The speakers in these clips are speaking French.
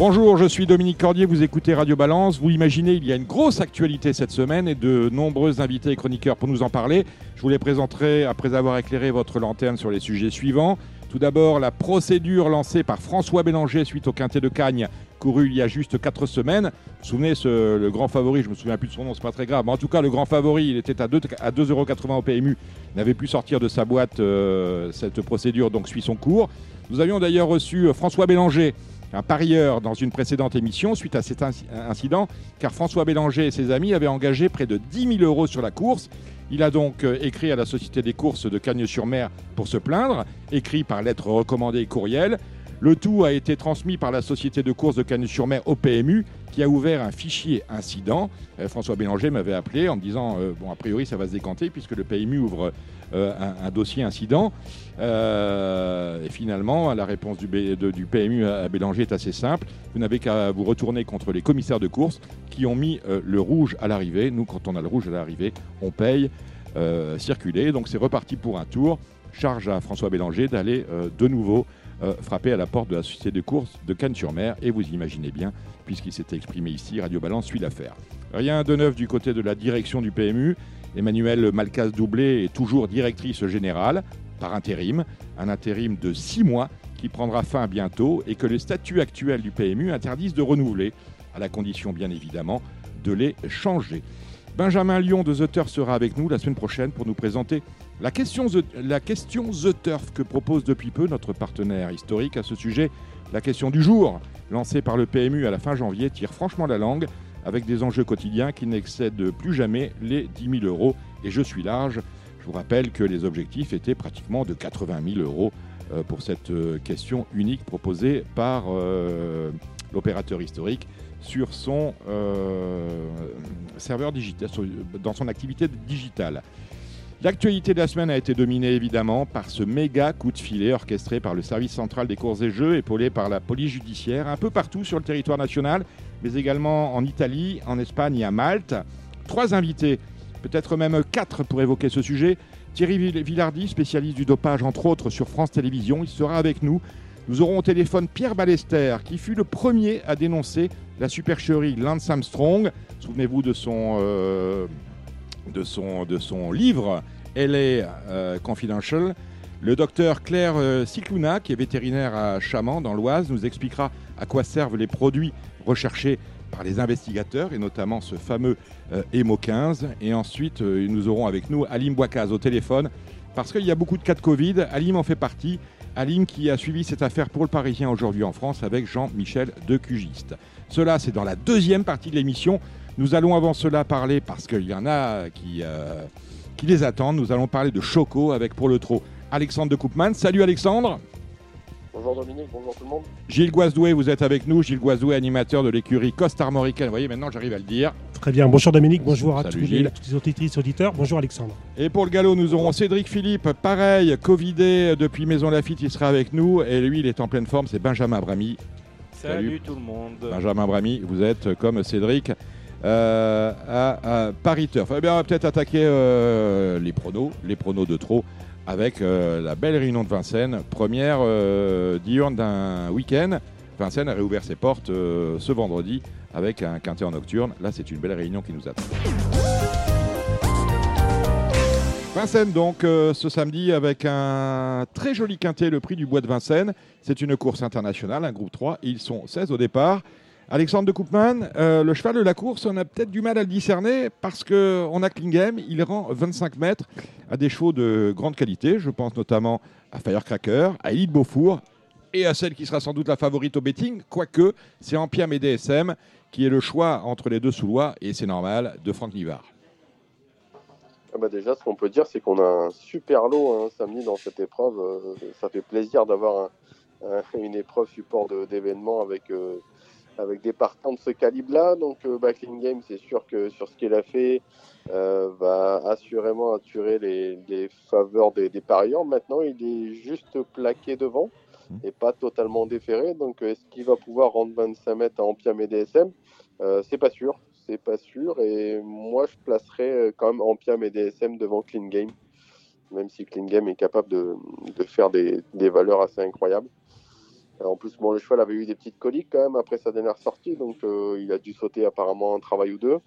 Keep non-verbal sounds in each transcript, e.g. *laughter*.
Bonjour, je suis Dominique Cordier, vous écoutez Radio Balance. Vous imaginez, il y a une grosse actualité cette semaine et de nombreux invités et chroniqueurs pour nous en parler. Je vous les présenterai après avoir éclairé votre lanterne sur les sujets suivants. Tout d'abord, la procédure lancée par François Bélanger suite au quintet de Cagnes, couru il y a juste 4 semaines. Vous vous souvenez, le grand favori, je me souviens plus de son nom, c'est pas très grave, mais en tout cas, le grand favori, il était à 2,80 à 2,80€ au PMU, n'avait pu sortir de sa boîte. euh, cette procédure donc suit son cours. Nous avions d'ailleurs reçu euh, François Bélanger, un parieur dans une précédente émission suite à cet inci- incident, car François Bélanger et ses amis avaient engagé près de 10 000 euros sur la course. Il a donc euh, écrit à la Société des courses de Cagnes-sur-Mer pour se plaindre, écrit par lettre recommandée et courriel. Le tout a été transmis par la Société de courses de Cagnes-sur-Mer au PMU, qui a ouvert un fichier incident. Euh, François Bélanger m'avait appelé en me disant euh, Bon, a priori, ça va se décanter puisque le PMU ouvre euh, un, un dossier incident. Euh, et finalement, la réponse du, PMU à Bélanger est assez simple. Vous n'avez qu'à vous retourner contre les commissaires de course qui ont mis euh, le rouge à l'arrivée. Nous, quand on a le rouge à l'arrivée, on paye euh, circuler. Donc c'est reparti pour un tour. Charge à François Bélanger d'aller euh, de nouveau euh, frapper à la porte de la société de course de Cannes-sur-Mer. Et vous imaginez bien, puisqu'il s'était exprimé ici, Radio Balance suit l'affaire. Rien de neuf du côté de la direction du PMU. Emmanuel Malcas-Doublé est toujours directrice générale par intérim, un intérim de six mois qui prendra fin bientôt et que le statut actuel du PMU interdise de renouveler, à la condition bien évidemment de les changer. Benjamin Lyon de The Turf sera avec nous la semaine prochaine pour nous présenter la question, la question The Turf que propose depuis peu notre partenaire historique à ce sujet. La question du jour, lancée par le PMU à la fin janvier, tire franchement la langue avec des enjeux quotidiens qui n'excèdent plus jamais les 10 000 euros. Et je suis large. Je vous rappelle que les objectifs étaient pratiquement de 80 000 euros euh, pour cette euh, question unique proposée par euh, l'opérateur historique sur son serveur digital, dans son activité digitale. L'actualité de la semaine a été dominée évidemment par ce méga coup de filet orchestré par le service central des courses et jeux, épaulé par la police judiciaire, un peu partout sur le territoire national, mais également en Italie, en Espagne et à Malte. Trois invités, peut-être même quatre pour évoquer ce sujet. Thierry Vill- Villardi, spécialiste du dopage entre autres sur France Télévisions, il sera avec nous. Nous aurons au téléphone Pierre Ballester, qui fut le premier à dénoncer la supercherie Lance Armstrong. Souvenez-vous de son, euh, de son, de son livre LA euh, Confidential. Le docteur Claire euh, Cicluna, qui est vétérinaire à Chaman, dans l'Oise, nous expliquera à quoi servent les produits recherchés par les investigateurs, et notamment ce fameux euh, Emo 15. Et ensuite, euh, nous aurons avec nous Alim Bouakaz au téléphone, parce qu'il y a beaucoup de cas de Covid. Alim en fait partie. Alim qui a suivi cette affaire pour le Parisien aujourd'hui en France avec Jean-Michel Decugiste. Cela, c'est dans la deuxième partie de l'émission. Nous allons avant cela parler, parce qu'il y en a qui, euh, qui les attendent, nous allons parler de Choco avec pour le trot Alexandre de Koopman. Salut Alexandre Bonjour Dominique, bonjour tout le monde. Gilles Guazdoué, vous êtes avec nous. Gilles Guazdoué, animateur de l'écurie Costa Armoricaine. Vous voyez, maintenant j'arrive à le dire. Très bien. Bonjour Dominique, bonjour à tous les, Gilles. toutes les auditrices auditeurs. Bonjour Alexandre. Et pour le galop, nous aurons Cédric Philippe, pareil, Covidé depuis Maison Lafitte, il sera avec nous. Et lui, il est en pleine forme, c'est Benjamin Bramy. Salut, Salut. tout le monde. Benjamin Bramy, vous êtes comme Cédric euh, à, à Paris Turf. Eh bien, on va peut-être attaquer euh, les pronos, les pronos de trop, avec euh, la belle réunion de Vincennes, première euh, diurne d'un week-end. Vincennes a réouvert ses portes euh, ce vendredi avec un quintet en nocturne. Là, c'est une belle réunion qui nous attend. Vincennes, donc, euh, ce samedi, avec un très joli quintet, le prix du bois de Vincennes. C'est une course internationale, un groupe 3. Ils sont 16 au départ. Alexandre de Koopman, euh, le cheval de la course, on a peut-être du mal à le discerner parce qu'on a Klingem, il rend 25 mètres à des chevaux de grande qualité. Je pense notamment à Firecracker, à Elite Beaufour et à celle qui sera sans doute la favorite au betting, quoique c'est Ampiam et DSM qui est le choix entre les deux sous-lois, et c'est normal, de Franck Nivard. Ah bah déjà, ce qu'on peut dire, c'est qu'on a un super lot hein, samedi dans cette épreuve. Euh, ça fait plaisir d'avoir un- un- une épreuve support de- d'événement avec euh, avec des partants de ce calibre-là. Donc, euh, Clean Game, c'est sûr que sur ce qu'il a fait, euh, va assurément assurer les, les faveurs des, des, parieurs. Maintenant, il est juste plaqué devant et pas totalement déféré. Donc, est-ce qu'il va pouvoir rendre 25 mètres à Ampiam et DSM euh, C'est pas sûr. C'est pas sûr. Et moi, je placerais quand même Ampiam et DSM devant Clean Game, même si Clean Game est capable de, de faire des, des valeurs assez incroyables. En plus, bon, le cheval avait eu des petites coliques quand même après sa dernière sortie, donc euh, il a dû sauter apparemment un travail ou deux.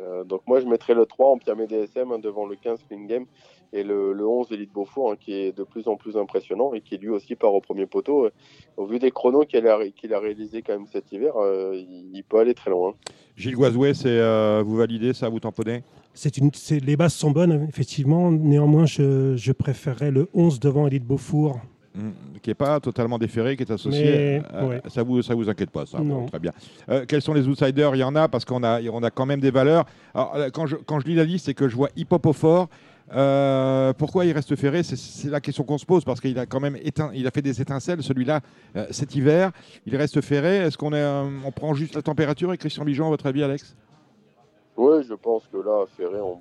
Euh, donc moi, je mettrais le 3 en Piamé DSM hein, devant le 15 Clean Game et le, le 11 Elite Beaufour hein, qui est de plus en plus impressionnant et qui lui aussi part au premier poteau. au vu des chronos qu'il a, qu'il a réalisé quand même cet hiver, euh, il, il, peut aller très loin. Gilles Guazouet, c'est euh, vous validez ça, vous tamponnez? C'est une, les bases sont bonnes, effectivement. Néanmoins, je, je préférerais le 11 devant Elite Beaufour. Mmh, qui n'est pas totalement déféré, qui est associé. Mais, euh, ouais. Ça vous ça vous inquiète pas, ça Non. Bon, Très bien. Euh, quels sont les outsiders? Il y en a parce qu'on a on a quand même des valeurs. Alors, quand je quand je lis la liste, c'est que je vois hip hop au fort. Euh, pourquoi il reste ferré? C'est la question qu'on se pose parce qu'il a quand même éteint, il a fait des étincelles celui-là euh, cet hiver. Il reste ferré. Est-ce qu'on est, on prend juste la température? Et Christian Bijon, à votre avis, Alex? Oui, je pense que là, ferré, on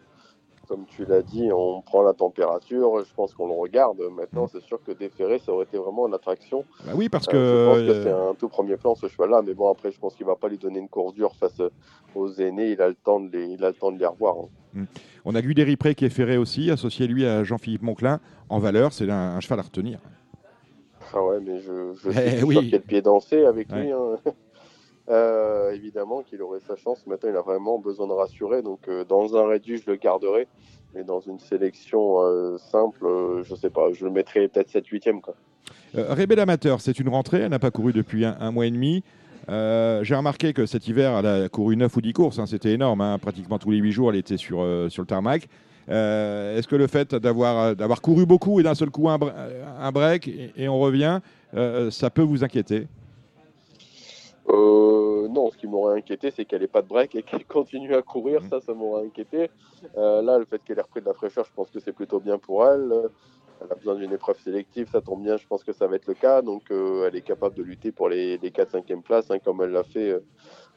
comme tu l'as dit, on prend la température, je pense qu'on le regarde. Maintenant, c'est sûr que déféré, ça aurait été vraiment une attraction. Bah oui, parce que. Euh, je pense que c'est un tout premier plan, ce cheval-là. Mais bon, après, je pense qu'il ne va pas lui donner une course dure face aux aînés. Il a le temps de les, il a le temps de les revoir. Hein. On a vu des Ripré qui est ferré aussi, associé lui à Jean-Philippe Monclin. En valeur, c'est un, un, cheval à retenir. Ah ouais, mais je, je Eh suis oui. sûr qu'il y a le pied dansé avec Ouais. lui. hein. *laughs* Euh, évidemment qu'il aurait sa chance. Maintenant, il a vraiment besoin de rassurer. Donc, euh, dans un réduit, je le garderai. Mais dans une sélection euh, simple, je sais pas, je le mettrai peut-être 7-8e. Quoi. Euh, Rebel Amateur, c'est une rentrée. Elle n'a pas couru depuis un, mois et demi. J'ai remarqué que cet hiver, elle a couru 9 ou 10 courses. hein. C'était énorme. hein. Pratiquement tous les 8 jours, elle était sur, le tarmac. Est-ce que le fait d'avoir couru beaucoup et d'un seul coup un, br- un break et, on revient, ça peut vous inquiéter? Euh, non, ce qui m'aurait inquiété, c'est qu'elle n'ait pas de break et qu'elle *laughs* continue à courir. Mhm. Ça, ça m'aurait inquiété. Euh, là, le fait qu'elle ait repris de la fraîcheur, je pense que c'est plutôt bien pour elle. Elle a besoin d'une épreuve sélective, ça tombe bien, je pense que ça va être le cas. Donc, euh, elle est capable de lutter pour les, les 4-5e places, hein, comme elle l'a fait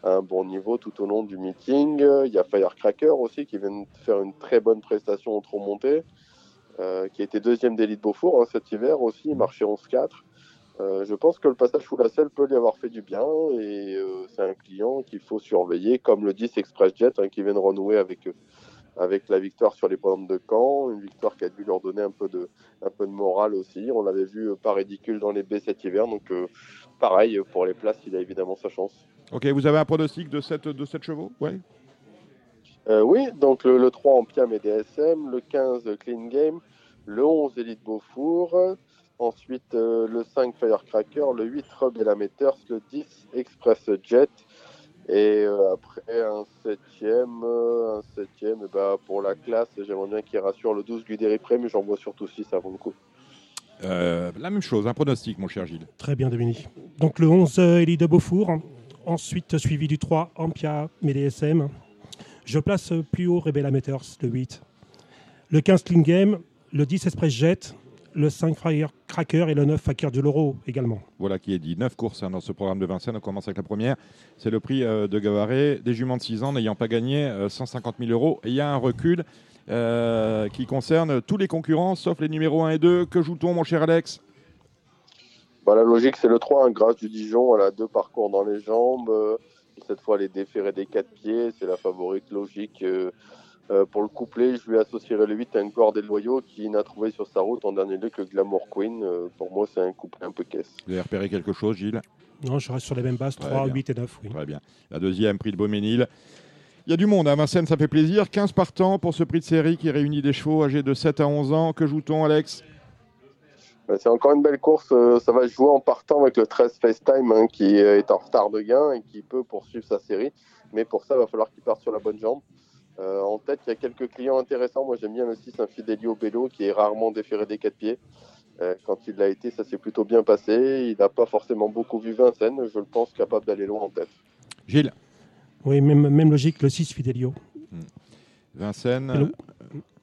à un bon niveau tout au long du meeting. Il y a Firecracker aussi, qui vient de faire une très bonne prestation en trop montée, euh, qui a été deuxième d'élite Beaufort hein, cet hiver aussi, il marchait 11-4. Euh, je pense que le passage sous la selle peut lui avoir fait du bien et euh, c'est un client qu'il faut surveiller, comme le 10 Express Jet hein, qui vient de renouer avec, euh, avec la victoire sur les pommes de Caen, une victoire qui a dû leur donner un peu de, un peu de morale aussi. On l'avait vu euh, pas ridicule dans les baies cet hiver, donc pareil, pour les places, il a évidemment sa chance. Ok, vous avez un pronostic de 7 de chevaux? Ouais. Oui, donc le, le 3 en Piam et DSM, le 15 Clean Game, le 11 Elite Beaufour, ensuite euh, le 5 Firecracker, le 8 Rob et la Meters, le 10 Express Jet, et euh, après un septième, euh, un septième, et bah, pour la classe, j'aimerais bien qu'il rassure le 12 Guderipré, mais j'en vois surtout 6 avant le coup. Euh, La même chose, un pronostic, mon cher Gilles. Très bien, Dominique. Donc le 11, euh, Elie de Beaufour. Ensuite, suivi du 3, Ampia, MDSM. Je place plus haut Rebel Amateurs, le 8. Le 15, Clean Game. Le 10, Express Jet. Le 5, Firecracker. Et le 9, Fakir du Loro également. Voilà qui est dit. 9 courses hein, dans ce programme de Vincennes. On commence avec la première. C'est le prix euh, de Gavaré. Des juments de 6 ans n'ayant pas gagné euh, 150 000 euros. Et il y a un recul euh, qui concerne tous les concurrents, sauf les numéros 1 et 2. Que joue-t-on, mon cher Alex? Bah, la logique, c'est le 3, hein, grâce du Dijon. Elle a deux parcours dans les jambes. Euh, cette fois, elle est déférée des quatre pieds. C'est la favorite logique. Euh, pour le couplet, je lui associerai le 8 à encore des loyaux qui n'a trouvé sur sa route en dernier lieu que Glamour Queen. Euh, pour moi, c'est un couplet un peu caisse. Vous avez repéré quelque chose, Gilles? Non, je reste sur les mêmes bases, Très 3, bien. 8 et 9. Oui. Très bien. La deuxième, prix de Beauménil. Il y a du monde à Vincennes, ça fait plaisir. 15 partants pour ce prix de série qui réunit des chevaux âgés de 7 à 11 ans. Que joue-t-on, Alex? Bah, c'est encore une belle course. Euh, ça va se jouer en partant avec le 13 FaceTime hein, qui est en retard de gain et qui peut poursuivre sa série. Mais pour ça, il va falloir qu'il parte sur la bonne jambe. Euh, en tête, il y a quelques clients intéressants. Moi, j'aime bien le 6 Infidelio Bello qui est rarement déféré des quatre pieds. Euh, quand il l'a été, ça s'est plutôt bien passé. Il n'a pas forcément beaucoup vu Vincennes. Je le pense capable d'aller loin en tête. Gilles Oui, même, même logique, le 6, Fidelio. Vincennes Hello.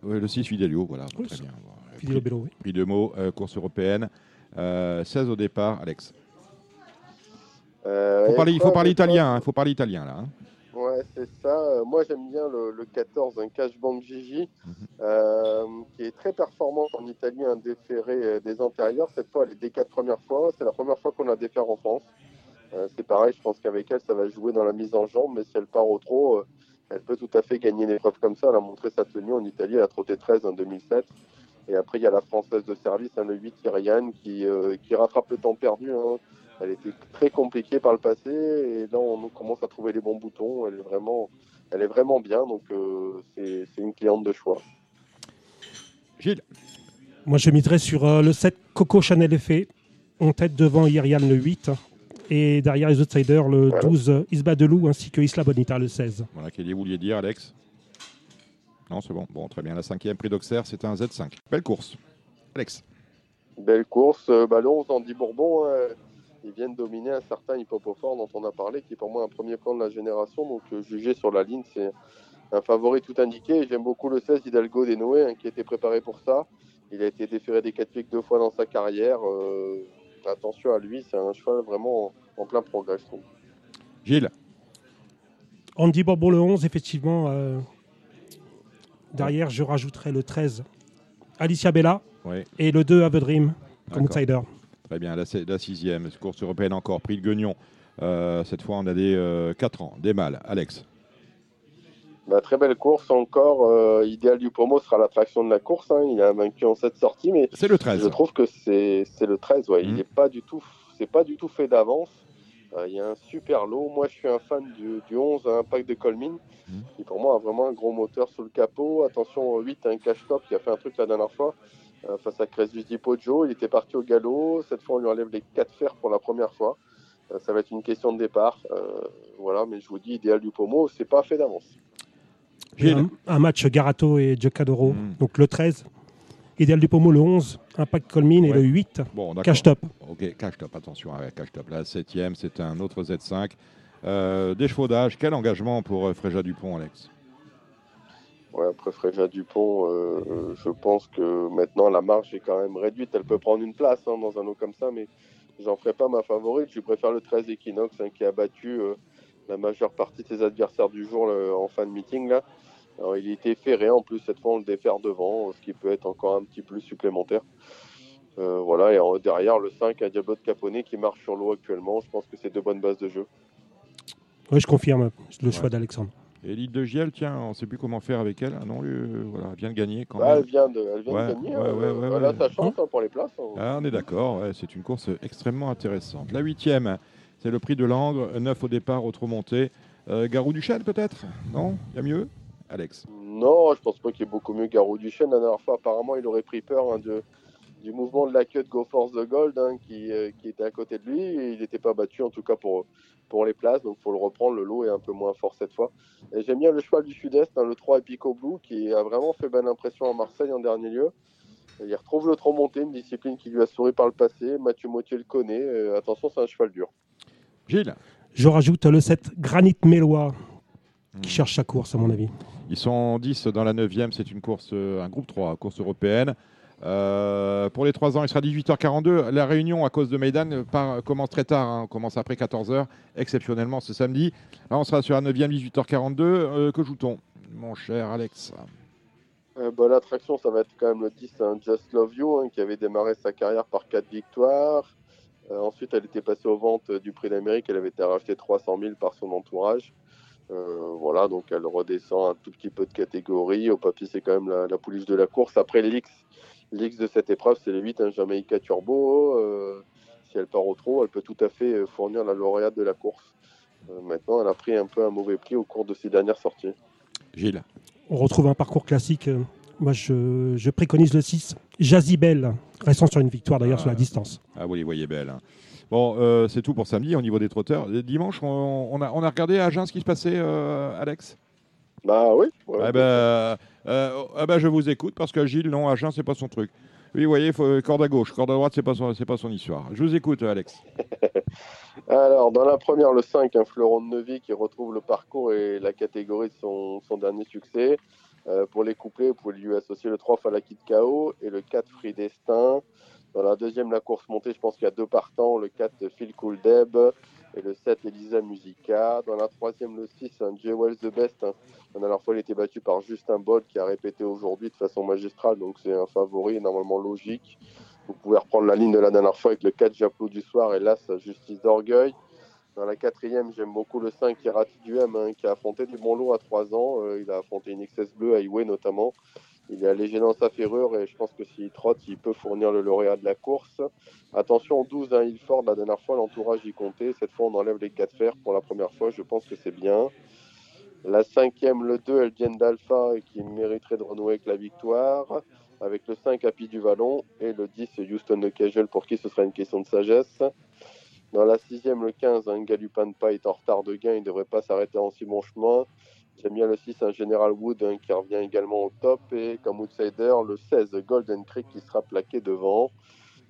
euh, ouais, Le 6 Fidelio, voilà. Oui, très bien. Fidelio prix, Bello, oui. prix de mots, euh, course européenne. Euh, 16 au départ, Alex. Euh, Faut parler, il faut parler italien, il faut parler italien là. hein. Ouais, c'est ça. Euh, Moi, j'aime bien le, le 14, un cashbank Gigi, Mhm. euh, qui est très performant en Italie, un déféré euh, des antérieurs. Cette fois, les quatre premières fois. C'est la première fois qu'on la défère en France. Euh, c'est pareil, je pense qu'avec elle, ça va jouer dans la mise en jambe, mais si elle part au euh, elle peut tout à fait gagner une épreuve comme ça. Elle a montré sa tenue en Italie, elle a trotté 13 en 2007. Et après, il y a la française de service, hein, le 8 Iriane, qui, qui rattrape le temps perdu. hein. Elle était très compliquée par le passé et là on commence à trouver les bons boutons. Elle est vraiment, elle est vraiment bien, donc euh, c'est c'est une cliente de choix. Gilles, Moi, je miserais sur euh, le 7 Coco Chanel Effet, en tête devant Irian le 8, et derrière les outsiders le Voilà. 12 euh, Isba Delou ainsi que Isla Bonita le 16. voilà, qu'est-ce que vous vouliez dire, Alex? Non, c'est bon. Bon, très bien. La cinquième prix d'Auxerre, c'est un Z5. Belle course. Alex? Belle course, le 11 Andy Bourbon, euh, ils viennent dominer un certain Hippopofort dont on a parlé, qui est pour moi un premier plan de la génération. Donc euh, jugé sur la ligne, c'est un favori tout indiqué. J'aime beaucoup le 16 Hidalgo des Noé, hein, qui était préparé pour ça. Il a été déféré des 4 pics deux fois dans sa carrière. Euh, attention à lui, c'est un cheval vraiment en, en plein progrès, je trouve. Gilles. Andy Bourbon le 11, effectivement. euh, derrière, je rajouterai le 13 Alicia Bella Oui. et le 2 Avedream comme D'accord. outsider. Très bien. La, la sixième course européenne encore. Prix de Guignon. Euh, cette fois, on a des 4 ans. Des mâles. Alex. Bah, très belle course encore. Euh, Idéal du Pomo sera l'attraction de la course. hein. Il a vaincu en 7 sorties, mais C'est le 13. Je trouve que c'est le 13, ouais. Il n'est pas du tout, c'est pas du tout fait d'avance. Euh, il y a un super lot. Moi, je suis un fan du, du 11 Impact de Colmine, Mhm. qui pour moi a vraiment un gros moteur sous le capot. Attention, au 8, un cash top qui a fait un truc la dernière fois euh, face à Cresus Di Poggio. Il était parti au galop. Cette fois, on lui enlève les 4 fers pour la première fois. Euh, ça va être une question de départ. Euh, voilà, mais je vous dis, idéal du Pomo, c'est pas fait d'avance. Gilles. Un, un match Garato et Giocadoro, Mm. donc le 13. Idéal du Pomo le 11, Impact Colmine et le 8 Bon. Cash Top. Ok, cash top, attention, ouais, cash top. La septième, c'est un autre Z5. Euh, des chevaux d'âge, quel engagement pour euh, Fréja Dupont, Alex? Ouais, après Fréja Dupont, euh, je pense que maintenant la marge est quand même réduite. Elle peut prendre une place hein, dans un lot comme ça, mais j'en ferai pas ma favorite. Je préfère le 13 Equinox hein, qui a battu euh, la majeure partie de ses adversaires du jour en fin de meeting. Là. Alors, il était ferré en plus, cette fois on le défère devant, ce qui peut être encore un petit plus supplémentaire. Euh, voilà, et en- derrière le 5, un Diablo de Caponnet qui marche sur l'eau actuellement. Je pense que c'est deux bonnes bases de jeu. Oui, je confirme le Ouais. choix d'Alexandre. Élite de Giel, tiens, on ne sait plus comment faire avec elle. Ah non, euh, voilà, elle vient de gagner quand Bah, elle même. vient de, elle vient Ouais, de gagner. ouais, hein. ouais, ouais, elle a ouais. sa chance hein, pour les places. hein. Ah, on est d'accord, c'est une course extrêmement intéressante. La huitième, c'est le prix de Langres, 9 au départ, au trop monté. Euh, Garou du Chêne peut-être? Non? Il y a mieux? Alex? Non, je pense pas qu'il y ait beaucoup mieux Garou Duchesne. La dernière fois, apparemment, il aurait pris peur hein, de, du mouvement de la queue de Go Force the Gold hein, qui, euh, qui était à côté de lui. Et il n'était pas battu, en tout cas pour, pour les places. Donc, faut le reprendre. Le lot est un peu moins fort cette fois. Et j'aime bien le cheval du Sud-Est, hein, le 3 Epico Blue, qui a vraiment fait bonne impression à Marseille en dernier lieu. Et il retrouve le trop monté, une discipline qui lui a souri par le passé. Mathieu Motier le connaît. Euh, attention, c'est un cheval dur. Gilles Je rajoute le 7 Granit Mélois qui Hmm. cherche sa course, à mon avis. Ils sont 10 dans la 9e, c'est une course, euh, un groupe 3, course européenne. Euh, pour les 3 ans, il sera 18h42. La réunion à cause de Maidan part- commence très tard, hein. on commence après 14h, exceptionnellement ce samedi. Là, on sera sur la 9e, 18h42. Euh, que joue-t-on, mon cher Alex? Euh, bah, L'attraction, ça va être quand même le 10, hein, Just Love You, hein, qui avait démarré sa carrière par 4 victoires. Euh, ensuite, elle était passée aux ventes euh, du prix d'Amérique. Elle avait été rachetée 300 000 par son entourage. Euh, voilà, donc elle redescend un tout petit peu de catégorie. Au papier, c'est quand même la, la pouliche de la course. Après, l'X, l'X de cette épreuve, c'est les 8, un Jamaica Turbo. Euh, si elle part au trot, elle peut tout à fait euh, fournir la lauréate de la course. Euh, maintenant, elle a pris un peu un mauvais prix au cours de ses dernières sorties. Gilles On retrouve un parcours classique. Moi, je, je préconise le 6 Jazibel, restant sur une victoire d'ailleurs Ah. sur la distance. Ah, vous les voyez belles. hein. Bon, euh, c'est tout pour samedi au niveau des trotteurs. Dimanche, on, on a, on a regardé à Agen ce qui se passait, euh, Alex? Bah oui. ouais, Ah euh, euh, ah ben, je vous écoute parce que Gilles, non, Agen, c'est pas son truc. Oui, vous voyez, faut, corde à gauche, corde à droite, c'est pas son, c'est pas son histoire. Je vous écoute, Alex. *laughs* Alors, dans la première, le 5, un fleuron de Neuvy qui retrouve le parcours et la catégorie de son, son dernier succès. Euh, pour les couplets, vous pouvez lui associer le 3 Falaki de KO et le 4 Free Destin. Dans la deuxième, la course montée, je pense qu'il y a deux partants. Le 4 Phil Cool Deb, et le 7 Elisa Musica. Dans la troisième, le 6, un Wells the Best. Hein. La dernière fois, il était battu par Justin Bolt qui a répété aujourd'hui de façon magistrale, donc c'est un favori normalement logique. Vous pouvez reprendre la ligne de la dernière fois avec le 4 Japlo du soir et là, sa justice d'orgueil. Dans la quatrième, j'aime beaucoup le 5 Irati du M hein, qui a affronté du bon lot à 3 ans. Euh, il a affronté une XS bleue à Highway notamment. Il est allégé dans sa ferrure et je pense que s'il trotte, il peut fournir le lauréat de la course. Attention, 12 hein, Ilford, la dernière fois, l'entourage y comptait. Cette fois, on enlève les 4 fers pour la première fois. Je pense que c'est bien. La cinquième, le 2, Elgien d'Alpha, qui mériterait de renouer avec la victoire. Avec le 5, Happy du Vallon. Et le 10, Houston de Casual, pour qui ce sera une question de sagesse. Dans la sixième, le 15, un Galupin pas est en retard de gain. Il ne devrait pas s'arrêter en si bon chemin. J'aime bien le 6, un General Wood hein, qui revient également au top. Et comme outsider, le 16, Golden Creek qui sera plaqué devant.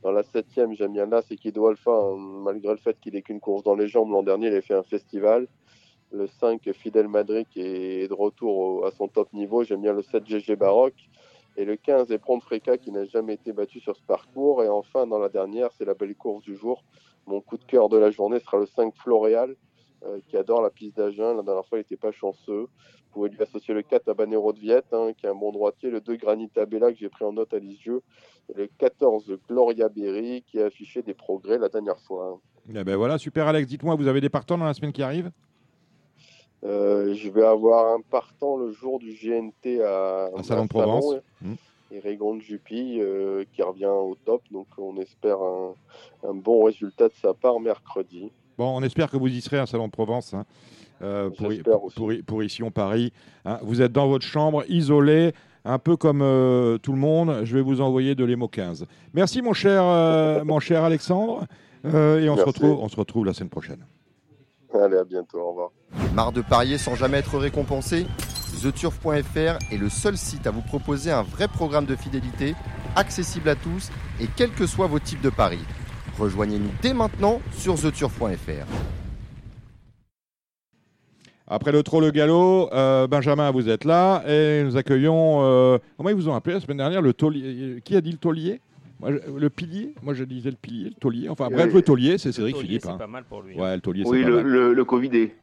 Dans la septième, j'aime bien là, c'est Kido Alpha, hein, malgré le fait qu'il ait qu'une course dans les jambes. L'an dernier, il a fait un festival. Le 5, Fidel Madrid qui est de retour à son top niveau. J'aime bien le 7, GG Baroque. Et le 15, Epron Freka qui n'a jamais été battu sur ce parcours. Et enfin, dans la dernière, c'est la belle course du jour. Mon coup de cœur de la journée sera le 5 Floréal, euh, qui adore la piste d'Agen. La dernière fois, il n'était pas chanceux. Vous pouvez lui associer le 4 Banero de Viette, hein, qui est un bon droitier, le 2 Granita Bella, que j'ai pris en note à Lisieux, et le 14 Gloria Berry, qui a affiché des progrès la dernière fois. Eh ben voilà, super Alex. Dites-moi, vous avez des partants dans la semaine qui arrive? Euh, Je vais avoir un partant le jour du GNT à, Salon de Provence. Mmh et Régon de Jupy euh, qui revient au top. Donc on espère un, bon résultat de sa part mercredi. Bon, on espère que vous y serez à Salon de Provence. Hein. Euh, pour, pour, pour, ici en Paris. Hein. Vous êtes dans votre chambre, isolé, un peu comme euh, tout le monde. Je vais vous envoyer de l'EMO 15. Merci mon cher, mon cher Alexandre. et on se, retrouve, on se retrouve la semaine prochaine. Allez, à bientôt. Au revoir. Marre de parier sans jamais être récompensé? TheTurf.fr est le seul site à vous proposer un vrai programme de fidélité, accessible à tous et quels que soient vos types de paris. Rejoignez-nous dès maintenant sur TheTurf.fr. Après le troll le galop, euh, Benjamin, vous êtes là et nous accueillons. Euh, comment ils vous ont appelé la semaine dernière Le taulier. Qui a dit le taulier? Le pilier, moi je disais le pilier, le taulier. Enfin bref, le taulier, c'est Cédric Philippe. C'est hein. pas mal pour lui. Ouais, le taulier, oui, le, le, le, Covidé.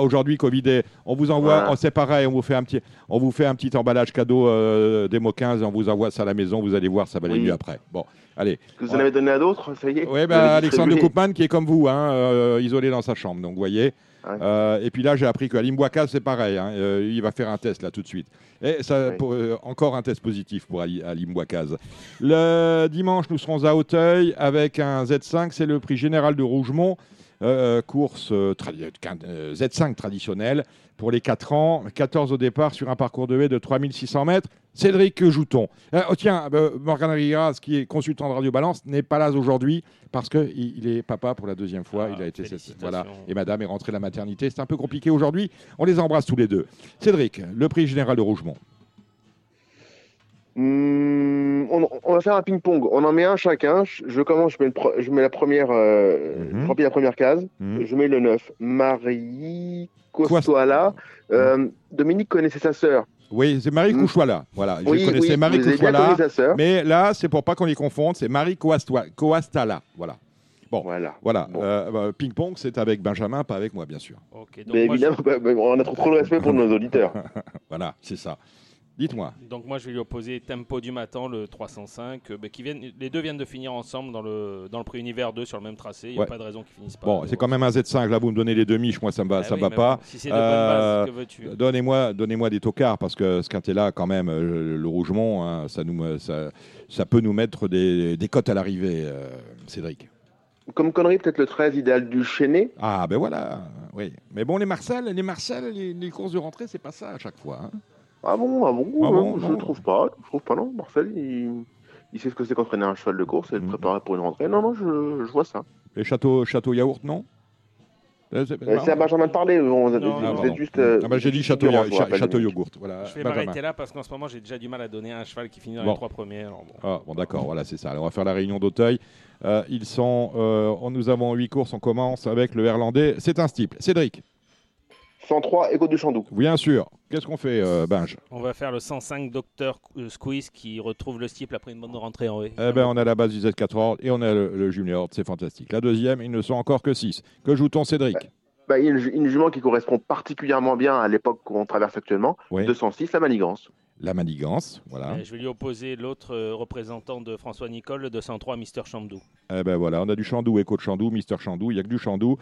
Aujourd'hui, Covidé. On vous envoie, oh, c'est pareil, on vous fait un petit, on vous fait un petit emballage cadeau euh, démo 15 et on vous envoie ça à la maison. Vous allez voir, ça va aller mieux après. Bon, allez. Que vous en avez donné à d'autres, ça y est. Oui, bah, Alexandre de Koopman qui est comme vous, hein, euh, isolé dans sa chambre. Donc, vous voyez. Euh, et puis là, j'ai appris qu'à Limboaka, c'est pareil. Hein, euh, il va faire un test là tout de suite. Et ça, euh, encore un test positif pour Ali, Le dimanche, nous serons à Hauteuil avec un Z5. C'est le prix général de Rougemont. course Z5 traditionnelle pour les 4 ans. 14 au départ sur un parcours de haie de 3600 mètres. Cédric Jouton. Euh, oh, tiens, euh, Morgan Rigas, qui est consultant de Radio Balance, n'est pas là aujourd'hui parce qu'il il est papa pour la deuxième fois. Ah, il a été voilà, et Madame est rentrée de la maternité. C'est un peu compliqué aujourd'hui. On les embrasse tous les deux. Cédric, le prix général de Rougemont. Hmm, on, va faire un ping-pong. On en met un chacun. Je commence, je mets, je mets la, première, euh, mhm. la première case. Mhm. Je mets le 9. Marie Costoala. Euh, Dominique connaissait sa sœur. Oui, c'est Marie mmh. Voilà, je connaissais Marie Couchoala. Mais là, c'est pour pas qu'on les confonde, c'est Marie Coastala. Voilà. Bon, voilà. voilà. Euh, bah, ping-pong, c'est avec Benjamin, pas avec moi, bien sûr. mais évidemment, bah, bah, on a trop, trop de respect pour nos auditeurs. *laughs* voilà, c'est ça. Dites-moi. Donc moi je vais lui opposer Tempo du matin, le 305. Euh, bah, qui viennent, les deux viennent de finir ensemble dans le, dans le prix univers 2 sur le même tracé. Il n'y a pas de raison qu'ils finissent pas. Bon, c'est quand même un Z5. Là, vous me donnez les demi moi ça me va, ah ça va pas. si c'est de bonne base, que veux-tu? Donnez-moi donnez des tocards parce que ce quintet-là, quand même, euh, le Rougemont, hein, ça, nous, ça, ça, peut nous mettre des, des cotes à l'arrivée, euh, Cédric. Comme connerie, peut-être le 13 idéal du Chénet. Ah, ben voilà, oui. Mais bon, les Marcel, les, Marcel, les, courses de rentrée, c'est pas ça à chaque fois. Hein. Ah bon, ah bon, ah Je ne trouve pas. Je trouve pas, non. Marcel, il, il sait ce que c'est qu'entraîner un cheval de course et le mhm. préparer pour une rentrée. Non, non, je, je vois ça. Et Château, Château Yaourt, non euh, c'est à Benjamin de parler. On, non, vous êtes juste. Euh, ah bah, j'ai dit château, château yogourt. Voilà. Je vais m'arrêter là parce qu'en ce moment j'ai déjà du mal à donner un cheval qui finit dans les trois premiers. bon, ah, bon d'accord, voilà, c'est ça. Alors, on va faire la réunion d'Auteuil. Euh, ils sont, euh, nous avons huit courses. On commence avec le Herlandais. C'est un steeple. Cédric. 103, Écho du Chandou. Bien sûr. Qu'est-ce qu'on fait, euh, Binge On va faire le 105 Docteur Squeeze qui retrouve le steeple après une bonne rentrée en haut. Eh ben, on a la base du Z4 Horde et on a le, Junior c'est fantastique. La deuxième, il ne sont encore que 6. Que joue-t-on, Cédric? Bah, Il y a une, jument qui correspond particulièrement bien à l'époque qu'on traverse actuellement, 206, la manigance la manigance. Voilà. je vais lui opposer l'autre euh, représentant de François Nicole, le 203, Mister Chandou. Eh ben voilà, on a du Chandou, Écho de Chandou, Mister Chandou, il n'y a que du Chandou.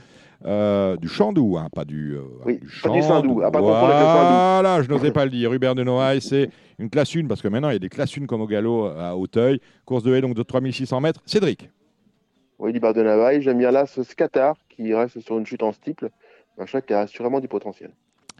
Euh, du Chandou, hein, pas du, euh, oui, du Chandou. Pas voilà, je n'osais pas le dire. Hubert de Noailles, c'est une classe 1, parce que maintenant il y a des classes 1 comme au galop à Hauteuil. Course de haie donc de 3600 mètres. Cédric. Oui, Hubert de Noailles, j'aime bien là ce Scatar qui reste sur une chute en steeple. Un chat qui a sûrement du potentiel.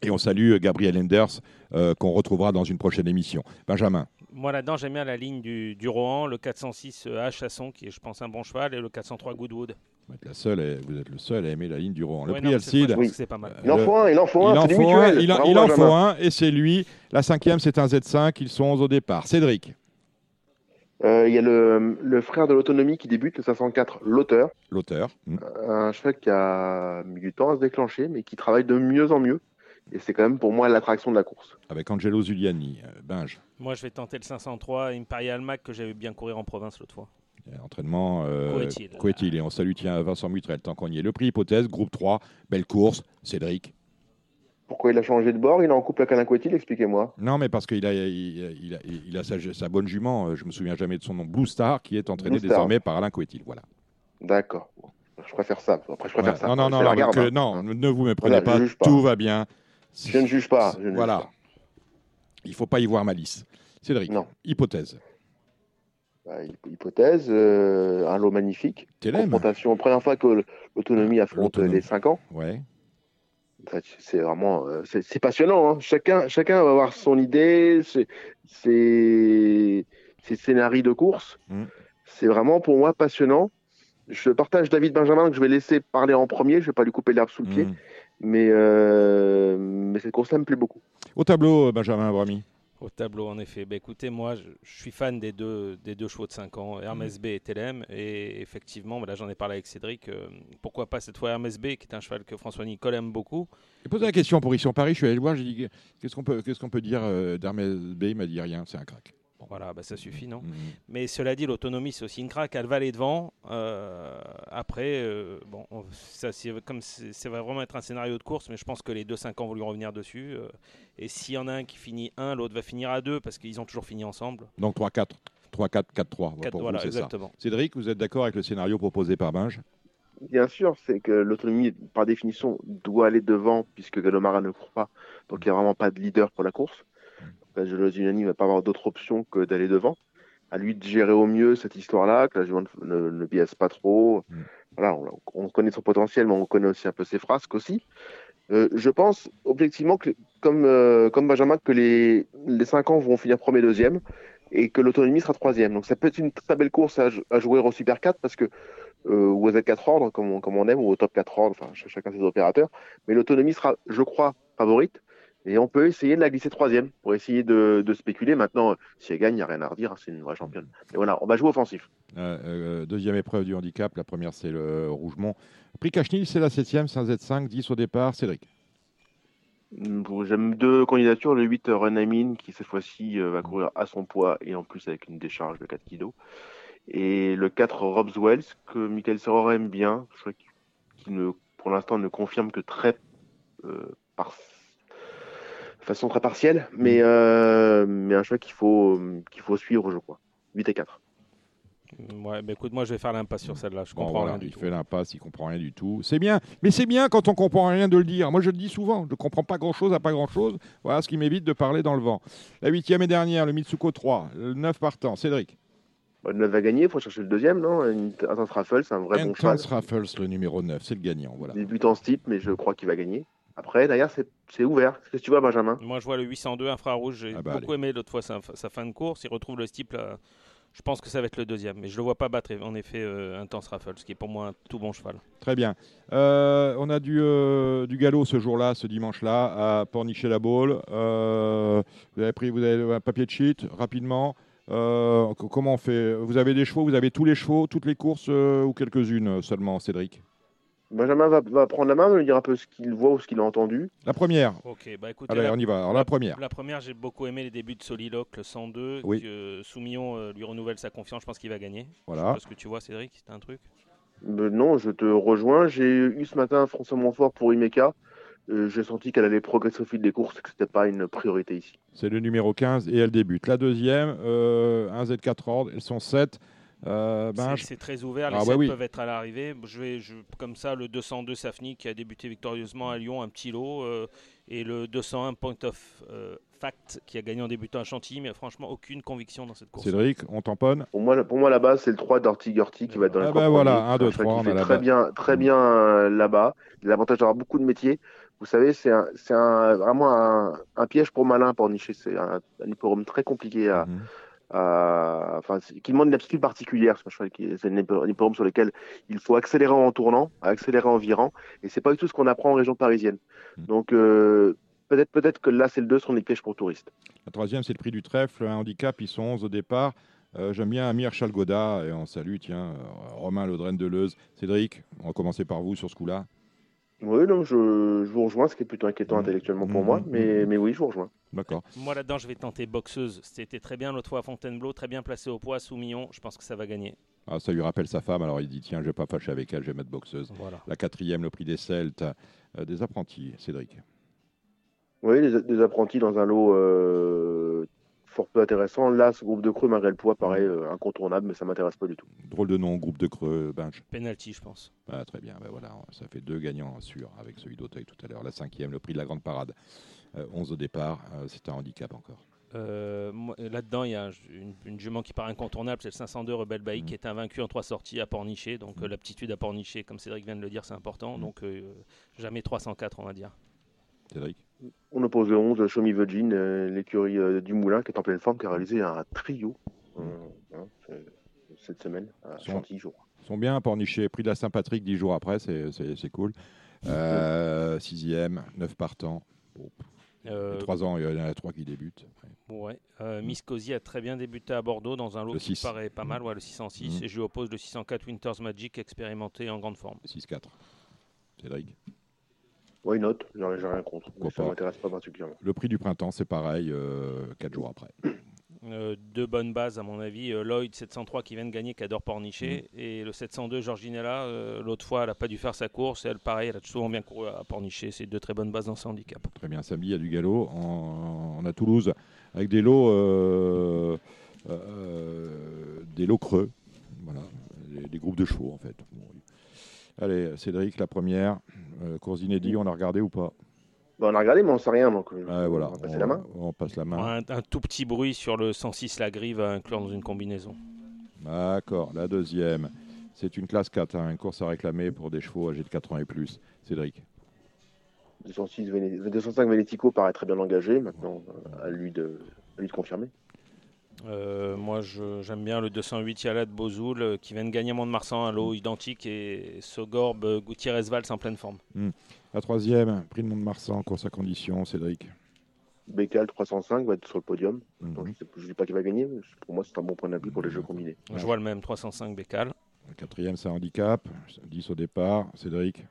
Et on salue Gabriel Enders, euh, qu'on retrouvera dans une prochaine émission. Benjamin. Moi là-dedans, j'aime bien la ligne du, du Rohan, le 406 euh, H Chasson, qui est, je pense, un bon cheval, et le 403 Goodwood. Vous êtes, la seule, vous êtes le seul à aimer la ligne du Rohan. Le prix Alcide. C'est pas mal. Il en faut un, il en faut un. Il en faut un, il, en faut un, et c'est lui. La cinquième, c'est un Z5. Ils sont 11 au départ. Cédric. Euh, il y a le, le frère de l'autonomie qui débute, le 504, l'auteur. L'auteur. Un cheval qui a mis du temps à se déclencher, mais qui travaille de mieux en mieux. Et c'est quand même pour moi l'attraction de la course. Avec Angelo Zuliani, euh, Binge. Moi, je vais tenter le 503 Imperial Mac que j'avais bien courir en province l'autre fois. entraînement euh, Et on salue tiens, Vincent Mutrel, tant qu'on y est. Le prix hypothèse, groupe 3, belle course. Cédric. Pourquoi il a changé de bord Il est en couple avec Alain Coetil, expliquez-moi. Non, mais parce qu'il a, il, a, il a sa, bonne jument, euh, je me souviens jamais de son nom, Blue Star, qui est entraîné désormais par Alain Coetil. Voilà. D'accord. Je préfère ça. Après, je préfère ça. Non, non, non, hein. non, ne vous méprenez pas, tout va bien. Je ne juge pas. voilà. Il ne faut pas y voir malice. Cédric, non. hypothèse. Bah, hypothèse, euh, un lot magnifique. Confrontation, première fois que l'autonomie affronte les 5 ans. Ouais. C'est vraiment euh, c'est passionnant. Hein. Chacun, chacun va avoir son idée, ses, scénarios de course. Mm. C'est vraiment pour moi passionnant. Je partage David Benjamin que je vais laisser parler en premier. Je ne vais pas lui couper l'herbe sous le pied. Mm. Mais, euh, mais cette course-là me plaît beaucoup. Au tableau, euh, Benjamin Brami au tableau, en effet. Bah, écoutez, moi, je, suis fan des deux, des deux chevaux de 5 ans, Hermès B et TLM. Et effectivement, bah, là, j'en ai parlé avec Cédric. Euh, pourquoi pas cette fois Hermès B, qui est un cheval que François Nicole aime beaucoup. J'ai posé la question pour Ici Paris. Je suis allé le voir. J'ai dit qu'est-ce qu'on peut, qu'est-ce qu'on peut dire d'Hermès B? Il m'a dit rien. C'est un crack. Voilà, bah ça suffit, non mmh. Mais cela dit, l'autonomie, c'est aussi une craque. Elle va aller devant. Euh, après, euh, bon, ça, c'est, comme ça va vraiment être un scénario de course, mais je pense que les 2-5 ans vont lui revenir dessus. Euh, et s'il y en a un qui finit 1, l'autre va finir à 2 parce qu'ils ont toujours fini ensemble. Donc 3-4. 3-4, 4-3. voilà, exactement. Cédric, vous êtes d'accord avec le scénario proposé par Binge? Bien sûr, c'est que l'autonomie, par définition, doit aller devant puisque Galomara ne court pas. Donc il n'y a vraiment pas de leader pour la course. La ne va pas avoir d'autre option que d'aller devant. À lui de gérer au mieux cette histoire-là, que la jument ne, ne, biaise pas trop. Mm. Voilà, on, connaît son potentiel, mais on connaît aussi un peu ses frasques aussi. Euh, je pense objectivement que, comme, euh, comme Benjamin, que les, les 5 ans vont finir premier, deuxième, et que l'autonomie sera troisième. Donc ça peut être une très belle course à, jouer au Super 4 parce que euh, ou aux Z4 ordres comme on, comme on aime ou au top 4 ordres, enfin chacun ses opérateurs. Mais l'autonomie sera, je crois, favorite. Et on peut essayer de la glisser troisième pour essayer de, spéculer. Maintenant, si elle gagne, il n'y a rien à redire. Hein, c'est une vraie championne. Mais voilà, on va jouer offensif. Euh, euh, deuxième épreuve du handicap. La première, c'est le Rougemont. Prix Cachnil, c'est la septième. C'est un Z5, 10 au départ. Cédric. Mm, j'aime deux candidatures. Le 8, Renamin, qui cette fois-ci euh, va courir à son poids et en plus avec une décharge de 4 kg. Et le 4, Robs Wells, que Michael Serror aime bien. Qui ne, pour l'instant ne confirme que très par façon très partielle, mais, mm. euh, mais un choix qu'il faut, qu'il faut suivre, je crois. 8 et 4. Ouais, mais écoute, moi je vais faire l'impasse sur celle-là. Je comprends rien. Il fait l'impasse, il comprend rien du tout. C'est bien, mais c'est bien quand on comprend rien de le dire. Moi je le dis souvent, je ne comprends pas grand-chose à pas grand-chose. Voilà ce qui m'évite de parler dans le vent. La huitième et dernière, le Mitsuko 3, le 9 partant. Cédric. Bah, le 9 va gagner, il faut chercher le deuxième, non? Intense Raffles, c'est un vrai bon cheval. Intense Raffles, le numéro 9, c'est le gagnant. Voilà. Débutant ce type, mais je crois qu'il va gagner. Après, d'ailleurs, c'est ouvert. Qu'est-ce que tu vois, Benjamin? Moi, je vois le 802 infrarouge. J'ai ah bah, beaucoup aimé l'autre fois sa, fin de course. Il retrouve le steeple. Je pense que ça va être le deuxième, mais je le vois pas battre en effet euh, Intense Raffle, ce qui est pour moi un tout bon cheval. Très bien. Euh, on a du, euh, du galop ce jour-là, ce dimanche-là, à Pornichet-la-Baule. vous avez pris vous avez un papier de sheet rapidement. comment on fait? Vous avez des chevaux Vous avez tous les chevaux, toutes les courses ou quelques-unes seulement, Cédric? Benjamin va, prendre la main, va nous dire un peu ce qu'il voit ou ce qu'il a entendu. La première. Ok, bah Allez, on y va. Alors, la, première. La première, j'ai beaucoup aimé les débuts de Soliloque, le 102. Oui. Que Soumillon euh, lui renouvelle sa confiance. Je pense qu'il va gagner. Voilà. ce que tu vois, Cédric. T'as un truc euh, Non, je te rejoins. J'ai eu ce matin François Montfort pour Imeka. Euh, j'ai senti qu'elle allait progresser au fil des courses et que ce n'était pas une priorité ici. C'est le numéro 15 et elle débute. La deuxième, un Z4 ordre, elles sont 7. Euh, ben, c'est très ouvert, ah, les peuvent être à l'arrivée. Je vais, comme ça, le 202 Safni qui a débuté victorieusement à Lyon, un petit lot, euh, et le 201 Point of euh, Fact qui a gagné en débutant à Chantilly, mais franchement, aucune conviction dans cette course. Cédric, on tamponne Pour moi, pour moi là-bas, c'est le 3 d'Ortigurti qui va être dans ah ben voilà, 1, 2, 3, on a très bien, très bien là-bas. L'avantage d'avoir beaucoup de métiers. Vous savez, c'est un, un, vraiment un, un, piège pour malin pour nicher. C'est un, un très compliqué à. Mhm. Euh, enfin, qui demande une aptitude particulière. C'est un hippodrome sur lequel il faut accélérer en tournant, accélérer en virant, et c'est pas du tout ce qu'on apprend en région parisienne. Hmm. Donc euh, peut-être que là c'est le 2 sont des pièges pour touristes. La troisième c'est le prix du trèfle, un handicap, ils sont 11 au départ. Euh, j'aime bien Amir Chalgoda et on salue tiens Romain Laudren Deleuze. Cédric, on va commencer par vous sur ce coup-là. Oui, non, je, vous rejoins, ce qui est plutôt inquiétant mmh. intellectuellement pour moi, mmh. mais, mais oui, je vous rejoins. D'accord. Moi là-dedans, je vais tenter boxeuse. C'était très bien l'autre fois à Fontainebleau, très bien placé au poids, sous Millon. Je pense que ça va gagner. Ah, ça lui rappelle sa femme, alors il dit tiens, je vais pas fâcher avec elle, je vais mettre boxeuse. Voilà. La quatrième, le prix des Celtes, euh, des apprentis, Cédric. Oui, des, apprentis dans un lot euh, fort peu intéressant. Là, ce groupe de creux, malgré le poids, paraît euh, incontournable, mais ça m'intéresse pas du tout. Drôle de nom, groupe de creux, Bench. Penalty, je pense. Ah, très bien, ben voilà, ça fait deux gagnants sûrs avec celui d'Auteuil tout à l'heure. La cinquième, le prix de la grande parade. 11 euh, au départ, euh, c'est un handicap encore. Là-dedans, il y a une, jument qui paraît incontournable, c'est le 502 Rebelle Bailly, mmh. qui est invaincu en trois sorties à Pornichet. Donc mmh. l'aptitude à Pornichet, comme Cédric vient de le dire, c'est important. Mmh. Donc jamais 304, on va dire. Cédric? On oppose le 11, Show Me Virgin, euh, l'écurie euh, du Moulin, qui est en pleine forme, qui a réalisé un trio euh, hein, cette semaine, à Chantilly, jours. Ils sont bien pornichés, prix de la Saint-Patrick 10 jours après, c'est cool. sixième, neuf partants. Euh, 3 ans, il y en a trois qui débutent. Ouais. Miss Cozy a très bien débuté à Bordeaux dans un lot qui paraît pas mal, ouais, le 606. Mmh. Et je lui oppose le 604 Winters Magic expérimenté en grande forme. 6-4. Cédric Why not? J'ai rien contre. ça ne m'intéresse pas particulièrement. Le prix du printemps, c'est pareil, 4 euh, jours après. *clears throat* Euh, deux bonnes bases à mon avis. Euh, Lloyd 703 qui vient de gagner, qui adore Pornichet. Mm. Et le 702 Georginella, l'autre fois, elle n'a pas dû faire sa course. Elle, pareil, elle a souvent bien couru à Pornichet. C'est deux très bonnes bases dans ce handicap. Très bien, samedi, il y a du galop. On, a Toulouse avec des lots, des lots creux. Voilà, des, groupes de chevaux en fait. Allez, Cédric, la première. Euh, course inédit, on a regardé ou pas On a regardé, mais on ne sait rien. Donc, euh, voilà, on va passer la main. On passe la main. Un, tout petit bruit sur le 106 la grille à inclure dans une combinaison. D'accord. La deuxième, c'est une classe 4, hein, une course à réclamer pour des chevaux âgés de 4 ans et plus. Cédric 206, 205 Veletico paraît très bien engagé. Maintenant, à lui de, à lui de confirmer. Euh, moi, j'aime bien le 208 Yalat Bozoul euh, qui vient de gagner Mont-de-Marsan, un lot identique, et Sogorb euh, Gutiérrez-Valls en pleine forme. Hmm. La troisième, prix de Mont-de-Marsan, course à condition, Cédric. Bécal 305 va être sur le podium. Hmm. je ne dis pas qu'il va gagner, mais pour moi, c'est un bon point d'appui pour les jeux combinés. Je vois le même 305 Bécal. La quatrième, c'est un handicap, 10 au départ. Cédric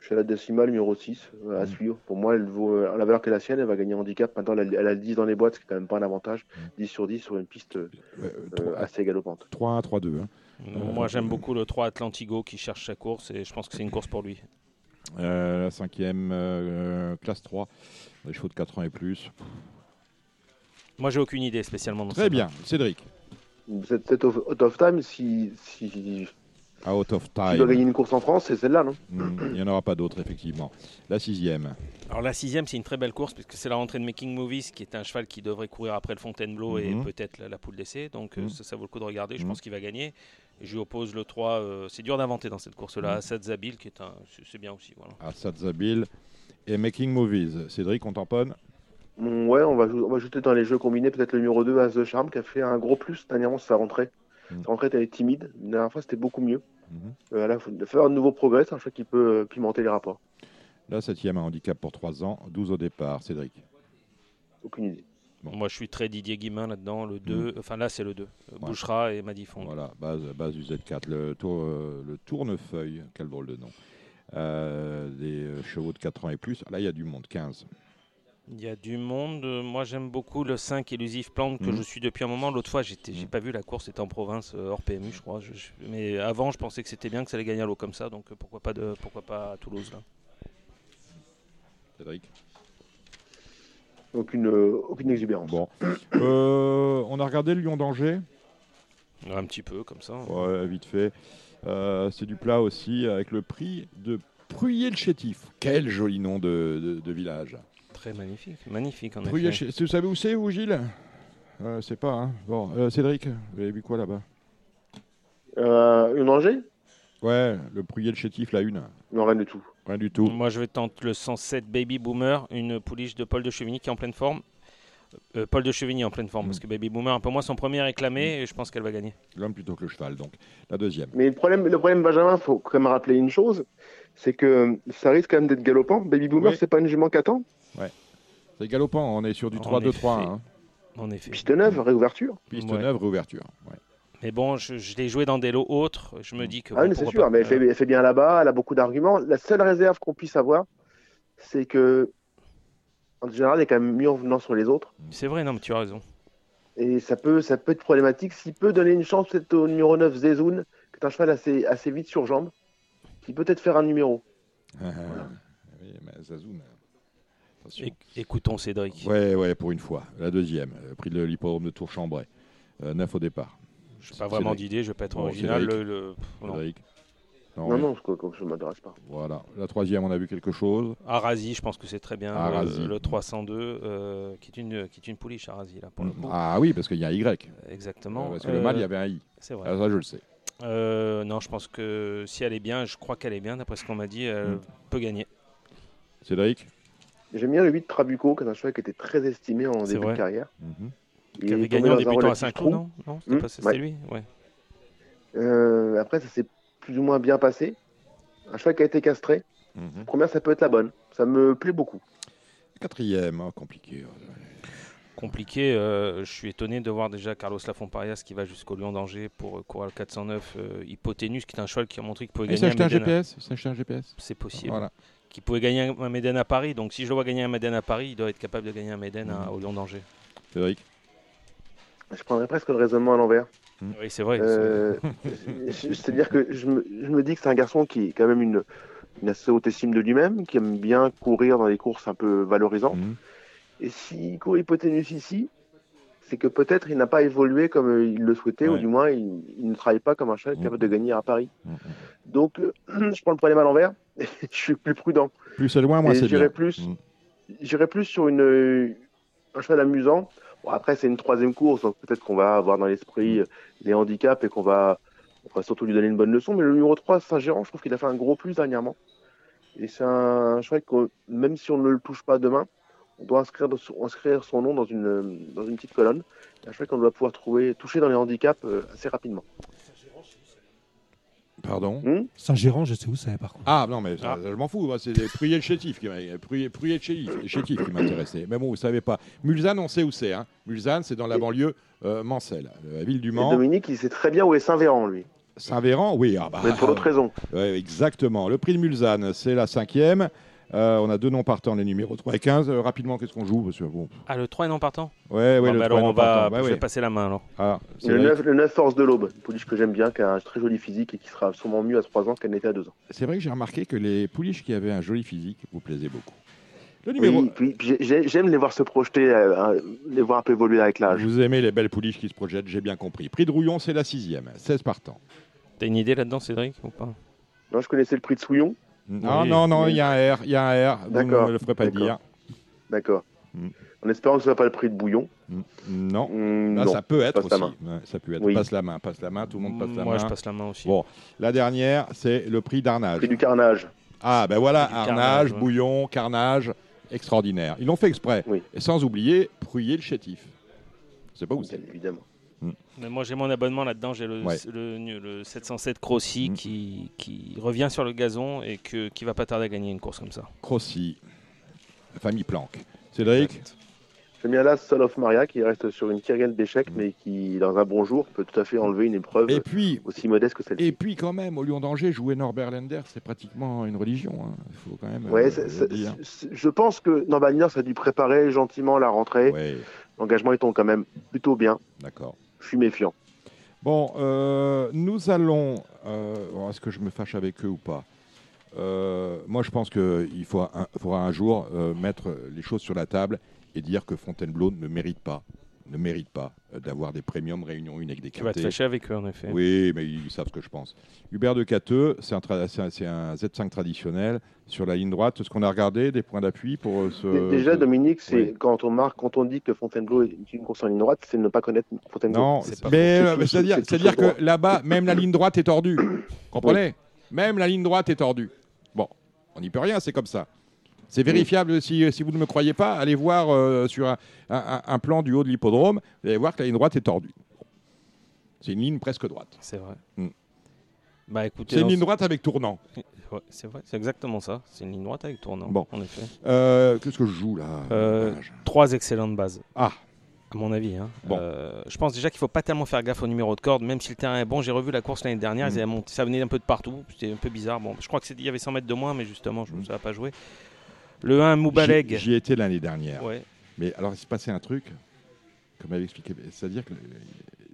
chez la décimale numéro 6 euh, à mm. suivre. Pour moi, elle vaut euh, la valeur que la sienne, elle va gagner handicap. Maintenant, elle, a 10 dans les boîtes, ce qui n'est quand même pas un avantage. 10 mm. sur 10 sur une piste euh, assez galopante. 3-1, 3-2. Hein. Moi, j'aime beaucoup le 3 Atlantigo qui cherche sa course et je pense que c'est une course pour lui. la cinquième, classe 3, les chevaux de 4 ans et plus. Moi, j'ai aucune idée spécialement. Très bien, Cédric. Cette, out of time, si, si Out of time. Tu dois gagner une course en France, c'est celle-là, non hmm, Il n'y en aura pas d'autres, effectivement. La sixième. Alors la sixième, c'est une très belle course puisque c'est la rentrée de Making Movies, qui est un cheval qui devrait courir après le Fontainebleau et mhm. peut-être la, poule d'essai. Donc mhm. ça, vaut le coup de regarder. Je mhm. pense qu'il va gagner. je lui oppose le 3. Euh, c'est dur d'inventer dans cette course-là. Assad Zabil, qui est un, c'est bien aussi. Voilà. Assad Zabil et Making Movies. Cédric, on tamponne? Ouais, on va, on va ajouter dans les jeux combinés peut-être le numéro 2, As de Charme, qui a fait un gros plus dernièrement sa rentrée. Sa rentrée, elle est timide. La dernière fois, c'était beaucoup mieux. Euh, il faut faire un nouveau progrès, c'est un choix qui peut euh, pimenter les rapports. La septième, un handicap pour 3 ans, 12 au départ. Cédric Aucune idée. Moi, je suis très Didier Guimin là-dedans. Le 2, mhm. enfin là, c'est le 2. Euh, Bouchera et Madifond. Voilà, base, base du Z4. Le, tour, le tournefeuille, quel drôle de nom. des chevaux de 4 ans et plus. Là, il y a du monde, 15. Il y a du monde. Moi, j'aime beaucoup le 5 Elusive Plante que mhm. je suis depuis un moment. L'autre fois, j'ai mhm. pas vu la course, c'était en province, hors PMU, je crois. mais avant, je pensais que c'était bien que ça allait gagner à l'eau comme ça. Donc, pourquoi pas, de, pourquoi pas à Toulouse là Cédric aucune, aucune exubérance. Bon. *coughs* Euh, on a regardé Lyon d'Angers Un petit peu, comme ça. Ouais, vite fait. Euh, c'est du plat aussi, avec le prix de Pruyé-le-Chétif. Quel joli nom de, village. Très magnifique, magnifique en effet. Vous savez où c'est, vous, Gilles? Euh, C'est pas, hein. Bon, euh, Cédric, vous avez vu quoi là-bas? Une Angers Ouais, le Pruyé-le-Chétif, la une. Non, rien du tout. Rien du tout. Moi, je vais tenter le 107 Baby Boomer, une pouliche de Paul de Chevigny qui est en pleine forme. Euh, Paul de Chevigny en pleine forme, mm. parce que Baby Boomer, un peu moins, son premier réclamé, mm. et je pense qu'elle va gagner. L'homme plutôt que le cheval, donc. La deuxième. Mais le problème, le problème Benjamin, il faut quand même rappeler une chose c'est que ça risque quand même d'être galopant. Baby Boomer, c'est pas une jument qu'attend Ouais. C'est galopant, on est sur du 3-2-3. Hein. En effet. Piste neuve, réouverture. Piste neuve, réouverture. Ouais. Mais bon, je, l'ai joué dans des lots autres. Je me dis que. Ah, c'est sûr, mais elle fait, bien là-bas. Elle a beaucoup d'arguments. La seule réserve qu'on puisse avoir, c'est que, en général, elle est quand même mieux en venant sur les autres. C'est vrai, non, mais tu as raison. Et ça peut, ça peut être problématique. S'il peut donner une chance, peut-être au numéro 9, Zezoun, qui est un cheval assez, assez vite sur jambe, qui peut être faire un numéro. Ah, ah, oui, mais Écoutons Cédric. Ouais, ouais, pour une fois. La deuxième, prix de l'hippodrome de Tour-Chambray. Euh, neuf au départ. Je n'ai pas vraiment d'idée, je vais pas être original. Le, Non, non, je ne m'intéresse pas. Voilà. La troisième, on a vu quelque chose. Arasi, je pense que c'est très bien. Le, le, 302, euh, qui, est une, qui est une pouliche, Arasi. Là, pour le Ah oui, parce qu'il y a un Y. Exactement. parce que le mal, il y avait un I. C'est vrai. Ah, ça, je le sais. Euh, non, je pense que si elle est bien, je crois qu'elle est bien, d'après ce qu'on m'a dit, elle mm. peut gagner. Cédric? J'aime bien le 8 Trabuco, qui est un cheval qui était très estimé en début de carrière. Mhm. Il avait gagné en débutant à 5 trous, non, non C'était hmm, lui ouais. Euh, après, ça s'est plus ou moins bien passé. Un cheval qui a été castré. Mhm. Première, ça peut être la bonne. Ça me plaît beaucoup. Quatrième, hein, compliqué. Compliqué. Euh, je suis étonné de voir déjà Carlos Lafont-Parias qui va jusqu'au Lyon d'Angers pour courir le 409. Euh, Hypoténus, qui est un cheval qui a montré qu'il pouvait gagner. C'est un, GPS. un GPS. C'est possible. Voilà. Qui pouvait gagner un Méden à Paris. Donc si je le vois gagner un Méden à Paris, il doit être capable de gagner un Méden au Lyon d'Angers. Cédric je prendrais presque le raisonnement à l'envers. Hmm. Oui, c'est vrai. Euh, *laughs* c'est-à-dire que je me, dis que c'est un garçon qui est quand même une, assez haute estime de lui-même, qui aime bien courir dans les courses un peu valorisantes. Hmm. Et s'il court hypoténuse ici, c'est que peut-être il n'a pas évolué comme il le souhaitait, ou du moins il, ne travaille pas comme un cheval capable de gagner à Paris. Donc *clears throat* je prends le problème à l'envers, *laughs* je suis plus prudent. Plus c'est loin, moi c'est bien. Plus, J'irai plus sur une, un cheval amusant après, c'est une troisième course, donc peut-être qu'on va avoir dans l'esprit les handicaps et qu'on va, surtout lui donner une bonne leçon. Mais le numéro 3, Saint-Gérand, je trouve qu'il a fait un gros plus dernièrement. Et c'est un cheval que, même si on ne le touche pas demain, on doit inscrire, inscrire son nom dans une, dans une petite colonne. C'est un cheval qu'on doit pouvoir trouver, toucher dans les handicaps euh, assez rapidement. Pardon hmm Saint-Gérand, je sais où c'est par contre. Ah non, mais je m'en fous. C'est Pruyé le chétif qui qui m'intéressait. Mais bon, vous savez pas. Mulsanne, on sait où c'est. Hein. Mulsanne, c'est dans la banlieue euh, Mancel, la ville du Mans. Dominique, il sait très bien où est Saint-Véran, lui. Saint-Véran, oui. Ah bah, mais pour d'autres raisons. exactement. Le prix de Mulsanne, c'est la cinquième. Euh, on a deux noms partants, les numéros 3 et 15. Euh, rapidement, qu'est-ce qu'on joue? Parce bon. Ah, le 3 est non partant Ouais, ouais, le 3 alors on va je vais passer la main alors. Ah, le, 9, le 9 Force de l'Aube, une pouliche que j'aime bien, qui a un très joli physique et qui sera sûrement mieux à 3 ans qu'elle n'était à 2 ans. C'est vrai que j'ai remarqué que les pouliches qui avaient un joli physique vous plaisaient beaucoup. Le numéro... Oui, j'aime les voir se projeter, euh, les voir un peu évoluer avec l'âge. Vous aimez les belles pouliches qui se projettent, j'ai bien compris. Prix de Rouillon, c'est la sixième, 16 partants. T'as une idée là-dedans, Cédric, ou pas? Non, je connaissais le prix de Souillon. Non, non, non, il y a un R, il y a un R. Vous ne me le ferez pas dire. D'accord. Mm. En espérant que ce soit pas le prix de bouillon. Mm. Non. Mm, Là, ça peut être aussi. ça peut être. Passe la main, passe la main, tout le monde passe la main. Moi, je passe la main aussi. Bon, la dernière, c'est le prix d'arnage. Prix du carnage. Ah, ben voilà, arnage, bouillon, carnage, extraordinaire. Ils l'ont fait exprès. Et sans oublier, Pruyer le chétif. C'est pas où c'est. Évidemment. Mais moi j'ai mon abonnement là-dedans, j'ai le, le, 707 Crossy mm. qui, qui, revient sur le gazon et que, qui va pas tarder à gagner une course comme ça. Crossy, famille Planck. Cédric J'aime bien là Sol of Maria qui reste sur une tirelle d'échecs, mais qui, dans un bon jour, peut tout à fait enlever une épreuve et puis, aussi modeste que celle-ci. Et puis, quand même, au Lyon d'Angers, jouer Norbert Lender, c'est pratiquement une religion. Hein. Il faut quand même. Ouais, je pense que Norbert Lender, ça a dû préparer gentiment la rentrée. L'engagement est quand même plutôt bien. D'accord. Je suis méfiant. Bon, euh, nous allons. Euh, est-ce que je me fâche avec eux ou pas euh, Moi, je pense qu'il faudra un jour mettre les choses sur la table et dire que Fontainebleau ne mérite pas ne mérite pas d'avoir des premiums réunion 1 avec des Tu vas te fâcher avec eux, en effet. Oui, mais ils savent ce que je pense. Hubert de Cateux, c'est un, un, Z5 traditionnel. Sur la ligne droite, ce qu'on a regardé, des points d'appui pour ce. Déjà, Dominique, c'est quand on marque, quand on dit que Fontainebleau est une course en ligne droite, c'est ne pas connaître Fontainebleau. Non, mais c'est-à-dire que là-bas, même la ligne droite est tordue. *coughs* Comprenez? Même la ligne droite est tordue. Bon, on n'y peut rien, c'est comme ça. C'est vérifiable si, vous ne me croyez pas, allez voir euh, sur un, plan du haut de l'hippodrome, vous allez voir que la ligne droite est tordue. C'est une ligne presque droite. C'est vrai. Hmm. Bah, c'est une ligne droite avec tournant. c'est vrai, c'est exactement ça. C'est une ligne droite avec tournant. Bon. En effet. Euh, qu'est-ce que je joue là euh, Trois excellentes bases. Ah. À mon avis. Hein. Bon. je pense déjà qu'il ne faut pas tellement faire gaffe au numéro de corde, même si le terrain est bon. J'ai revu la course l'année dernière, hmm. ça venait un peu de partout. C'était un peu bizarre. Bon, je crois qu'il y avait 100 mètres de moins, mais justement, je, ne ça n'a pas joué. Le 1, Moubaleg. J'y étais l'année dernière. Ouais. Mais alors, il s'est passé un truc, comme avait expliqué, c'est-à-dire que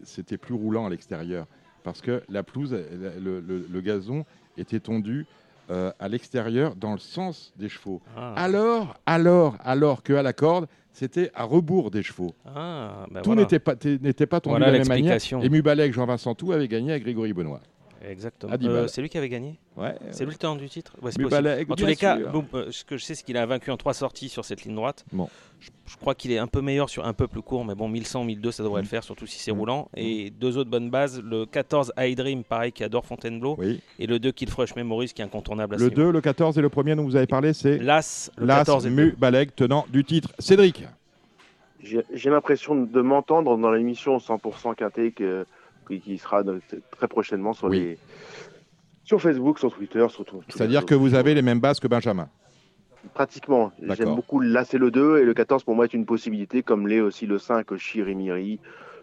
c'était plus roulant à l'extérieur. Parce que la pelouse, le, gazon était tondu euh, à l'extérieur dans le sens des chevaux. Ah. Alors, alors, alors qu'à la corde, c'était à rebours des chevaux. Ah, ben Tout n'était pas, pas tondu de la même manière. Et Mubaleg, Jean-Vincent Tout avait gagné à Grégory Benoît. Exactement. Euh, c'est lui qui avait gagné ouais, C'est lui le tenant du titre ouais, En tous les cas, euh, ce que je sais, c'est qu'il a vaincu en trois sorties sur cette ligne droite. Bon. Je, crois qu'il est un peu meilleur sur un peu plus court, mais bon, 1100, 1200, ça devrait le mm. faire, surtout si c'est mm. roulant. Et mm. deux autres bonnes bases le 14 High Dream, pareil, qui adore Fontainebleau. Et le 2 Killfrush Memories, qui est incontournable. Le 2, le 14 et le premier dont vous avez parlé, c'est L'As, le 14 et Mu Baleg, tenant du titre. Cédric J'ai l'impression de m'entendre dans l'émission 100% quinté que qui sera très prochainement sur, les, sur Facebook, sur Twitter, sur tout. C'est-à-dire que vous avez les mêmes bases que Benjamin Pratiquement. J'aime beaucoup là c'est le 2 et le 14 pour moi est une possibilité, comme l'est aussi le 5 Chirimiri.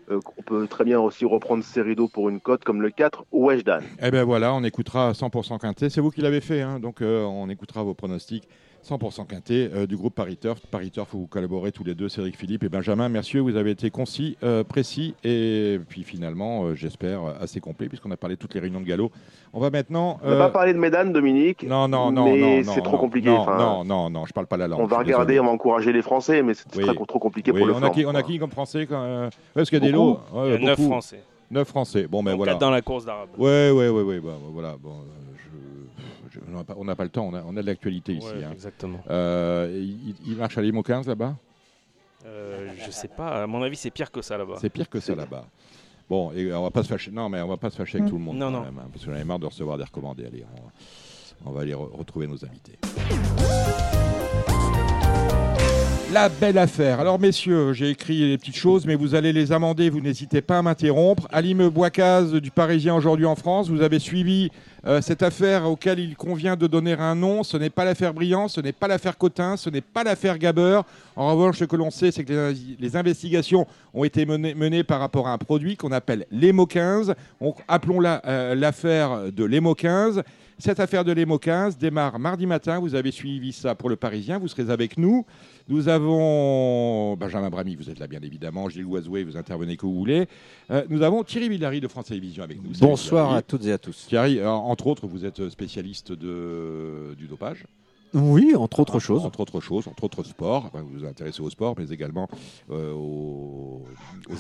Euh, on peut très bien aussi reprendre Cerido pour une cote comme le 4 Weshdan. Eh bien voilà, on écoutera 100% quinté. C'est vous qui l'avez fait, hein, donc euh, on écoutera vos pronostics. 100% quinté euh, du groupe Paris Turf. Paris Turf, vous collaborez tous les deux, Cédric Philippe et Benjamin. Merci, vous avez été concis, euh, précis et puis finalement, euh, j'espère, assez complet puisqu'on a parlé de toutes les réunions de galop. On va maintenant. On n'a pas parlé de Médane, Dominique. Non, non, non. Mais c'est trop compliqué. Non, non, non, non, je parle pas la langue. On va regarder, on va encourager les Français, mais c'est trop compliqué pour le on a, qui, on a qui comme Français quand, Parce qu'il y a des lots. Il y a 9 Français. 9 Français. Bon, ben voilà. dans la course d'arabe. Ouais, ouais, ouais, ouais. Bah, voilà. Bon, on n'a pas, le temps, on a, de l'actualité ici. Hein. Exactement. Euh, il, marche à l'IMO 15 là-bas? Euh, Je sais pas. À mon avis, c'est pire que ça là-bas. C'est pire que ça là-bas. Bon, et on va pas se fâcher. Non, mais on va pas se fâcher avec mm. tout le monde. Non, non. Hein, parce qu'on avait marre de recevoir des recommandés. Allez, on, va aller retrouver nos invités. La belle affaire. Alors, messieurs, j'ai écrit les petites choses, mais vous allez les amender. Vous n'hésitez pas à m'interrompre. Alim Boicaz du Parisien aujourd'hui en France. Vous avez suivi euh, cette affaire auquel il convient de donner un nom. Ce n'est pas l'affaire Briand, ce n'est pas l'affaire Cotin, ce n'est pas l'affaire Gaber. En revanche, ce que l'on sait, c'est que les, investigations ont été menées, par rapport à un produit qu'on appelle l'EMO 15. Appelons-la euh, l'affaire de l'EMO 15. Cette affaire de l'EMO 15 démarre mardi matin. Vous avez suivi ça pour le Parisien. Vous serez avec nous. Nous avons Benjamin Brami, vous êtes là bien évidemment. Gilles Oiseau, vous intervenez que vous voulez. Euh, nous avons Thierry Villary de France Télévisions avec nous. Bonsoir à toutes et à tous. Thierry, euh, entre autres, vous êtes spécialiste de, du dopage. Oui, entre autres choses. Entre autres choses, entre autres sports. vous vous intéressez au sport, mais également euh, aux,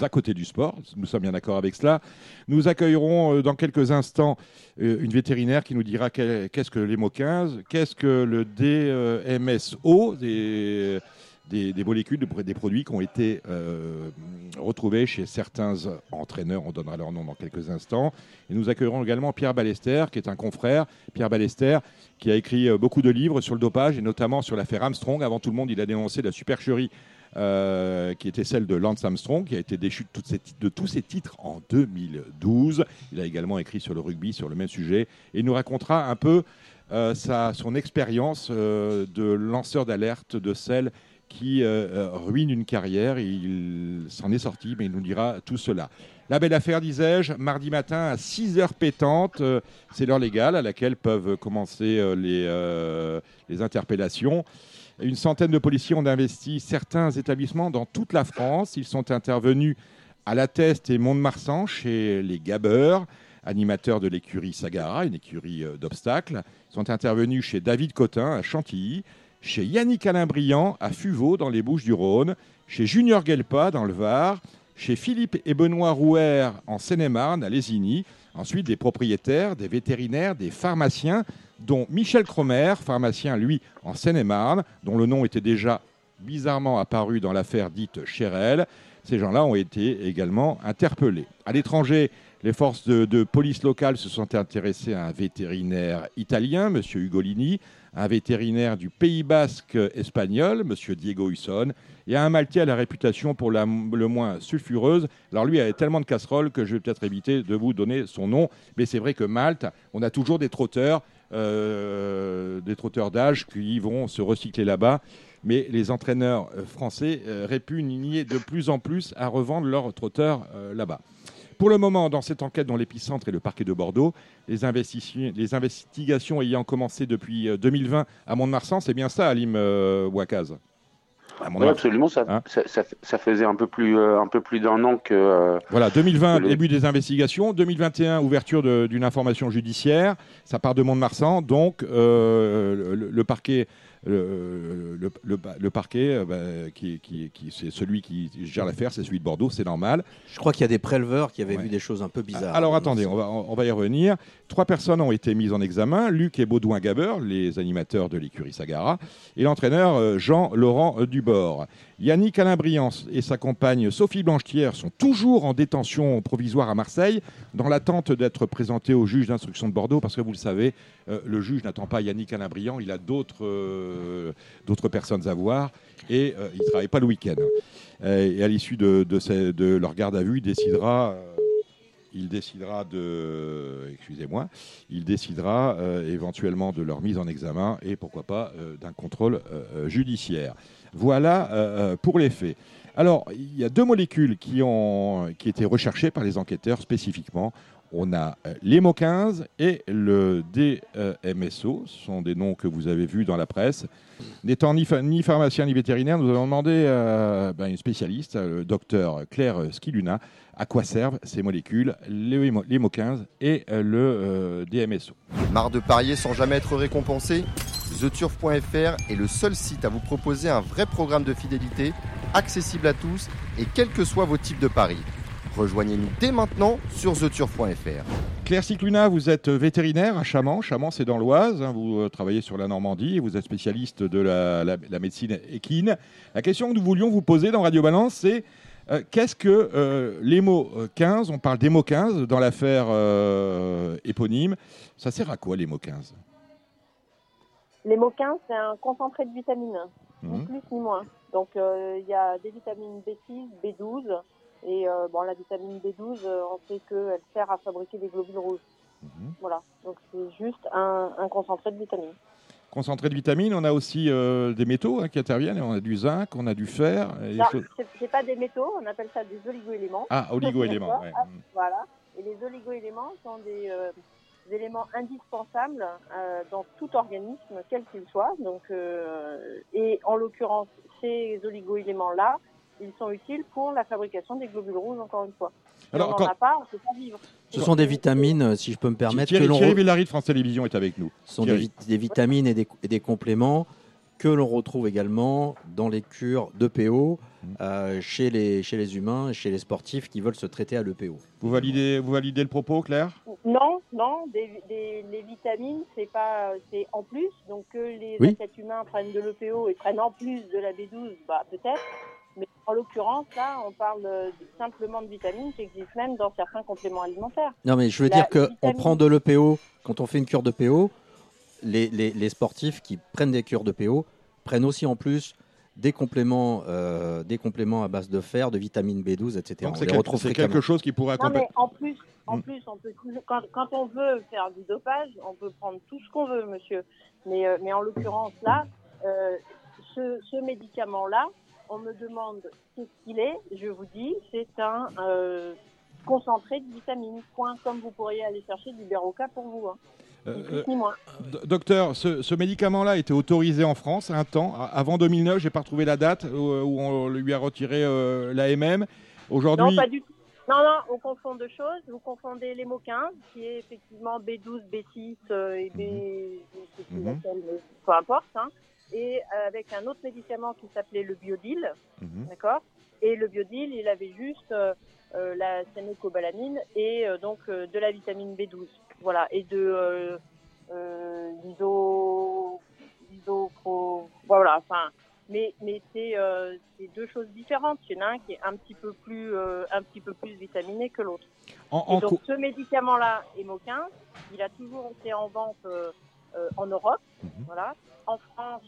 à côté du sport. Nous sommes bien d'accord avec cela. Nous accueillerons euh, dans quelques instants euh, une vétérinaire qui nous dira qu'est-ce que l'EMO 15, qu'est-ce que le DMSO, des des, molécules, des produits qui ont été euh, retrouvés chez certains entraîneurs. On donnera leur nom dans quelques instants. Et nous accueillerons également Pierre Ballester, qui est un confrère. Pierre Ballester, qui a écrit euh, beaucoup de livres sur le dopage et notamment sur l'affaire Armstrong. Avant tout le monde, il a dénoncé la supercherie euh, qui était celle de Lance Armstrong, qui a été déchu de, tous ses titres en 2012. Il a également écrit sur le rugby, sur le même sujet. Et il nous racontera un peu son expérience de lanceur d'alerte de celle qui ruine une carrière. Il s'en est sorti, mais il nous dira tout cela. La belle affaire, disais-je, mardi matin à 6 heures pétantes, c'est l'heure légale à laquelle peuvent commencer les, les interpellations. Une centaine de policiers ont investi certains établissements dans toute la France. Ils sont intervenus à La Teste et Mont-de-Marsan chez les Gabeurs, animateurs de l'écurie Sagara, une écurie euh, d'obstacles. Ils sont intervenus chez David Cotin à Chantilly, chez Yannick Alain Briand à Fuveau dans les Bouches du Rhône, chez Junior Gelpa dans le Var, chez Philippe et Benoît Rouer en Seine-et-Marne à Lésigny. Ensuite, des propriétaires, des vétérinaires, des pharmaciens, dont Michel Cromer, pharmacien, lui, en Seine-et-Marne, dont le nom était déjà bizarrement apparu dans l'affaire dite Chérel. Ces gens-là ont été également interpellés. À l'étranger, les forces de, police locales se sont intéressées à un vétérinaire italien, M. Ugolini, un vétérinaire du Pays basque espagnol, M. Diego Husson, et un Maltais à la réputation pour le moins sulfureuse. Alors lui avait tellement de casseroles que je vais peut-être éviter de vous donner son nom, mais c'est vrai que Malte, on a toujours des trotteurs euh, des trotteurs d'âge qui vont se recycler là-bas. Mais les entraîneurs euh, français euh, répugnent de plus en plus à revendre leurs trotteurs là-bas. Pour le moment, dans cette enquête dans l'épicentre et le parquet de Bordeaux, les, les investigations ayant commencé depuis 2020 à Mont-de-Marsan, c'est bien ça, Alim Ouakaz? Oui, absolument. Hein? ça, ça, faisait un peu plus, euh, un peu plus d'un an que. Euh, voilà, 2020, début des investigations. 2021, ouverture d'une information judiciaire. Ça part de Mont-de-Marsan. Donc, euh, le, parquet le, le, parquet, euh, bah, qui, qui, c'est celui qui gère l'affaire, c'est celui de Bordeaux, c'est normal. Je crois qu'il y a des préleveurs qui avaient vu des choses un peu bizarres. Alors attendez, on va, on va y revenir. Trois personnes ont été mises en examen Luc et Baudouin Gabeur, les animateurs de l'écurie Sagara, et l'entraîneur euh, Jean-Laurent Dubord. Yannick Alain Briance et sa compagne Sophie Blanchetière sont toujours en détention provisoire à Marseille, dans l'attente d'être présentés au juge d'instruction de Bordeaux, parce que vous le savez, euh, le juge n'attend pas Yannick Alain Briand, il a d'autres euh, personnes à voir, et euh, il ne travaille pas le week-end. et à l'issue de, de, leur garde à vue, il décidera il décidera de, excusez-moi, il décidera éventuellement de leur mise en examen et pourquoi pas d'un contrôle judiciaire. Voilà euh, euh, pour les faits. Alors, il y a deux molécules qui ont qui étaient recherchées par les enquêteurs spécifiquement. On a euh, l'EMO 15 et le DMSO. Ce sont des noms que vous avez vus dans la presse. N'étant ni, ni, pharmacien ni vétérinaire, nous avons demandé à ben, une spécialiste, le docteur Claire Skiluna, à quoi servent ces molécules, l'EMO 15 et le DMSO. Marre de parier sans jamais être récompensé? TheTurf.fr est le seul site à vous proposer un vrai programme de fidélité, accessible à tous et quels que soient vos types de paris. Rejoignez-nous dès maintenant sur TheTurf.fr. Claire Cicluna, vous êtes vétérinaire à Chamans. Chamans, c'est dans l'Oise. Hein. vous euh, travaillez sur la Normandie et vous êtes spécialiste de la, médecine équine. La question que nous voulions vous poser dans Radio Balance, c'est euh, qu'est-ce que euh, l'EMO 15 On parle d'EMO 15 dans l'affaire éponyme. Ça sert à quoi l'EMO 15 les moquins, c'est un concentré de vitamines, ni mhm. plus ni moins. Donc euh, il y a des vitamines B6, B12, et euh, bon, la vitamine B12, euh, on sait qu'elle sert à fabriquer des globules rouges. Mhm. Voilà, donc c'est juste un, concentré de vitamines. Concentré de vitamines, on a aussi des métaux hein, qui interviennent, on a du zinc, on a du fer. Non, c'est pas des métaux, on appelle ça des oligoéléments. Ah, oligoéléments, *laughs* ouais. Voilà, et les oligoéléments sont des éléments indispensables euh, dans tout organisme, quel qu'il soit. Donc, euh, et en l'occurrence, ces oligo-éléments-là, ils sont utiles pour la fabrication des globules rouges, encore une fois. Alors, on n'en a pas, on ne peut pas vivre. Ce sont des vitamines, si je peux me permettre. Thierry, que Thierry Villary de France Télévisions est avec nous. Ce sont des, vitamines et des, et des compléments que l'on retrouve également dans les cures d'EPO mmh. euh, chez, les, chez les humains et chez les sportifs qui veulent se traiter à l'EPO. Vous validez, vous validez le propos, Claire? Non, non. les vitamines, c'est pas, c'est en plus. Donc que les athlètes humains prennent de l'EPO et prennent en plus de la B12, bah, peut-être. Mais en l'occurrence, là, on parle simplement de vitamines qui existent même dans certains compléments alimentaires. Non, mais je veux dire qu'on prend de l'EPO quand on fait une cure d'EPO les, sportifs qui prennent des cures de PO prennent aussi en plus des compléments, euh, des compléments à base de fer, de vitamine B12, etc. Donc c'est quelque chose qui pourrait accompagner. en plus, en mm. plus, on peut, quand, on veut faire du dopage, on peut prendre tout ce qu'on veut, monsieur. Mais, euh, mais en l'occurrence là, euh, ce, médicament-là, on me demande qu'est-ce qu'il est. Je vous dis, c'est un euh, concentré de vitamines. Point. Comme vous pourriez aller chercher du Beroca pour vous. Hein. Euh, docteur, ce, médicament-là a été autorisé en France un temps. Avant 2009, j'ai pas retrouvé la date où, on lui a retiré l'AMM. Aujourd'hui. Non, pas du tout. Non, non, on confond deux choses. Vous confondez l'hémo 15, qui est effectivement B12, B6 et B. Mhm. peu importe. Hein et euh, avec un autre médicament qui s'appelait le biodil, mhm. d'accord? Et le biodil, il avait juste euh, euh la sénécobalamine et euh, donc de la vitamine B12, voilà, et de l'iso, voilà, enfin, mais mais c'est deux choses différentes. Il y en a un qui est un petit peu plus un petit peu plus vitaminé que l'autre. Et donc ce médicament-là, Hémo 15, il a toujours été en vente en Europe, mhm. voilà. En France,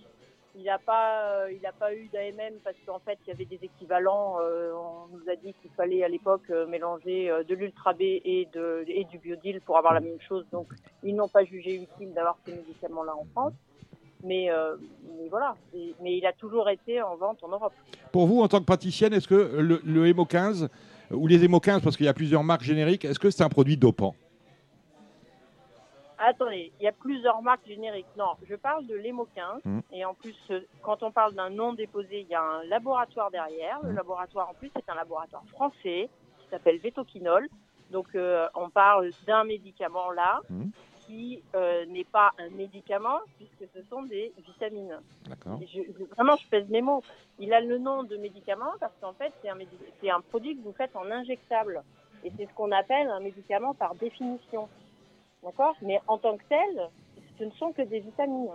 il n'a pas, euh, pas eu d'AMM parce qu'en fait, il y avait des équivalents. Euh, on nous a dit qu'il fallait à l'époque euh, mélanger de l'Ultra B et, de, et du Biodil pour avoir la même chose. Donc, ils n'ont pas jugé utile d'avoir ces médicaments-là en France. Mais, mais voilà, mais il a toujours été en vente en Europe. Pour vous, en tant que praticienne, est-ce que le, le Hémo 15 ou les Hémo 15, parce qu'il y a plusieurs marques génériques, est-ce que c'est un produit dopant? Attendez, il y a plusieurs marques génériques. Non, je parle de 15. Mmh. Et en plus, euh, quand on parle d'un nom déposé, il y a un laboratoire derrière. Le mmh. laboratoire, en plus, c'est un laboratoire français qui s'appelle Vetoquinol. Donc, euh, on parle d'un médicament là mmh. qui euh, n'est pas un médicament puisque ce sont des vitamines. D'accord. vraiment, je pèse mes mots. Il a le nom de médicament parce qu'en fait, c'est un, un produit que vous faites en injectable. Et c'est ce qu'on appelle un médicament par définition. D'accord Mais en tant que tel, ce ne sont que des vitamines.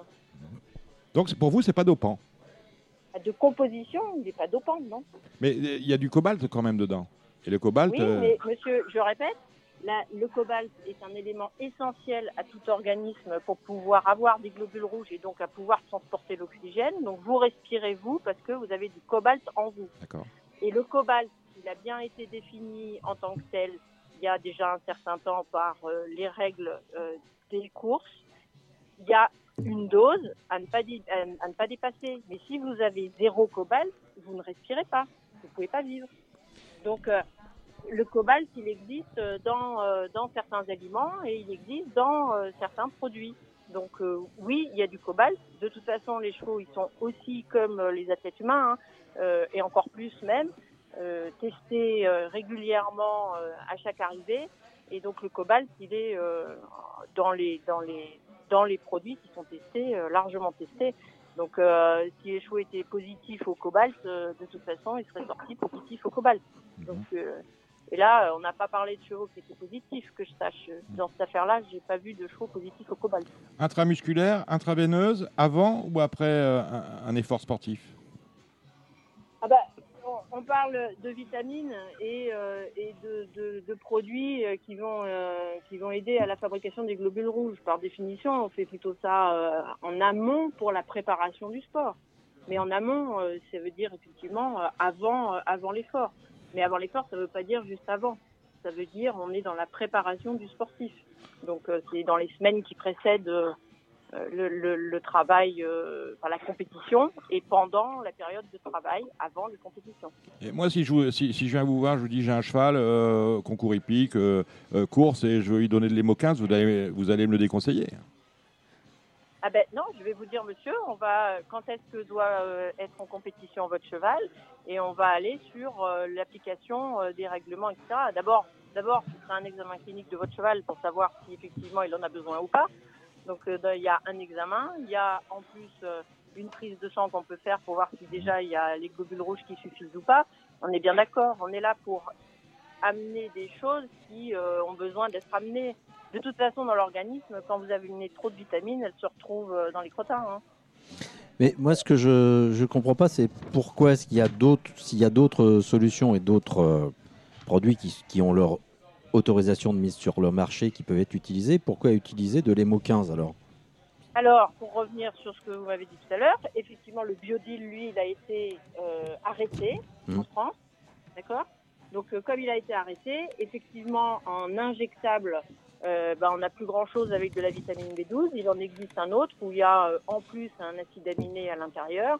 Donc pour vous, c'est pas dopant De composition, il n'est pas dopant, non Mais euh, il y a du cobalt quand même dedans. Et le cobalt. Oui, euh, mais monsieur, je répète, le cobalt est un élément essentiel à tout organisme pour pouvoir avoir des globules rouges et donc à pouvoir transporter l'oxygène. Donc vous respirez vous parce que vous avez du cobalt en vous. D'accord. Et le cobalt, il a bien été défini en tant que tel il y a déjà un certain temps par euh, les règles euh, des courses. Il y a une dose à ne, pas dépasser. Mais si vous avez zéro cobalt, vous ne respirez pas. Vous ne pouvez pas vivre. Donc, euh, le cobalt, il existe dans, dans certains aliments et il existe dans certains produits. Donc, oui, il y a du cobalt. De toute façon, les chevaux, ils sont aussi comme les athlètes humains, hein, et encore plus même. Euh, testé euh, régulièrement euh, à chaque arrivée. Et donc le cobalt, il est dans les dans les dans les produits qui sont testés, largement testés. Donc, si les chevaux étaient positifs au cobalt, de toute façon, ils seraient sortis positifs au cobalt. Mhm. Donc, et là, on n'a pas parlé de chevaux qui étaient positifs, que je sache. Dans cette affaire-là, j'ai pas vu de chevaux positifs au cobalt. Intramusculaire, intraveineuse, avant ou après un, un effort sportif? On parle de vitamines et, euh, de, produits euh, qui vont, euh, qui vont aider à la fabrication des globules rouges. Par définition, on fait plutôt ça en amont pour la préparation du sport. Mais en amont, ça veut dire effectivement avant, avant l'effort. Mais avant l'effort, ça ne veut pas dire juste avant. Ça veut dire on est dans la préparation du sportif. Donc c'est dans les semaines qui précèdent le, le, travail, euh, la compétition et pendant la période de travail avant les compétitions. Et moi, si je, si, si je viens vous voir, je vous dis j'ai un cheval, euh, concours hippique, euh, course, et je veux lui donner de l'hémo 15, vous allez, vous allez me le déconseiller ah ben non, je vais vous dire, monsieur, on va quand est-ce que doit être en compétition votre cheval? Et on va aller sur l'application des règlements, etc. D'abord, d'abord, ce sera un examen clinique de votre cheval pour savoir si effectivement il en a besoin ou pas. Donc euh, il y a un examen, il y a en plus euh, une prise de sang qu'on peut faire pour voir si déjà il y a les globules rouges qui suffisent ou pas. On est bien d'accord, on est là pour amener des choses qui euh, ont besoin d'être amenées. De toute façon, dans l'organisme, quand vous avez trop de vitamines, elles se retrouvent dans les crottins. Hein. Mais moi, ce que je ne comprends pas, c'est pourquoi est-ce qu'il y a d'autres, s'il y a d'autres solutions et d'autres produits qui, qui, ont leur autorisation de mise sur le marché qui peuvent être utilisées. Pourquoi utiliser de l'EMO 15 alors? Alors, pour revenir sur ce que vous m'avez dit tout à l'heure, effectivement, le biodil, lui, il a été euh, arrêté en mmh. France. D'accord? Donc, euh, comme il a été arrêté, effectivement, en injectable, euh, ben, on n'a plus grand-chose avec de la vitamine B12. Il en existe un autre où il y a en plus un acide aminé à l'intérieur.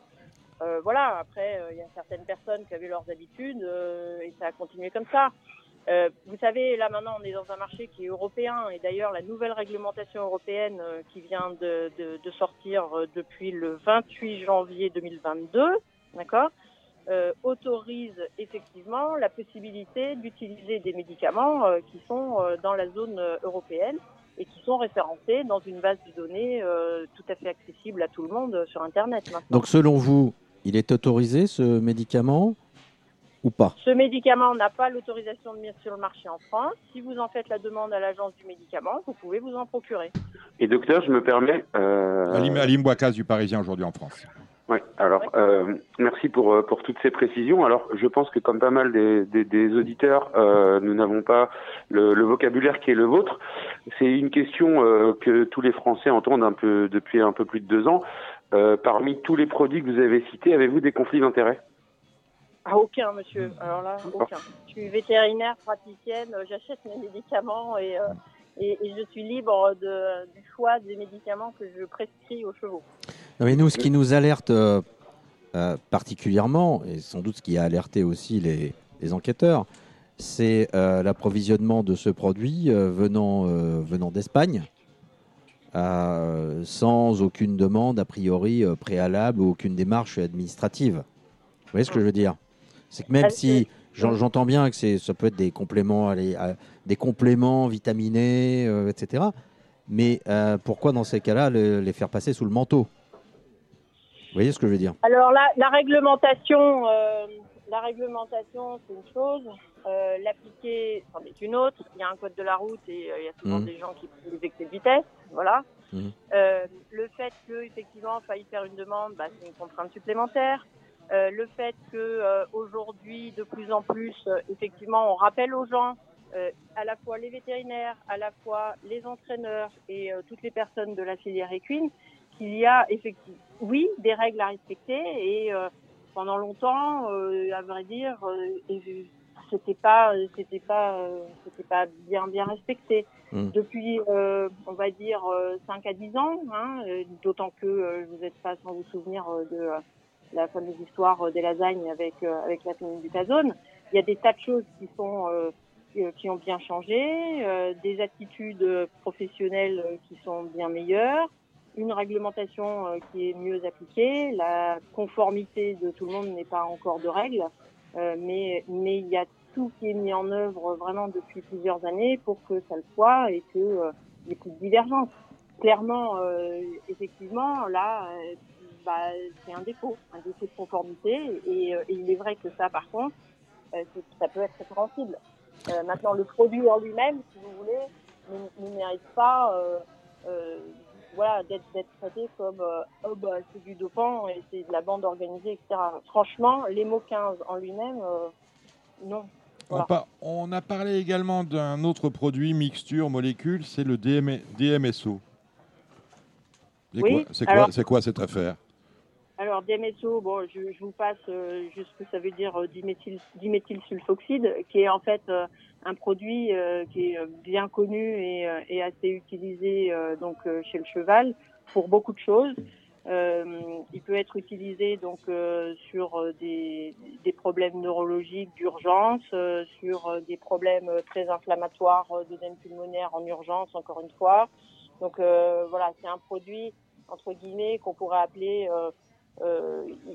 voilà, après, il y a certaines personnes qui avaient leurs habitudes et ça a continué comme ça. Vous savez, là maintenant, on est dans un marché qui est européen et d'ailleurs, la nouvelle réglementation européenne qui vient de, sortir depuis le 28 janvier 2022, d'accord euh, autorise effectivement la possibilité d'utiliser des médicaments euh, qui sont euh, dans la zone européenne et qui sont référencés dans une base de données tout à fait accessible à tout le monde sur Internet. Donc selon vous, il est autorisé ce médicament? Ou pas? Ce médicament n'a pas l'autorisation de mise sur le marché en France. Si vous en faites la demande à l'agence du médicament, vous pouvez vous en procurer. Et docteur, je me permets... Alim, Alim du Parisien aujourd'hui en France. Oui, alors euh, merci pour, euh, pour toutes ces précisions. Alors je pense que comme pas mal des, des, des auditeurs, euh, nous n'avons pas le, le, vocabulaire qui est le vôtre. C'est une question euh, que tous les Français entendent un peu depuis un peu plus de deux ans. Euh, parmi tous les produits que vous avez cités, avez-vous des conflits d'intérêts? Ah, aucun, monsieur. Alors là, aucun. Je suis vétérinaire, praticienne, j'achète mes médicaments et et, et, je suis libre de, du choix des médicaments que je prescris aux chevaux. Non, mais nous, ce qui nous alerte euh, euh, particulièrement, et sans doute ce qui a alerté aussi les, les enquêteurs, c'est euh, l'approvisionnement de ce produit euh, venant, euh, venant d'Espagne, sans aucune demande a priori préalable ou aucune démarche administrative. Vous voyez ce que je veux dire? C'est que même si J'entends bien que ça peut être des compléments, allez, des compléments vitaminés, euh, etc. Mais euh, pourquoi dans ces cas-là les faire passer sous le manteau? Vous voyez ce que je veux dire? Alors la, la réglementation, euh, la réglementation c'est une chose, l'appliquer c'en est une autre. Il y a un code de la route et il y a souvent mmh. des gens qui prennent des excès de vitesse, voilà. Mmh. le fait qu'effectivement il faille faire une demande, bah, c'est une contrainte supplémentaire. Euh, le fait que euh, aujourd'hui, de plus en plus, euh, effectivement, on rappelle aux gens, à la fois les vétérinaires, à la fois les entraîneurs et toutes les personnes de la filière équine, qu'il y a effectivement, oui, des règles à respecter et pendant longtemps, à vrai dire, c'était pas, c'était pas, c'était pas bien bien respecté. Mmh. Depuis, on va dire 5 à 10 ans, hein, d'autant que vous n'êtes pas sans vous souvenir de la fameuse histoire euh, des lasagnes avec euh, avec la zone. Il y a des tas de choses qui sont euh, qui ont bien changé, des attitudes professionnelles qui sont bien meilleures, une réglementation qui est mieux appliquée, la conformité de tout le monde n'est pas encore de règle, mais mais il y a tout qui est mis en œuvre vraiment depuis plusieurs années pour que ça le soit et que il n'y ait plus de divergence. Clairement, effectivement, là, bah, c'est un défaut, un défaut de conformité. Et, euh, et, il est vrai que ça, par contre, euh, ça peut être répréhensible. Euh, maintenant, le produit en lui-même, si vous voulez, ne, ne mérite pas voilà, d'être traité comme oh, bah, c'est du dopant et c'est de la bande organisée, etc. Franchement, les mots 15 en lui-même, non. On, a parlé également d'un autre produit, mixture, molécule, c'est le DMSO. C'est quoi, quoi, quoi cette affaire? Alors DMSO, bon, je, je vous passe euh, juste ce que ça veut dire euh, diméthyl, dimethylsulfoxide, qui est en fait euh, un produit euh, qui est bien connu et, et assez utilisé donc chez le cheval pour beaucoup de choses. il peut être utilisé donc sur des, des, problèmes neurologiques d'urgence, sur des problèmes très inflammatoires d'œdème pulmonaire en urgence, encore une fois. Donc voilà, c'est un produit entre guillemets qu'on pourrait appeler euh,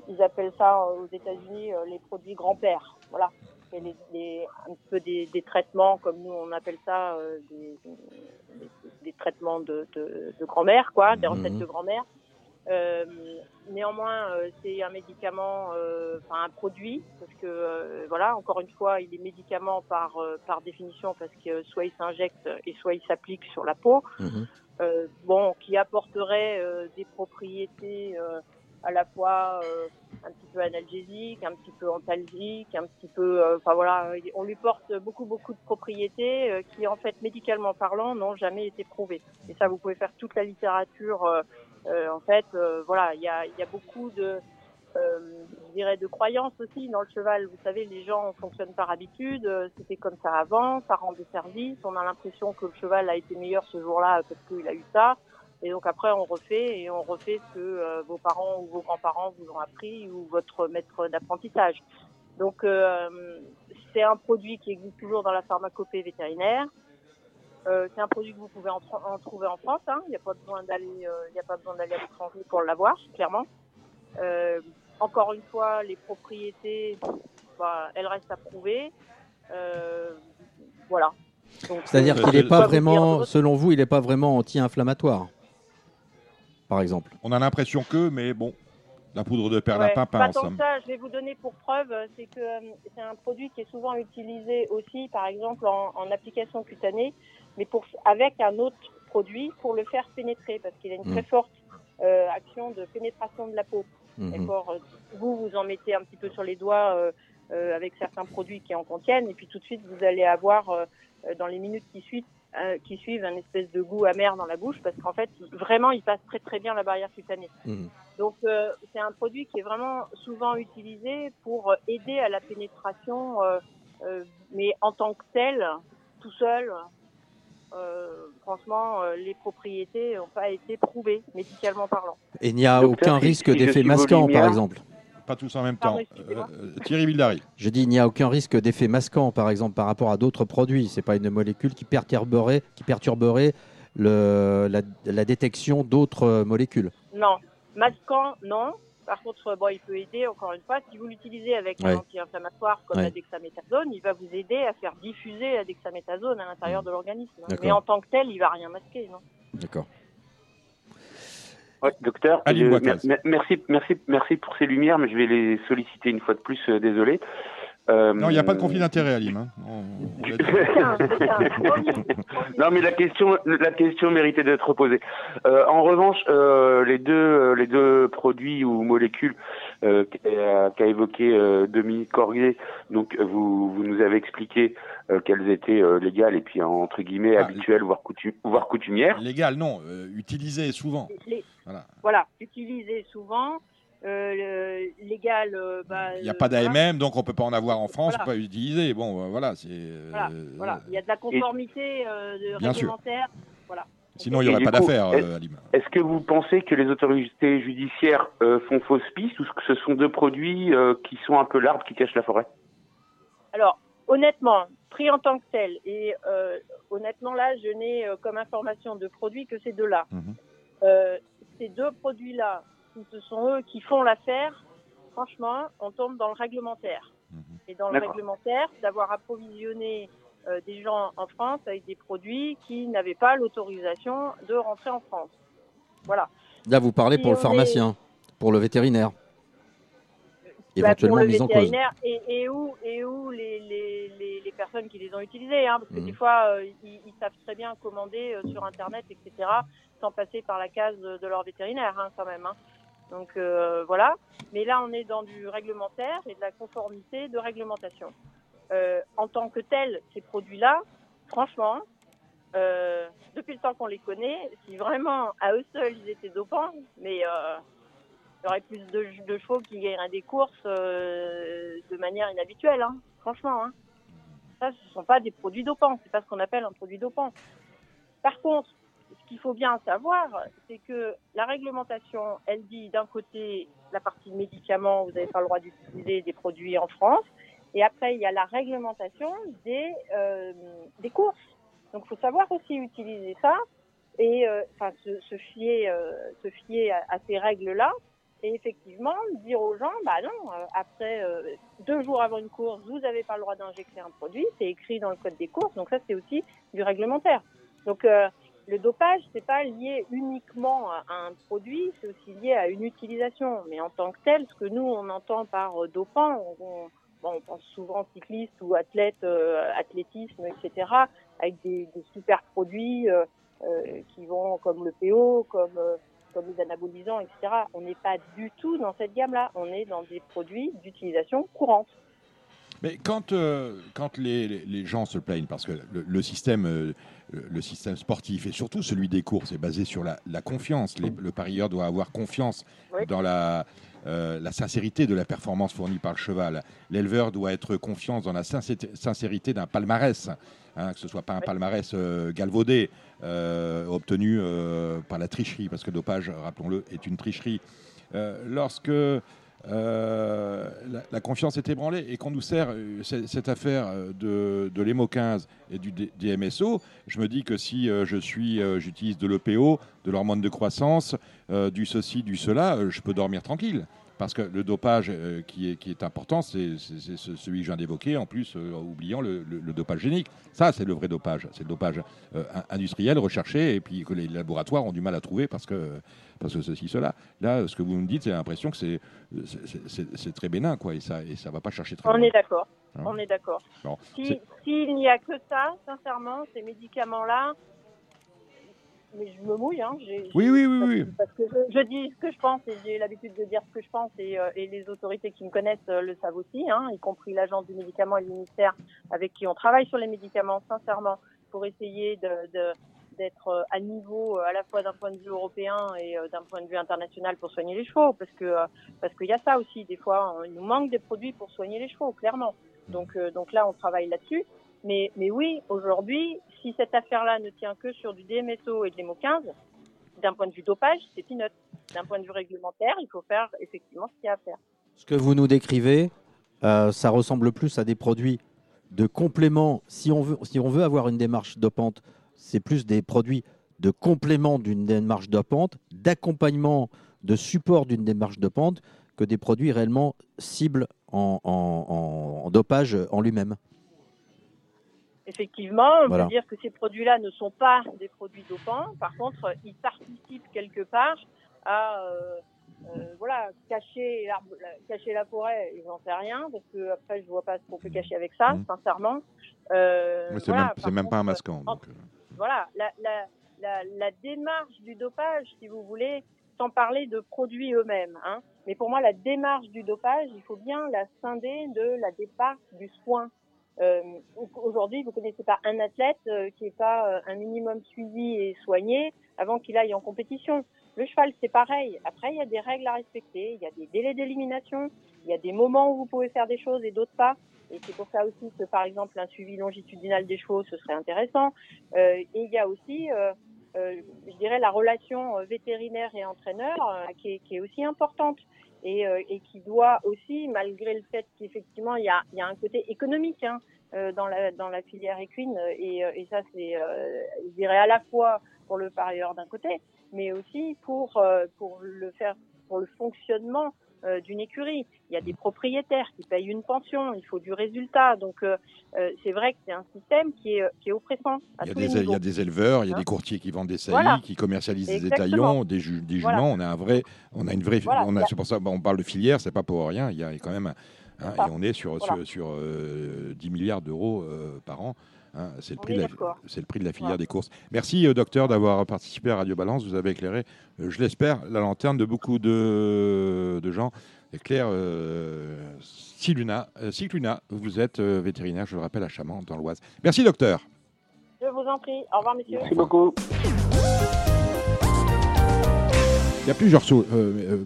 ils appellent ça aux États-Unis euh, les produits grand-père. Voilà. C'est les, les, un peu des, des, traitements, comme nous on appelle ça, euh, des, des, des, traitements de, de, de grand-mère, quoi, des recettes mhm. de grand-mère. Euh, néanmoins, euh, c'est un médicament, enfin un produit, parce que voilà, encore une fois, il est médicament par par définition, parce que soit il s'injecte et soit il s'applique sur la peau. Mhm. bon, qui apporterait des propriétés à la fois euh, un petit peu analgésique, un petit peu antalgique, un petit peu, euh, enfin voilà, on lui porte beaucoup beaucoup de propriétés euh, qui en fait médicalement parlant n'ont jamais été prouvées. Et ça, vous pouvez faire toute la littérature. en fait, voilà, il y a, y a beaucoup de je dirais de croyances aussi dans le cheval. Vous savez, les gens fonctionnent par habitude. C'était comme ça avant, ça rend des services. On a l'impression que le cheval a été meilleur ce jour-là parce qu'il a eu ça. Et donc après, on refait et on refait ce que vos parents ou vos grands-parents vous ont appris ou votre maître d'apprentissage. Donc c'est un produit qui existe toujours dans la pharmacopée vétérinaire. Euh, c'est un produit que vous pouvez en, trouver en France. Hein. Il n'y a pas besoin d'aller, euh, il a pas besoin d'aller à l'étranger pour l'avoir, clairement. Euh, encore une fois, les propriétés, bah, elles restent à prouver. voilà. C'est-à-dire qu'il n'est pas vraiment, selon vous, il n'est pas vraiment anti-inflammatoire, par exemple. On a l'impression que, mais bon, la poudre de perlimpinpin ouais, en ça, je vais vous donner pour preuve, c'est que c'est un produit qui est souvent utilisé aussi, par exemple, en, en application cutanée mais pour, avec un autre produit pour le faire pénétrer, parce qu'il a une très mm. forte euh, action de pénétration de la peau. Mm-hmm. Euh, vous, vous en mettez un petit peu sur les doigts euh, euh, avec certains produits qui en contiennent, et puis tout de suite, vous allez avoir, euh, dans les minutes qui suivent, qui suivent un espèce de goût amer dans la bouche, parce qu'en fait, vraiment, il passe très très bien la barrière cutanée. Mm. Donc, c'est un produit qui est vraiment souvent utilisé pour aider à la pénétration, mais en tant que tel, tout seul, euh, franchement, euh, les propriétés n'ont pas été prouvées, médicalement parlant. Et il n'y a aucun risque d'effet masquant, par exemple Pas tous en même temps. Euh, Thierry Vildary. Je dis, il n'y a aucun risque d'effet masquant, par exemple, par rapport à d'autres produits. Ce n'est pas une molécule qui perturberait, qui perturberait le, la détection d'autres molécules. Non, masquant, non. Par contre, bon, il peut aider, encore une fois, si vous l'utilisez avec un anti-inflammatoire comme la dexaméthasone, il va vous aider à faire diffuser la dexaméthasone à l'intérieur de l'organisme. Mais en tant que tel, il va rien masquer. D'accord. Docteur, merci, merci, merci pour ces lumières, mais je vais les solliciter une fois de plus, euh, désolé. Euh, non, il n'y a pas de conflit d'intérêt, Alim. Hein. *laughs* *laughs* non, mais la question, la question méritait d'être posée. Euh, en revanche, euh, les deux, les deux produits ou molécules qu'a évoqué Dominique Corrier, donc vous, vous nous avez expliqué qu'elles étaient légales et puis entre guillemets ah, habituelles, voire, coutum voire coutumières. Légales, non, utilisées souvent. Voilà. voilà, utilisées souvent. Euh, légal. Euh, bah, il n'y a pas euh, d'AMM, donc on ne peut pas en avoir en France, voilà. pas utiliser. Bon, voilà, c'est. Voilà, il y a de la conformité réglementaire. Voilà. Sinon, il n'y aurait pas d'affaire, Alim. Est-ce que vous pensez que les autorités judiciaires font fausse piste ou que ce sont deux produits qui sont un peu l'arbre qui cache la forêt? Alors, honnêtement, pris en tant que tel, et honnêtement là, je n'ai comme information de produits que ces deux-là. Mhm. ces deux produits-là ce sont eux qui font l'affaire, franchement, on tombe dans le réglementaire. Mhm. Et dans le réglementaire, d'avoir approvisionné euh, des gens en France avec des produits qui n'avaient pas l'autorisation de rentrer en France. Voilà. Là, vous parlez pour le pharmacien, pour le vétérinaire. Bah, éventuellement pour le vétérinaire Et, où, et où les, les, les, personnes qui les ont utilisés, hein, parce que mhm. des fois, euh, ils, savent très bien commander euh, sur Internet, etc., sans passer par la case de, leur vétérinaire, hein, quand même. Hein. Donc euh, voilà. Mais là, on est dans du réglementaire et de la conformité de réglementation. Euh, en tant que tel, ces produits-là, franchement, euh, depuis le temps qu'on les connaît, si vraiment à eux seuls ils étaient dopants, mais il y aurait plus de, de chevaux qui gagneraient des courses de manière inhabituelle, hein. franchement. Hein. Ça, ce ne sont pas des produits dopants, c'est pas ce qu'on appelle un produit dopant. Par contre, ce qu'il faut bien savoir, c'est que la réglementation, elle dit d'un côté la partie médicaments, vous n'avez pas le droit d'utiliser des produits en France, et après il y a la réglementation des euh, des courses. Donc il faut savoir aussi utiliser ça et euh, enfin se, fier euh, se fier à, ces règles là et effectivement dire aux gens bah non après deux jours avant une course vous n'avez pas le droit d'injecter un produit c'est écrit dans le code des courses donc ça c'est aussi du réglementaire donc le dopage, c'est pas lié uniquement à un produit, c'est aussi lié à une utilisation. Mais en tant que tel, ce que nous on entend par euh, dopant, on, pense souvent cycliste ou athlète, euh, athlétisme, etc., avec des, super produits euh, qui vont comme le PO, comme comme les anabolisants, etc. On n'est pas du tout dans cette gamme-là. On est dans des produits d'utilisation courante. Mais quand, quand les, les, gens se plaignent, parce que le, système, le système sportif et surtout celui des courses est basé sur la, la confiance, le parieur doit avoir confiance dans la, la sincérité de la performance fournie par le cheval. L'éleveur doit être confiant dans la sincérité d'un palmarès. Hein, que ce soit pas un palmarès euh, galvaudé euh, obtenu euh, par la tricherie, parce que le dopage, rappelons-le, est une tricherie. lorsque la, confiance est ébranlée et qu'on nous sert cette affaire de, de l'EMO 15 et du DMSO, je me dis que si je suis, j'utilise de l'EPO, de l'hormone de croissance, du ceci, du cela, je peux dormir tranquille. Parce que le dopage euh, qui, est, qui est important, c'est celui que je viens d'évoquer, en plus, euh, oubliant le, dopage génique. Ça, c'est le vrai dopage. C'est le dopage euh, industriel, recherché, et puis que les laboratoires ont du mal à trouver parce que, parce que ceci, cela. Là, ce que vous me dites, c'est l'impression que c'est très bénin, quoi, et ça ne ça va pas chercher très On est d'accord. Hein On est d'accord. S'il n'y a que ça, sincèrement, ces médicaments-là, mais je me mouille. Hein. oui, oui, oui, oui. Parce que je, dis ce que je pense et j'ai l'habitude de dire ce que je pense et, euh, et les autorités qui me connaissent euh, le savent aussi, hein, y compris l'agence du médicament et le ministère avec qui on travaille sur les médicaments, sincèrement, pour essayer de, d'être euh, à niveau à la fois d'un point de vue européen et d'un point de vue international pour soigner les chevaux, parce que parce qu'il y a ça aussi. Des fois, il nous manque des produits pour soigner les chevaux, clairement. Donc donc là, on travaille là-dessus. Mais, oui, aujourd'hui, si cette affaire-là ne tient que sur du DMSO et de l'EMO 15, d'un point de vue dopage, c'est peanut. D'un point de vue réglementaire, il faut faire effectivement ce qu'il y a à faire. Ce que vous nous décrivez, euh, ça ressemble plus à des produits de complément. Si on veut, avoir une démarche dopante, c'est plus des produits de complément d'une démarche dopante, d'accompagnement, de support d'une démarche dopante, que des produits réellement cibles en dopage en lui-même. Effectivement, on peut dire que ces produits-là ne sont pas des produits dopants. Par contre, ils participent quelque part à euh, euh, voilà, cacher, cacher la forêt, j'en sais rien, parce que après je vois pas ce qu'on peut cacher avec ça, mmh. sincèrement. Euh, c'est même, même, pas un masquant. Donc... Voilà, la, la, la, démarche du dopage, si vous voulez, sans parler de produits eux-mêmes. Hein. Mais pour moi, la démarche du dopage, il faut bien la scinder de la démarche du soin. Euh, Aujourd'hui, vous connaissez pas un athlète euh, qui n'est pas euh, un minimum suivi et soigné avant qu'il aille en compétition. Le cheval, c'est pareil. Après, il y a des règles à respecter, il y a des délais d'élimination, il y a des moments où vous pouvez faire des choses et d'autres pas. Et c'est pour ça aussi que, par exemple, un suivi longitudinal des chevaux, ce serait intéressant. Et il y a aussi, je dirais, la relation vétérinaire et entraîneur qui, est, aussi importante. Et, et, qui doit aussi, malgré le fait qu'effectivement il y a, y a un côté économique hein, euh, dans la dans la filière équine et, et ça c'est, je dirais à la fois pour le parieur d'un côté, mais aussi pour pour le faire pour le fonctionnement euh, d'une écurie. Il y a des propriétaires qui payent une pension, il faut du résultat. Donc euh, euh, c'est vrai que c'est un système qui est, qui est oppressant. il, y a des, il y, a des, éleveurs, il y a des hein courtiers qui vendent des saillies, qui commercialisent des étalons, des, des juments. On a un vrai, on a une vraie, on a, c'est pour ça, on parle de filière, c'est pas pour rien. Il y a quand même, hein, et on est sur sur, sur 10 milliards d'euros par an. Hein, c'est le, prix de la, le prix de la filière des courses. Merci, euh, docteur, d'avoir participé à Radio Balance. Vous avez éclairé, euh, je l'espère, la lanterne de beaucoup de, de gens. Claire euh, Siluna, vous êtes vétérinaire, je le rappelle, à Chamant, dans l'Oise. Merci, docteur. Je vous en prie. Au revoir, messieurs. Merci beaucoup. Il y a plusieurs choses.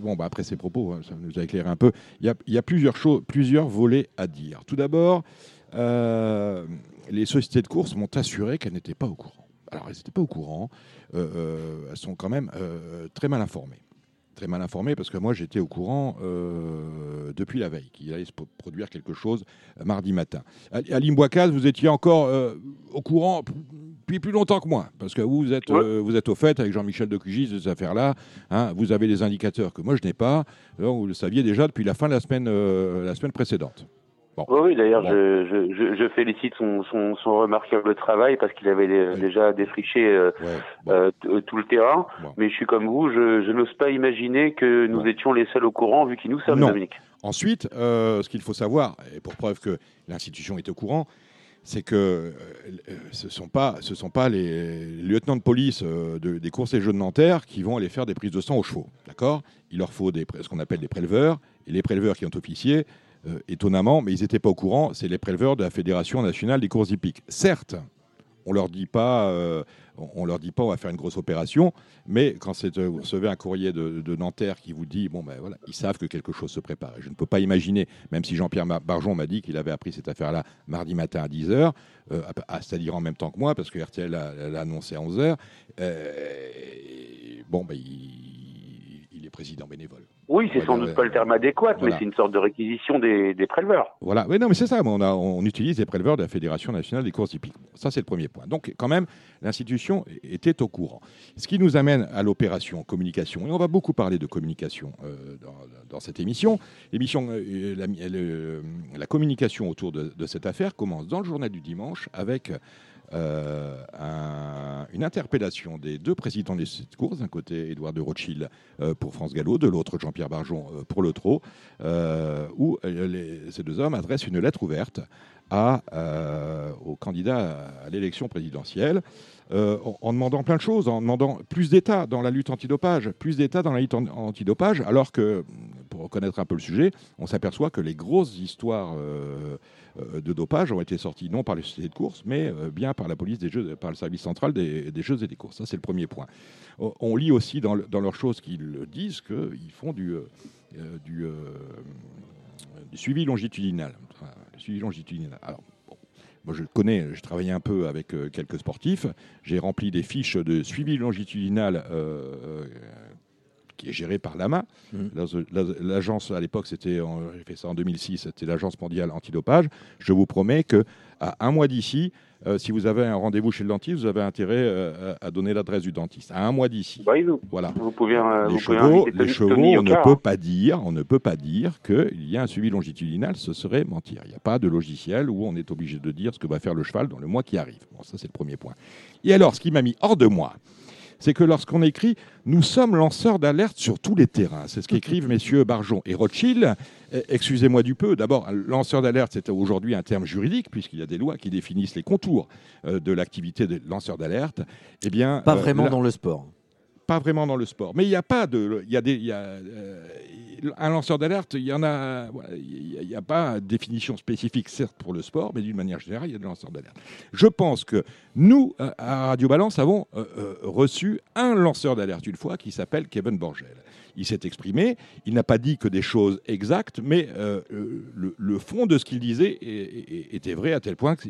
bon, bah après ces propos, hein, ça nous a éclairé un peu. Il y a, il y a plusieurs, choses, plusieurs volets à dire. Tout d'abord, les sociétés de courses m'ont assuré qu'elles n'étaient pas au courant. Alors, elles n'étaient pas au courant. Euh, euh, elles sont quand même euh, très mal informées. Très mal informées parce que moi, j'étais au courant depuis la veille qu'il allait se produire quelque chose mardi matin. Bouakaz, vous étiez encore au courant depuis plus longtemps que moi, parce que vous êtes, vous êtes au fait avec Jean-Michel de Cugis de ces affaires-là. Hein. vous avez des indicateurs que moi je n'ai pas. vous le saviez déjà depuis la fin de la semaine, la semaine précédente. Oui, d'ailleurs, je, je, félicite son, son, son, remarquable travail parce qu'il avait déjà défriché euh, euh, tout le terrain. Mais je suis comme vous, je, n'ose pas imaginer que nous étions les seuls au courant vu qu'il nous sommes, Dominique. Ensuite, euh, ce qu'il faut savoir, et pour preuve que l'institution est au courant, c'est que ce ne sont pas, ce sont pas les lieutenants de police des courses et jeux de Nanterre qui vont aller faire des prises de sang aux chevaux. D'accord? Il leur faut des, ce qu'on appelle des préleveurs. Et les préleveurs qui ont officié, étonnamment, mais ils n'étaient pas au courant, c'est les préleveurs de la Fédération nationale des courses hippiques. Certes, on leur dit pas, euh, leur dit pas, on va faire une grosse opération, mais quand euh, vous recevez un courrier de, Nanterre qui vous dit, bon ben voilà, ils savent que quelque chose se prépare. je ne peux pas imaginer, même si Jean-Pierre Barjon m'a dit qu'il avait appris cette affaire-là mardi matin à 10h, euh, c'est-à-dire en même temps que moi, parce que RTL l'a annoncé à 11h. bon, ben, il est président bénévole. Oui, c'est sans doute pas le terme adéquat, mais c'est une sorte de réquisition des, préleveurs. Voilà, oui, non, mais c'est ça. On, on, utilise les préleveurs de la Fédération nationale des courses hippiques. Ça, c'est le premier point. Donc, quand même, l'institution était au courant. Ce qui nous amène à l'opération communication. Et on va beaucoup parler de communication euh, dans, cette émission. L'émission, euh, la, la, communication autour de, de, cette affaire commence dans le journal du dimanche avec euh, une interpellation des deux présidents des courses, d'un côté Édouard de Rothschild euh, pour France Gallo, de l'autre Jean-Pierre Barjon euh, pour le Trot, où ces deux hommes adressent une lettre ouverte à, aux candidats à l'élection présidentielle. en demandant plein de choses, en demandant plus d'État dans la lutte antidopage, plus d'État dans la lutte antidopage, alors que, pour reconnaître un peu le sujet, on s'aperçoit que les grosses histoires euh, de dopage ont été sortis non par les sociétés de course, mais euh, bien par la police des jeux, par le service central des, jeux et des courses. Ça, c'est le premier point. On lit aussi dans, leurs choses qu'ils disent qu'ils font euh, du, suivi longitudinal. Suivi longitudinal. Alors, moi, je connais, je travaillais un peu avec quelques sportifs. J'ai rempli des fiches de suivi longitudinal qui est géré par l'AMA. Mmh. L'agence, à l'époque, c'était, j'ai fait ça en 2006, c'était l'Agence mondiale antidopage. Je vous promets que à un mois d'ici, euh, si vous avez un rendez-vous chez le dentiste, vous avez intérêt euh, à donner l'adresse du dentiste. À un mois d'ici. Bah, voilà. Vous pouvez, euh, les chevaux, les chevaux on ne peut pas dire, on ne peut pas dire qu'il y a un suivi longitudinal. Ce serait mentir. Il n'y a pas de logiciel où on est obligé de dire ce que va faire le cheval dans le mois qui arrive. Bon, ça c'est le premier point. Et alors, ce qui m'a mis hors de moi, c'est que lorsqu'on écrit Nous sommes lanceurs d'alerte sur tous les terrains, c'est ce qu'écrivent messieurs Barjon et Rothschild. Eh, excusez-moi du peu, d'abord, lanceur d'alerte, c'est aujourd'hui un terme juridique, puisqu'il y a des lois qui définissent les contours euh, de l'activité de lanceur d'alerte. Eh bien, Pas euh, vraiment dans le sport pas vraiment dans le sport. Mais il n'y a pas de. Y a y a, euh, un lanceur d'alerte, il y a. Il n'y a, pas de définition spécifique, certes, pour le sport, mais d'une manière générale, il y a des lanceurs d'alerte. Je pense que nous, euh, à Radio Balance, avons euh, reçu un lanceur d'alerte une fois qui s'appelle Kevin Borgel. Il s'est exprimé, il n'a pas dit que des choses exactes, mais le, fond de ce qu'il disait était vrai à tel point que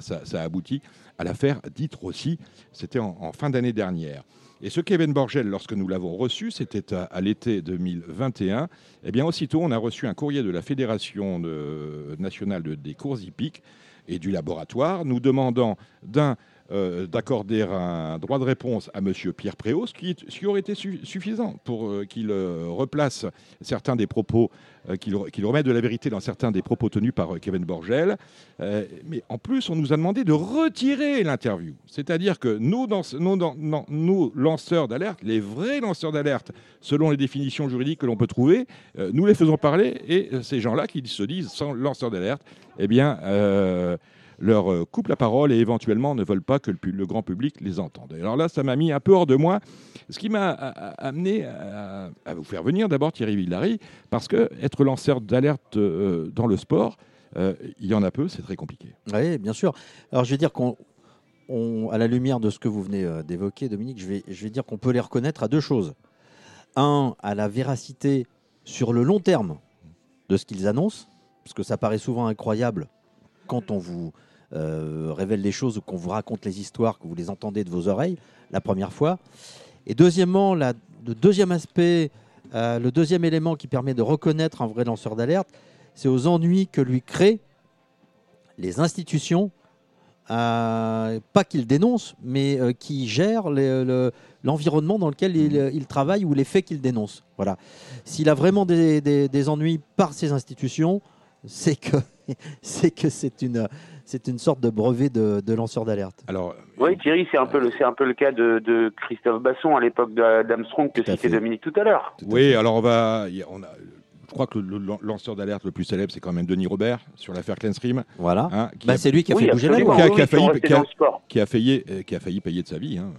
ça, a abouti à l'affaire dite Rossi. C'était en fin d'année dernière. Et ce Kevin Borgel, lorsque nous l'avons reçu, c'était à, l'été 2021, eh bien aussitôt on a reçu un courrier de la Fédération nationale des courses hippiques et du laboratoire nous demandant d'un euh, d'accorder un droit de réponse à M. Pierre Préau, ce qui, aurait été suffisant pour euh, qu'il euh, replace certains des propos, qu'il remette de la vérité dans certains des propos tenus par Kevin Borgel. mais en plus, on nous a demandé de retirer l'interview. C'est-à-dire que nous, dans, nous, lanceurs d'alerte, les vrais lanceurs d'alerte, selon les définitions juridiques que l'on peut trouver, nous les faisons parler et ces gens-là qui se disent sans lanceurs d'alerte, eh bien leur euh, coupe la parole et éventuellement ne veulent pas que le, grand public les entende. Alors là, ça m'a mis un peu hors de moi, ce qui m'a amené à, vous faire venir d'abord Thierry Villary, parce que être lanceur d'alerte euh, dans le sport, euh, il y en a peu, c'est très compliqué. Oui, bien sûr. Alors je vais dire qu'on, à la lumière de ce que vous venez d'évoquer, Dominique, je vais, je vais dire qu'on peut les reconnaître à deux choses. Un, à la véracité sur le long terme de ce qu'ils annoncent, parce que ça paraît souvent incroyable quand on vous euh, révèle les choses ou qu'on vous raconte les histoires, que vous les entendez de vos oreilles la première fois. Et deuxièmement, le deuxième aspect, euh, le deuxième élément qui permet de reconnaître un vrai lanceur d'alerte, c'est aux ennuis que lui créent les institutions, euh, pas qu'il dénonce, mais qui gèrent l'environnement dans lequel il, travaille ou les faits qu'il dénonce. Voilà. S'il a vraiment des, des, ennuis par ces institutions, c'est que *laughs* c'est que c'est une c'est une sorte de brevet de, lanceur d'alerte. Alors, oui, Thierry, c'est un peu le c'est un peu le cas de, Christophe Basson à l'époque d'Armstrong que citait Dominique tout à l'heure. Oui, alors on va, on a, je crois que le, lanceur d'alerte le plus célèbre, c'est quand même Denis Robert sur l'affaire Cleanstream. Voilà. Hein, bah, c'est lui qui a fait bouger la loi. Qui a, qui a failli, qui a, failli, euh, qui a failli payer de sa vie, hein,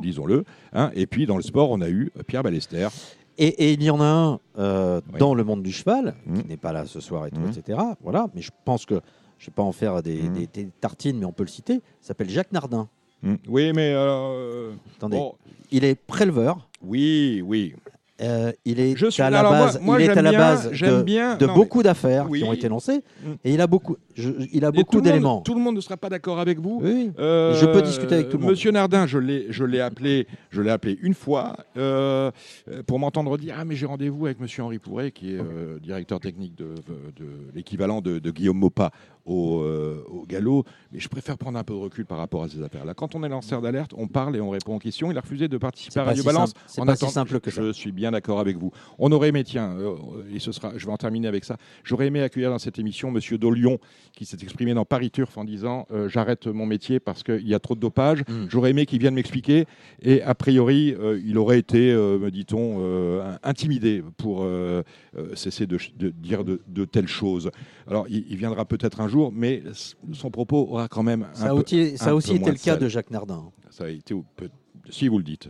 disons-le. Hein. Et puis dans le sport, on a eu Pierre Ballester Et, il y en a un euh, dans le monde du cheval, qui mmh. n'est pas là ce soir, et tout, mmh. etc. Voilà, mais je pense que je ne vais pas en faire des, des, tartines, mais on peut le citer. Il s'appelle Jacques Nardin. Oui, mais. Euh, Attendez. Il est préleveur. Oui, oui. Euh, il est je suis, à la base, il est à la base de, bien, de beaucoup d'affaires qui ont été lancées mm. et il a beaucoup, il a beaucoup d'éléments. Tout le monde ne sera pas d'accord avec vous. Oui. Euh, je peux discuter avec tout le monde. Monsieur Nardin, je l'ai, je l'ai appelé, je l'ai appelé une fois euh, pour m'entendre dire ah mais j'ai rendez-vous avec Monsieur Henri Pourret qui est directeur technique de, de l'équivalent de, de, Guillaume Mopa au, au, galop, mais je préfère prendre un peu de recul par rapport à ces affaires-là. Quand on est lanceur d'alerte, on parle et on répond aux questions. Il a refusé de participer à Radio Balance. C'est pas si simple que ça. Je suis bien d'accord avec vous. On aurait aimé, tiens, euh, et ce sera, je vais en terminer avec ça. J'aurais aimé accueillir dans cette émission Monsieur Dolion, qui s'est exprimé dans Paris Turf en disant euh, j'arrête mon métier parce qu'il y a trop de dopage. Hmm. J'aurais aimé qu'il vienne m'expliquer. Et a priori, euh, il aurait été, me dit-on, intimidé pour cesser de, dire de, telles choses. Alors, il, viendra peut-être un jour, mais son propos aura quand même. Ça a, aussi, ça a aussi été le cas de Jacques Nardin. Ça a été si vous le dites.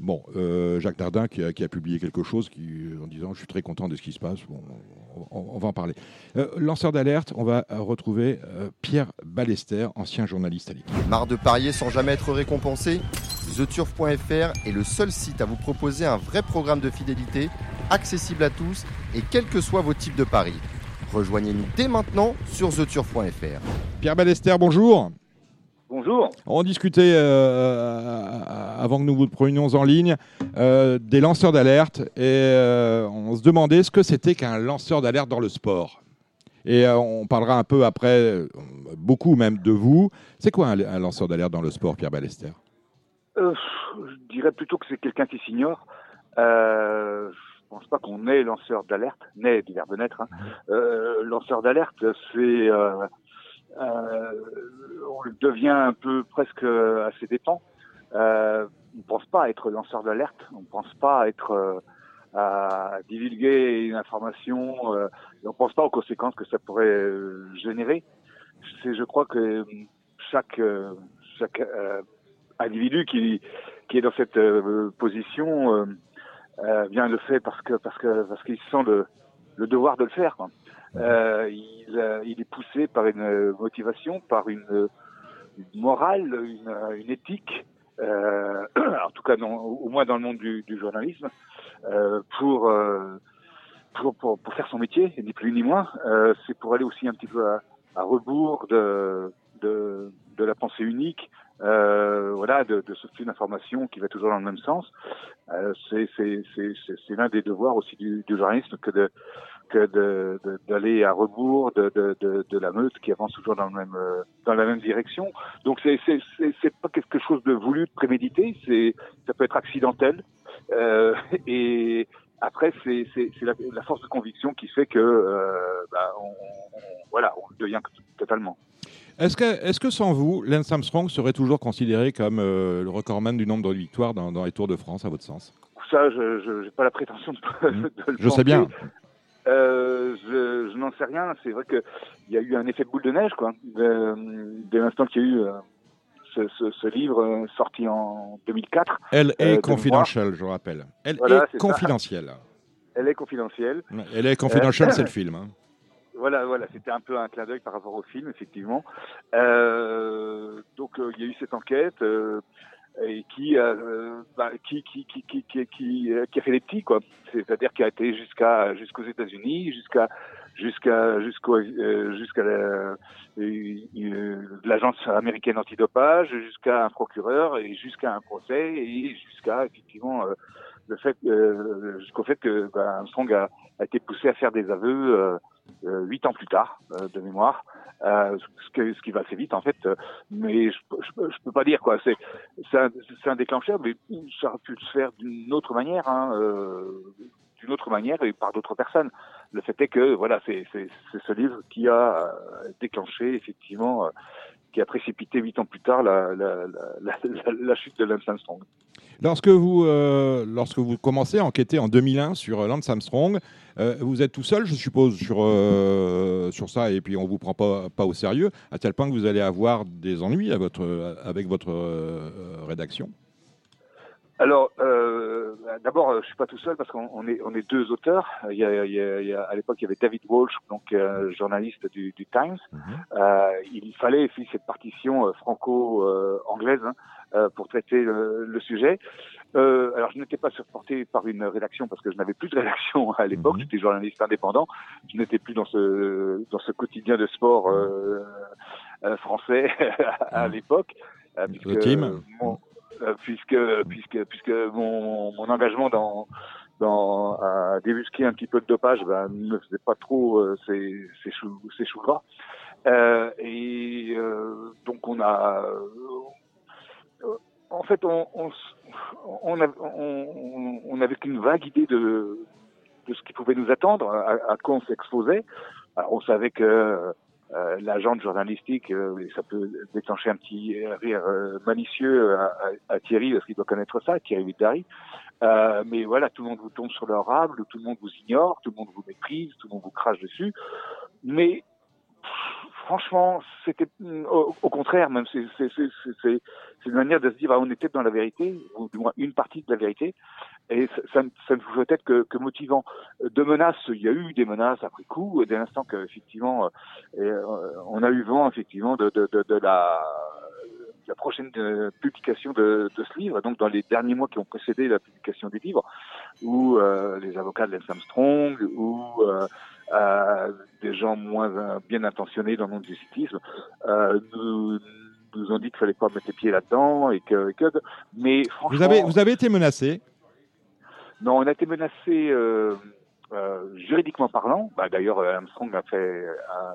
Bon, euh, Jacques Dardin qui a, publié quelque chose qui, en disant Je suis très content de ce qui se passe. on, va en parler. Euh, lanceur d'alerte, on va retrouver euh, Pierre Ballester, ancien journaliste à l'équipe. Marre de parier sans jamais être récompensé? TheTurf.fr est le seul site à vous proposer un vrai programme de fidélité, accessible à tous et quels que soient vos types de paris. Rejoignez-nous dès maintenant sur TheTurf.fr. Pierre Ballester, bonjour. Bonjour. On discutait euh, avant que nous vous prenions en ligne euh, des lanceurs d'alerte et euh, on se demandait ce que c'était qu'un lanceur d'alerte dans le sport. Et on parlera un peu après, beaucoup même de vous. C'est quoi un, lanceur d'alerte dans le sport, Pierre Ballester? Je dirais plutôt que c'est quelqu'un qui s'ignore. Pense pas qu'on est lanceur d'alerte, né du verbe naître. Lanceur d'alerte, c'est euh, on devient un peu presque à ses dépens. Euh, on ne pense pas être lanceur d'alerte, on ne pense pas être euh, à divulguer une information, euh, on ne pense pas aux conséquences que ça pourrait euh, générer. C'est, je crois que chaque chaque individu qui qui est dans cette position bien le fait parce que parce que parce qu'il sent le le devoir de le faire. Euh, il, euh, il, est poussé par une motivation, par une, morale, une, éthique, euh, *clears throat* en tout cas au moins dans le monde du, journalisme, euh, pour, euh, pour, pour, faire son métier, ni plus ni moins. C'est pour aller aussi un petit peu à, rebours de, de, la pensée unique, euh, voilà, de, de ce flux d'information qui va toujours dans le même sens. Euh, c'est l'un des devoirs aussi du, journalisme que d'aller à rebours de, la meute qui avance toujours euh, dans la même direction. Donc c'est c'est pas quelque chose de voulu, de prémédité, ça peut être accidentel. Et après c'est la, force de conviction qui fait que euh, bah, on, voilà on devient totalement. Est-ce que, est que sans vous, Lance Armstrong serait toujours considéré comme euh, le recordman du nombre de victoires dans, dans, les Tours de France, à votre sens? Ça, je n'ai pas la prétention *laughs* de, mmh. le Je sais bien. Euh, je, je n'en sais rien. C'est vrai qu'il y a eu un effet de boule de neige, quoi. Dès l'instant qu'il y a eu euh, ce, ce, ce, livre euh, sorti en 2004. Elle est confidentielle, je rappelle. Elle est, confidentielle. Elle est confidentielle. Elle est confidentielle, c'est le film. Hein. Voilà, voilà, c'était un peu un clin d'œil par rapport au film, effectivement. Euh, donc, il y a eu cette enquête et qui, euh, bah, qui, qui, qui, qui, qui, qui, a fait des petits, quoi. C'est-à-dire qui a été jusqu'à jusqu'aux États-Unis, jusqu'à jusqu'à jusqu'au euh, jusqu'à l'agence américaine antidopage, jusqu'à un procureur et jusqu'à un procès et jusqu'à effectivement euh, le fait euh, jusqu'au fait que bah, Armstrong a, été poussé à faire des aveux huit ans plus tard de mémoire euh, ce, qui va assez vite en fait. Euh, mais je, je peux pas dire quoi. C'est un, déclencheur, mais ça aurait pu se faire d'une autre manière, hein, euh, d'une autre manière et par d'autres personnes. Le fait est que voilà, c'est ce livre qui a euh, déclenché effectivement, euh, qui a précipité huit ans plus tard la, la chute de Lance Armstrong. Lorsque vous, euh, lorsque vous commencez à enquêter en 2001 sur Lance Armstrong, euh, vous êtes tout seul, je suppose, sur, euh, sur ça, et puis on ne vous prend pas, pas au sérieux, à tel point que vous allez avoir des ennuis à votre, avec votre rédaction? Alors, euh, d'abord, euh, je suis pas tout seul parce qu'on est, on est deux auteurs. Il y a, il y a, à l'époque, il y avait David Walsh, donc euh, journaliste du, du Times. Mhm. euh, il fallait faire cette partition euh, franco-anglaise hein, pour traiter le, le sujet. alors, je n'étais pas supporté par une rédaction parce que je n'avais plus de *laughs* rédaction à l'époque. Mhm. J'étais journaliste indépendant. Je n'étais plus dans ce dans ce quotidien de sport français *laughs* à mhm. l'époque. le team. Mon, euh, puisque puisque puisque mon, mon engagement dans dans à débusquer un petit peu de dopage ben, ne faisait pas trop euh, ces ces choux ces choux gras euh, et euh, donc on a euh, en fait on on qu'une vague idée de ce qui pouvait nous attendre à, à quoi on s'exposait on savait que euh, l'agent journalistique, euh, ça peut déclencher un petit rire euh, malicieux à, Thierry, parce qu'il doit connaître ça, Thierry. Euh, mais voilà, tout le monde vous tombe sur leur tout le monde vous ignore, tout le monde vous méprise, tout le monde vous crache dessus. Mais franchement, c'était au, contraire, même c'est une manière de se dire, ah, on était dans la vérité, ou du moins une partie de la vérité, et ça, ça ne pouvait être que, que, motivant. De menaces, il y a eu des menaces après coup, dès l'instant qu'effectivement, euh, on a eu vent effectivement de, de, de, la la prochaine euh, publication de, de, ce livre, donc dans les derniers mois qui ont précédé la publication du livre, où euh, les avocats de Lance Armstrong, ou euh, euh, des gens moins bien intentionnés dans le monde du cyclisme, nous, nous ont dit qu'il fallait pas mettre les pieds là-dedans et que, que, mais franchement, vous avez vous avez été menacé Non, on a été menacé euh, euh, juridiquement parlant. Bah, d'ailleurs, Armstrong a fait, un,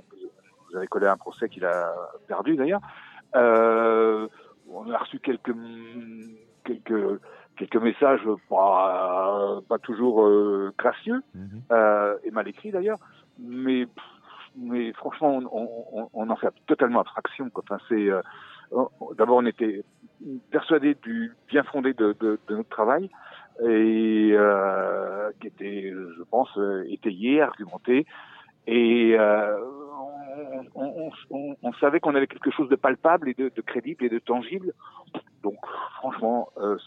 vous avez collé un procès qu'il a perdu d'ailleurs. Euh, on a reçu quelques quelques quelques messages pas, pas toujours euh, gracieux mhm. euh, et mal écrits d'ailleurs, mais mais franchement on, on, on, en fait totalement abstraction. Quoi. Enfin, c'est euh, d'abord on était persuadé du bien fondé de, de, de notre travail et euh, qui était, je pense, étayé, argumenté et euh, on, on, on, savait qu'on avait quelque chose de palpable et de, de, crédible et de tangible. Donc, franchement, euh,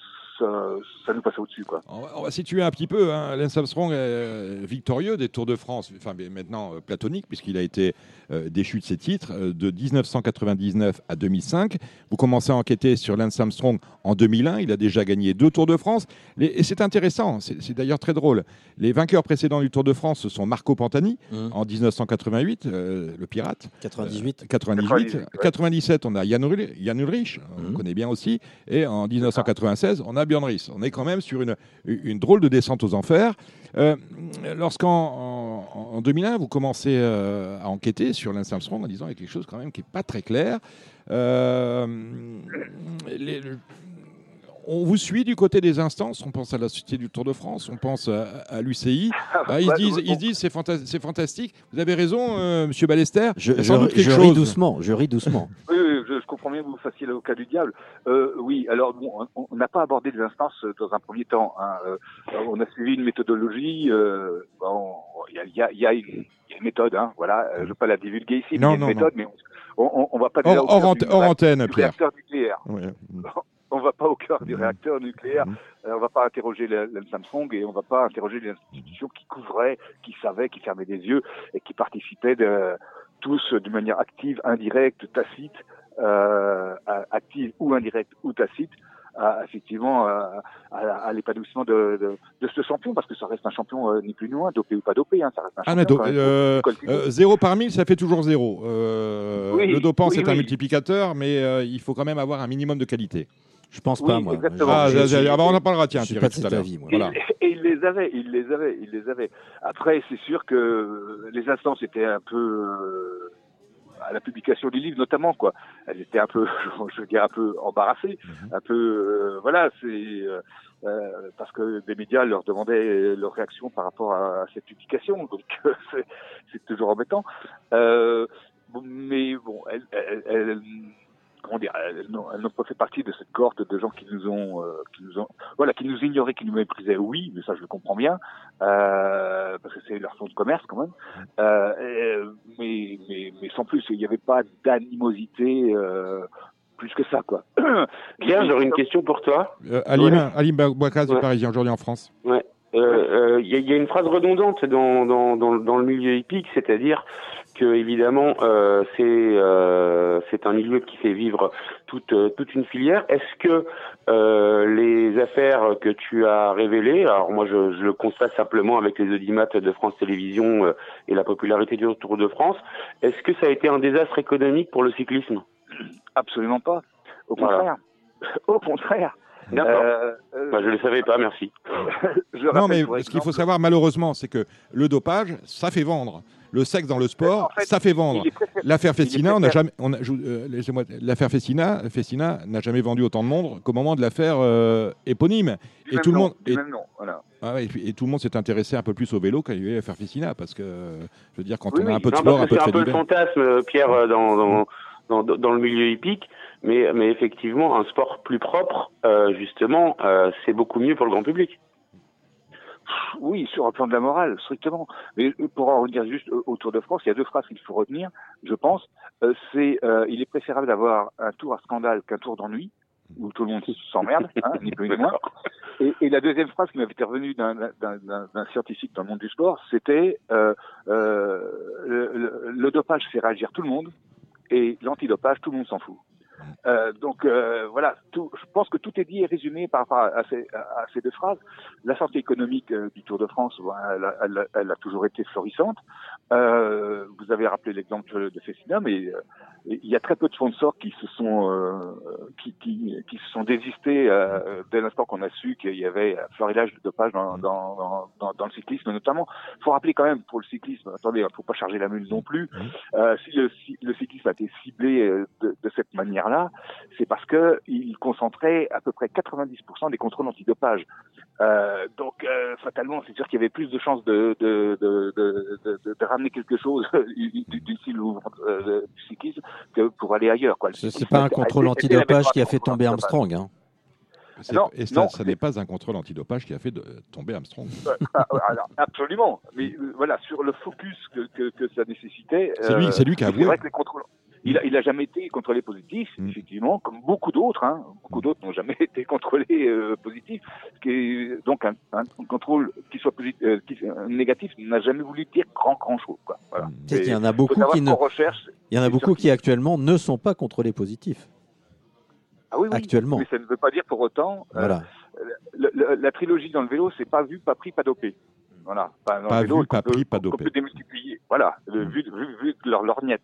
ça, nous passait au-dessus. Quoi. On, va, situer un petit peu. Hein. Lance Armstrong est euh, victorieux des Tours de France, enfin maintenant euh, platonique, puisqu'il a été euh, déchu de ses titres de 1999 à 2005. Vous commencez à enquêter sur Lance Armstrong en 2001. Il a déjà gagné deux Tours de France. et c'est intéressant, c'est d'ailleurs très drôle. Les vainqueurs précédents du Tour de France, ce sont Marco Pantani mmh. en 1988, le pirate. 98. 98. 97, on a Jan, Ulrich, on mmh. connaît bien aussi. Et en 1996, on a on est quand même sur une, drôle de descente aux enfers. Euh, Lorsqu'en en, 2001, vous commencez euh, à enquêter sur Lance Armstrong en disant qu'il quelque chose quand même qui n'est pas très clair. Euh, on vous suit du côté des instances. On pense à la Société du Tour de France, on pense à, l'UCI. *laughs* Ah, ah, ils, bah, disent, ils disent, c'est fantastique. Vous avez raison, euh, Monsieur Ballester. Je, je, je ris doucement. Je ris doucement. *laughs* oui, oui je, comprends bien que vous fassiez l'avocat du diable. Euh, oui, alors bon, on n'a pas abordé les instances dans un premier temps. Hein. Euh, on a suivi une méthodologie. Euh, il y, a, y, a, une méthode. Hein, voilà, je ne veux pas la divulguer ici. Non, mais il y a une non, méthode, mais on, on, va pas. Hors, hors, hors antenne, Pierre. Nucléaire. On va pas au cœur du mmh. réacteur nucléaire, mmh. euh, on va pas interroger le, Samsung et on va pas interroger les institutions qui couvraient, qui savaient, qui fermaient des yeux et qui participaient de, tous d'une manière active, indirecte, tacite, euh, active ou indirecte ou tacite, à, effectivement à, à, l'épanouissement de, de, de, ce champion parce que ça reste un champion euh, ni plus ni moins dopé ou pas dopé hein, ça reste un ah, champion euh, euh, zéro par mille ça fait toujours zéro. Oui, le dopant c'est un multiplicateur mais il faut quand même avoir un minimum de qualité je pense pas, moi. Ah, on en parlera, tiens, je pas tout à vie, Voilà. Et, il les avait, il les avait, il les avait. Après, c'est sûr que les instances étaient un peu euh, à la publication du livre, notamment, quoi. Elles étaient un peu, *laughs* je veux dire, un peu embarrassées, mhm. un peu, euh, voilà, c'est euh, euh, parce que des médias leur demandaient leur réaction par rapport à, cette publication, *laughs* donc c'est toujours embêtant. mais bon, elle, elle, elle comment dire, elles n'ont pas fait partie de cette cohorte de gens qui nous ont, euh, qui nous ont, voilà, qui nous ignoraient, qui nous méprisaient. Oui, mais ça je le comprends bien, euh, parce que c'est leur fonds de commerce quand même. Euh, mais, mais, mais sans plus, il n'y avait pas d'animosité plus que ça, quoi. *coughs* Pierre, j'aurais une question pour toi. Euh, Alim, ouais. Alim Bouakaz, du Parisien, aujourd'hui en France. Ouais. Il euh, euh, y, y, a une phrase redondante dans, dans, dans, dans le milieu hippique, c'est-à-dire que évidemment euh, c'est euh, c'est un milieu qui fait vivre toute toute une filière. Est-ce que euh, les affaires que tu as révélées, alors moi je, je le constate simplement avec les audimat de France Télévisions et la popularité du Tour de France, est-ce que ça a été un désastre économique pour le cyclisme? Absolument pas. Au contraire. Voilà. *laughs* Au contraire. D'accord. Euh, bah, je ne le savais pas, merci. *laughs* non, mais ce qu'il faut savoir, malheureusement, c'est que le dopage, ça fait vendre. Le sexe dans le sport, en fait, ça fait vendre. L'affaire Fessina, on n'a jamais, on a, euh, laissez-moi, l'affaire Fessina, Fessina n'a jamais vendu autant de monde qu'au moment de l'affaire euh, éponyme. Du et tout le monde, et, nom, voilà. ah ouais, et, et, tout le monde s'est intéressé un peu plus au vélo quand il y a eu l'affaire Fessina, parce que, je veux dire, quand oui, on a un peu de non, sport, un peu de C'est un peu le fantasme, Pierre, dans, dans, dans, dans le milieu hippique. Mais, mais effectivement, un sport plus propre, euh, justement, euh, c'est beaucoup mieux pour le grand public. Oui, sur le plan de la morale, strictement. Mais pour en revenir juste au Tour de France, il y a deux phrases qu'il faut retenir, je pense. Euh, c'est euh, il est préférable d'avoir un tour à scandale qu'un tour d'ennui, où tout le monde s'emmerde, *laughs* hein, ni plus ni moins. Et, et, la deuxième phrase qui m'avait été revenue d'un scientifique dans le monde du sport, c'était euh, le, le, le dopage fait réagir tout le monde, et l'antidopage, tout le monde s'en fout. Euh, donc euh, voilà, tout, je pense que tout est dit et résumé par rapport à ces, à ces deux phrases. La santé économique euh, du Tour de France, elle, elle, elle, a, toujours été florissante. Euh, vous avez rappelé l'exemple de Fessina, mais il y a très peu de sponsors qui se sont qui, qui, qui, se sont désistés dès l'instant qu'on a su qu'il y avait un florilège de dopage dans, dans, dans, dans, le cyclisme notamment. Il faut rappeler quand même pour le cyclisme, attendez, il ne faut pas charger la mule non plus. si le, si le cyclisme a été ciblé de, de cette manière-là, c'est parce que il concentrait à peu près 90% des contrôles antidopage. Euh, donc euh, fatalement, c'est sûr qu'il y avait plus de chances de, de, de, de, de ramener quelque chose *laughs* cible euh, du cyclisme que pour aller ailleurs. Ce n'est pas un contrôle antidopage qui a fait tomber Armstrong. Hein. Non, et ça, ça n'est pas un contrôle antidopage qui a fait de, tomber Armstrong. Alors, absolument. Mais voilà, sur le focus que, que, que ça nécessitait. C'est lui, c'est lui qui a avoué. Vrai que les contrôles... Il a, il a jamais été contrôlé positif, mmh. effectivement, comme beaucoup d'autres. Hein. Beaucoup d'autres n'ont jamais *laughs* été contrôlés euh, positifs. Ce qui est, donc un, un, contrôle qui soit positif, euh, qui, euh, négatif n'a jamais voulu dire grand grand chose. Quoi. Voilà. Mmh. Il y en a beaucoup qui ne. Recherche, il y en a beaucoup qui actuellement ne sont pas contrôlés positifs. Ah oui, oui. Actuellement. Mais ça ne veut pas dire pour autant. Voilà. Euh, le, le, la trilogie dans le vélo, c'est pas vu, pas pris, pas dopé. Voilà. Enfin, pas vélo, vu, pas peut, pris, pas dopé. On peut démultiplier. Voilà. Mmh. Vu, vu, vu leur lorgnette.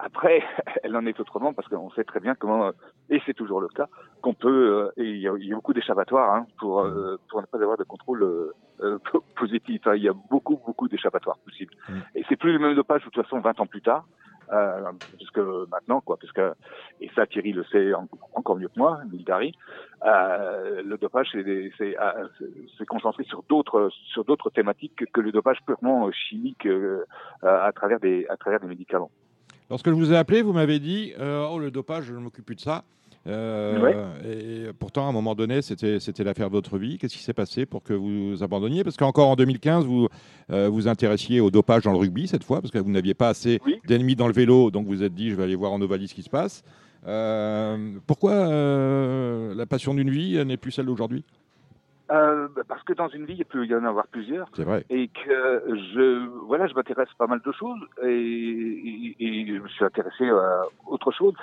Après, *laughs* elle en est autrement parce qu'on sait très bien comment, et c'est toujours le cas, qu'on peut, et il y, a, il y a beaucoup d'échappatoires hein, pour, euh, pour ne pas avoir de contrôle euh, positif. Hein. Il y a beaucoup, beaucoup d'échappatoires possibles. Mmh. Et c'est plus le même dopage de toute façon 20 ans plus tard, euh, puisque maintenant, quoi, puisque, et ça Thierry le sait en, encore mieux que moi, Mildari, euh, le dopage c'est concentré sur d'autres sur d'autres thématiques que, que, le dopage purement chimique euh, à travers des à travers des médicaments. Lorsque je vous ai appelé, vous m'avez dit euh, Oh, le dopage, je ne m'occupe plus de ça. Euh, ouais. Et pourtant, à un moment donné, c'était l'affaire de votre vie. Qu'est-ce qui s'est passé pour que vous abandonniez? Parce qu'encore en 2015, vous euh, vous intéressiez au dopage dans le rugby cette fois, parce que vous n'aviez pas assez oui. d'ennemis dans le vélo, donc vous êtes dit je vais aller voir en Ovalie ce qui se passe. Euh, pourquoi la passion d'une vie n'est plus celle d'aujourd'hui? Euh, parce que dans une vie, il peut y en avoir plusieurs. C'est vrai. Et que je, voilà, je m'intéresse pas mal de choses et, et, et, je me suis intéressé à autre chose.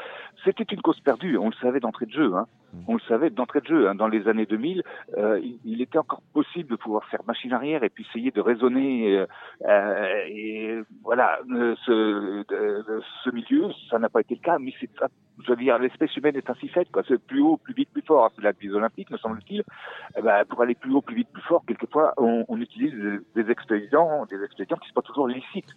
C'était une cause perdue. On le savait d'entrée de jeu. Hein. On le savait d'entrée de jeu. Hein. Dans les années 2000, euh, il, il, était encore possible de pouvoir faire machine arrière et puis essayer de raisonner. Euh, et voilà, ce, milieu, ça n'a pas été le cas. Mais c'est ça. Je veux dire, l'espèce humaine est ainsi faite. Quoi. C'est plus haut, plus vite, plus fort. C'est la devise olympique, me semble-t-il. Eh ben, pour aller plus haut, plus vite, plus fort, quelquefois, on, on utilise des, des, expédients, des expédients qui ne sont pas toujours licites.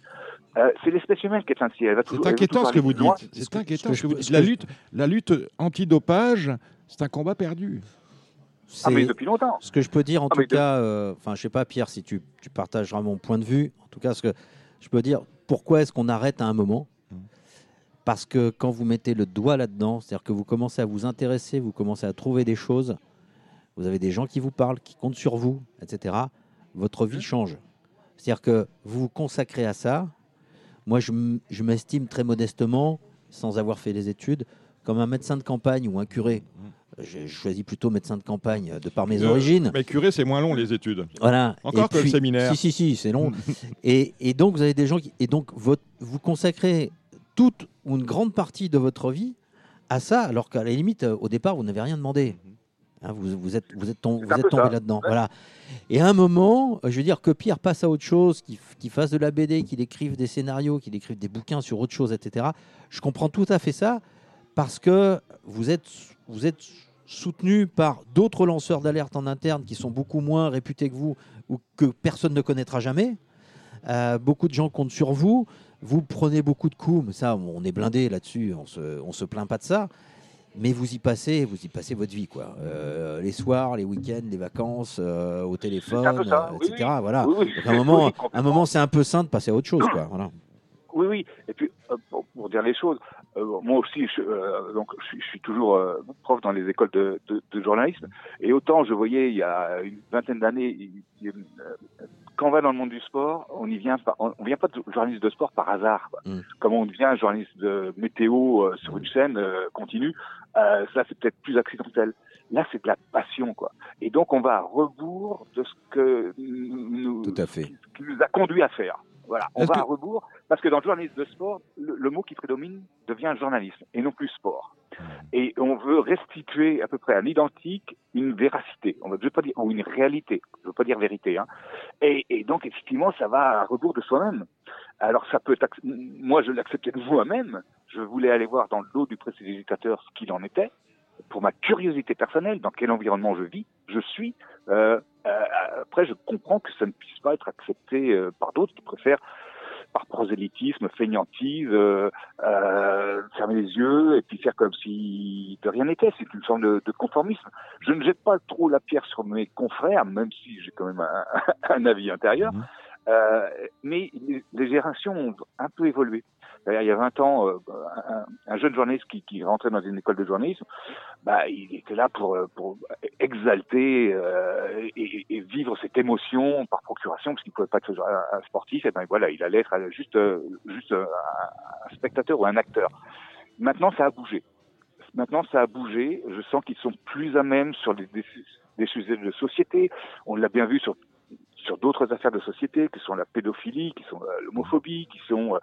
Euh, c'est l'espèce humaine qui est ainsi. C'est inquiétant ce que vous dites. C'est inquiétant. Ce que vous... La lutte, la lutte anti-dopage, c'est un combat perdu. Ah, mais depuis longtemps. Ce que je peux dire, en ah, tout cas, enfin, euh, je sais pas, Pierre, si tu, tu, partageras mon point de vue. En tout cas, ce que je peux dire, pourquoi est-ce qu'on arrête à un moment? Parce que quand vous mettez le doigt là-dedans, c'est-à-dire que vous commencez à vous intéresser, vous commencez à trouver des choses, vous avez des gens qui vous parlent, qui comptent sur vous, etc. Votre vie change. C'est-à-dire que vous vous consacrez à ça. Moi, je m'estime très modestement, sans avoir fait les études, comme un médecin de campagne ou un curé. J'ai choisi plutôt médecin de campagne de par mes origines. Mais curé, c'est moins long les études. Voilà. Encore que le séminaire. Si, si, si, c'est long. *laughs* et, et, donc, vous avez des gens qui. Et donc, votre, vous consacrez toute ou une grande partie de votre vie à ça, alors qu'à la limite, au départ, vous n'avez rien demandé. Hein, vous, vous, êtes, vous êtes, tom- vous êtes tombé là-dedans. Voilà. Et à un moment, je veux dire que Pierre passe à autre chose, qu'il qu'il fasse de la BD, qu'il écrive des scénarios, qu'il écrive des bouquins sur autre chose, etc. Je comprends tout à fait ça parce que vous êtes, vous êtes soutenu par d'autres lanceurs d'alerte en interne qui sont beaucoup moins réputés que vous ou que personne ne connaîtra jamais. Euh, beaucoup de gens comptent sur vous. Vous prenez beaucoup de coups, mais ça, on est blindé là-dessus. On se, on se plaint pas de ça. Mais vous y passez, vous y passez votre vie, quoi. Euh, les soirs, les week-ends, les vacances, euh, au téléphone, ça, etc. oui. Voilà. Oui, oui. Donc, à un moment, *laughs* un moment, c'est un peu sain de passer à autre chose, quoi. Voilà. Oui, oui. Et puis, pour, dire les choses, moi aussi, je, euh, donc, je, suis- je suis toujours euh, prof dans les écoles de, de, de journalisme. Et autant je voyais il y a une vingtaine d'années, euh, quand on va dans le monde du sport, on y vient pas, on, on vient pas de journaliste de sport par hasard. quoi. Mm. Comme on devient journaliste de météo euh, sur une chaîne euh, continue, euh, ça c'est peut-être plus accidentel. Là, c'est de la passion, quoi. Et donc, on va à rebours de ce que nous, Tout à fait. qui nous a conduit à faire. Voilà, on va que- à rebours parce que dans le journalisme de sport, le, le mot qui prédomine devient journalisme et non plus sport. Et on veut restituer à peu près à l'identique une véracité, on veut je veux pas dire ou une réalité, je veux pas dire vérité. Hein. Et, et donc effectivement, ça va à rebours de soi-même. Alors ça peut, être moi je l'acceptais de moi-même. Je voulais aller voir dans le dos du précéditateur ce qu'il en était pour ma curiosité personnelle, dans quel environnement je vis, je suis. Euh, euh, après, je comprends que ça ne puisse pas être accepté euh, par d'autres qui préfèrent, par prosélytisme, feignantise, euh, euh, fermer les yeux et puis faire comme si de rien n'était. C'est une forme de, de conformisme. Je ne jette pas trop la pierre sur mes confrères, même si j'ai quand même un, *laughs* un avis intérieur. Euh, mais les, générations ont un peu évolué. Il y a 20 ans, euh, un, un jeune journaliste qui, rentrait dans une école de journalisme, bah, il était là pour, euh, exalter et, vivre cette émotion par procuration, parce qu'il ne pouvait pas être un, sportif. Et ben voilà, il allait être juste, un, spectateur ou un acteur. Maintenant, ça a bougé. Maintenant, ça a bougé. Je sens qu'ils sont plus à même sur des sujets de société. On l'a bien vu sur sur d'autres affaires de société, qui sont la pédophilie, qui sont euh, l'homophobie, qui sont euh,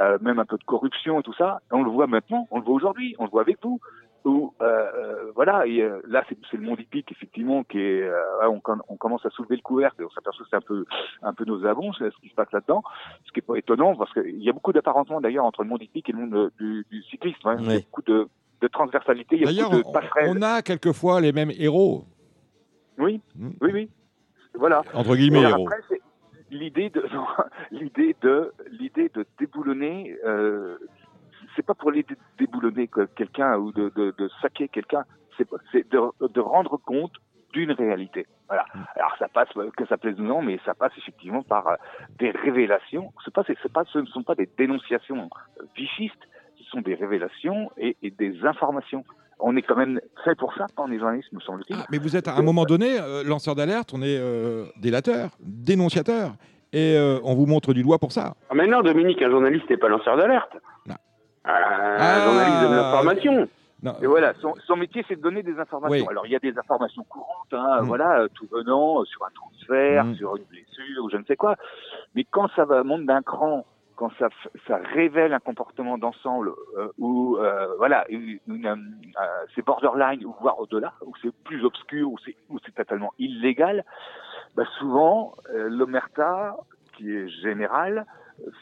euh, même un peu de corruption et tout ça. On le voit maintenant, on le voit aujourd'hui, on le voit avec vous. Où, euh, euh, voilà, et là c'est le monde hippique effectivement qui est, euh, on, com- on commence à soulever le couvercle et on s'aperçoit que c'est un peu un peu nauséabond ce qui se passe là-dedans, ce qui est pas étonnant parce qu'il y a beaucoup d'apparentements d'ailleurs entre le monde hippique et le monde du, du cyclisme. hein. Il y a beaucoup de, de transversalité, il y a beaucoup de passerelles. on a quelquefois les mêmes héros, Oui, Mm. oui, oui. Voilà. entre guillemets Et héros. après, c'est l'idée de *laughs* l'idée de l'idée de déboulonner. Euh, c'est pas pour les dé- déboulonner que quelqu'un ou de, de, de saquer quelqu'un. C'est de, de rendre compte d'une réalité. Voilà. Alors ça passe euh, que ça plaise ou non, mais ça passe effectivement par euh, des révélations. Pas, pas, ce ne sont pas des dénonciations euh, vichistes. Ce sont des révélations et, et des informations. On est quand même fait pour ça quand on est journaliste, me semble-t-il. Ah, mais vous êtes à un moment donné euh, lanceur d'alerte, on est euh, délateur, dénonciateur, et euh, on vous montre du doigt pour ça. Ah, mais non, Dominique, un journaliste n'est pas lanceur d'alerte. Non. Un Ah. journaliste donne l'information. Non, Et voilà, son, son métier, c'est de donner des informations. Oui. Alors, il y a des informations courantes, hein, Mm. voilà, tout venant sur un transfert, Mm. sur une blessure, ou je ne sais quoi. Mais quand ça va monter d'un cran, quand ça, ça révèle un comportement d'ensemble, euh, où, euh, voilà, une- une, euh, c'est borderline, ou voire au-delà, où c'est plus obscur, où c'est, où c'est totalement illégal, bah souvent, euh, l'omerta, qui est générale,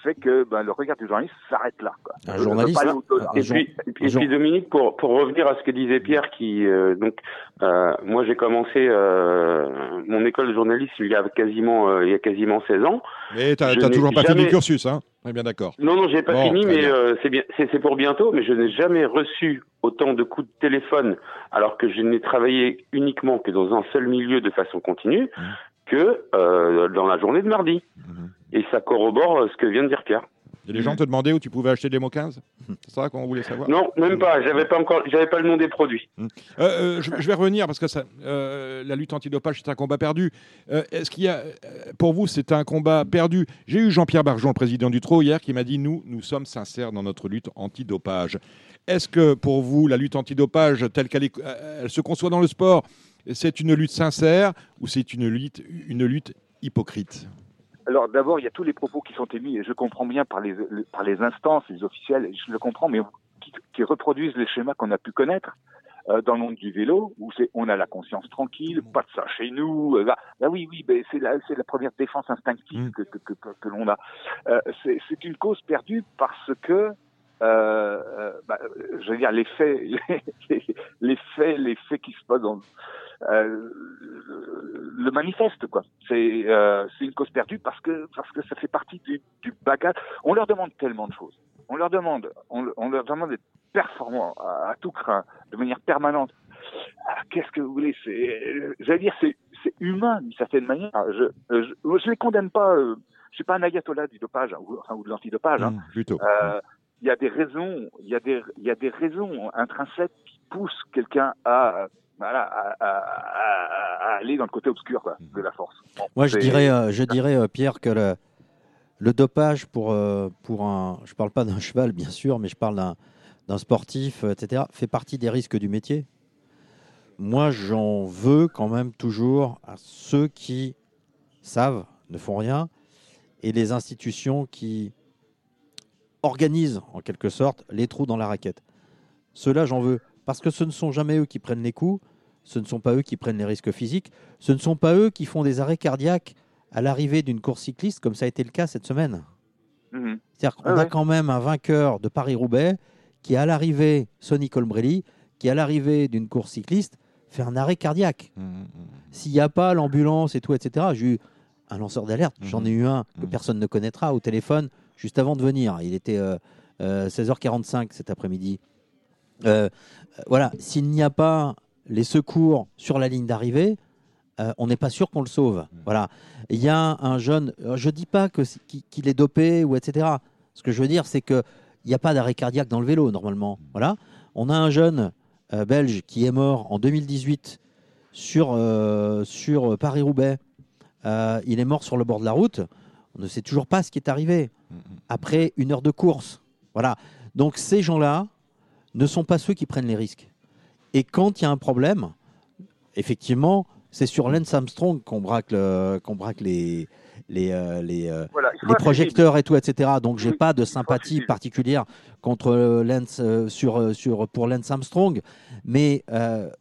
fait que bah, le regard du journaliste s'arrête là. Quoi. Un Je journaliste, pas un Et puis, et puis, un et puis, jour- Dominique, pour, pour revenir à ce que disait Pierre, qui euh, donc euh, moi j'ai commencé euh, mon école de journalisme il y a quasiment euh, il y a quasiment 16 ans. mais t'as t'as toujours pas jamais- le cursus, hein Est bien d'accord. Non non j'ai pas Bon, fini mais euh, c'est bien c'est pour bientôt mais je n'ai jamais reçu autant de coups de téléphone alors que je n'ai travaillé uniquement que dans un seul milieu de façon continue que euh, dans la journée de mardi. Mhm. Et ça corrobore euh, ce que vient de dire Pierre. Et les gens te demandaient où tu pouvais acheter des mots 15 C'est ça qu'on voulait savoir Non, même pas. J'avais pas encore, j'avais pas le nom des produits. Euh, euh, je, vais revenir parce que ça, euh, la lutte antidopage c'est un combat perdu. Est-ce qu'il y a, pour vous, c'est un combat perdu? J'ai eu Jean-Pierre Barjon, le président du TRO, hier, qui m'a dit nous, nous sommes sincères dans notre lutte antidopage. Est-ce que pour vous, la lutte antidopage telle qu'elle elle se conçoit dans le sport, c'est une lutte sincère ou c'est une lutte, une lutte hypocrite? Alors d'abord, il y a tous les propos qui sont émis, et je comprends bien par les, par les instances, les officiels, je le comprends, mais qui, reproduisent les schémas qu'on a pu connaître euh, dans le monde du vélo, où c'est on a la conscience tranquille, pas de ça chez nous. Euh, là, oui, oui, ben, c'est la, c'est la première défense instinctive mm. que, que, que, que l'on a. Euh, c'est, c'est une cause perdue parce que euh, bah, je veux dire les faits, *laughs* les, les, faits, les faits qui se passent dans, euh, le manifeste quoi. C'est euh, c'est une cause perdue parce que parce que ça fait partie du, du bagage. On leur demande tellement de choses. On leur demande on, on leur demande d'être performants à, tout craint, de manière permanente. Ah, qu'est-ce que vous voulez C'est j'allais dire c'est c'est humain d'une certaine manière. Je je, je les condamne pas. Euh, je suis pas un ayatollah du dopage ou, enfin, ou de l'antidopage. Hein. Mmh, plutôt. Euh, il y a des raisons, il y a des, il y a des raisons intrinsèques qui poussent quelqu'un à voilà, à, aller dans le côté obscur de la force. Moi, je dirais, euh, je dirais euh, Pierre, que le, le dopage pour, euh, pour un. Je ne parle pas d'un *laughs* cheval, bien sûr, mais je parle d'un sportif, etc., fait partie des risques du métier. Moi, j'en veux quand même toujours à ceux qui savent, ne font rien, et les institutions qui organisent, en quelque sorte, les trous dans la raquette. Ceux-là, j'en veux. Parce que ce ne sont jamais eux qui prennent les coups, ce ne sont pas eux qui prennent les risques physiques, ce ne sont pas eux qui font des arrêts cardiaques à l'arrivée d'une course cycliste, comme ça a été le cas cette semaine. Mhm. C'est-à-dire qu'on a quand même un vainqueur de Paris-Roubaix qui, à l'arrivée, Sonny Colbrelli, qui, à l'arrivée d'une course cycliste, fait un arrêt cardiaque. Mhm, mhm. S'il n'y a pas l'ambulance et tout, etc., j'ai eu un lanceur d'alerte, j'en ai eu un que personne ne connaîtra au téléphone juste avant de venir. Il était 16h45 euh, euh, cet après-midi. Euh, voilà, s'il n'y a pas les secours sur la ligne d'arrivée, euh, on n'est pas sûr qu'on le sauve. Voilà. Il y a un jeune, euh, je ne dis pas qu'il est dopé ou etc. Ce que je veux dire, c'est qu'il n'y a pas d'arrêt cardiaque dans le vélo normalement. Voilà. On a un jeune belge qui est mort en 2018 sur, sur Paris-Roubaix. il est mort sur le bord de la route. On ne sait toujours pas ce qui est arrivé après une heure de course. Voilà. Donc ces gens-là, ne sont pas ceux qui prennent les risques. Et quand il y a un problème, effectivement, c'est sur Lance Armstrong qu'on braque, qu'on braque les, les, euh, les, euh, les projecteurs et tout, etc. Donc, j'ai pas de sympathie particulière contre Lance, euh, sur, sur, pour Lance Armstrong, mais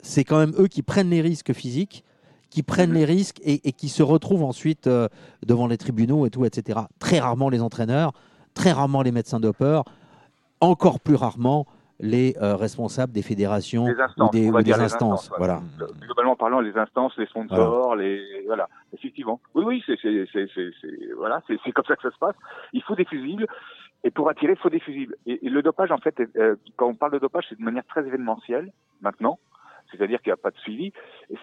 c'est quand même eux qui prennent les risques physiques, qui prennent les risques et, et qui se retrouvent ensuite devant les tribunaux et tout, etc. Très rarement les entraîneurs, très rarement les médecins dopeurs, encore plus rarement les euh, responsables des fédérations ou des, instances. voilà. Globalement parlant, les instances, les sponsors, les voilà, effectivement. Oui, oui, c'est voilà, c'est comme ça que ça se passe. Il faut des fusibles. Et pour attirer, il faut des fusibles. Et, le dopage, en fait, euh, quand on parle de dopage, c'est de manière très événementielle maintenant. C'est-à-dire qu'il n'y a pas de suivi.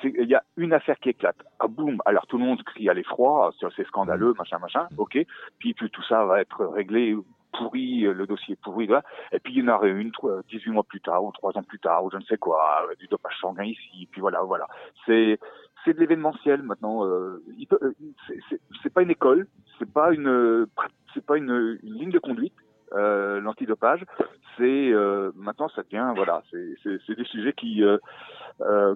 Il y a une affaire qui éclate. Ah boum Alors tout le monde crie à l'effroi, c'est scandaleux, machin, machin. Ok. Puis, puis tout ça va être réglé pourri, euh, le dossier pourri, là. et puis il y en aurait une 18 mois plus tard, ou 3 ans plus tard, ou je ne sais quoi, euh, du dopage sanguin ici, puis voilà, voilà. C'est c'est de l'événementiel maintenant. Euh, euh c'est pas une école, c'est pas une c'est pas une, une, ligne de conduite. Euh, l'antidopage, c'est maintenant ça devient voilà, c'est des sujets qui euh,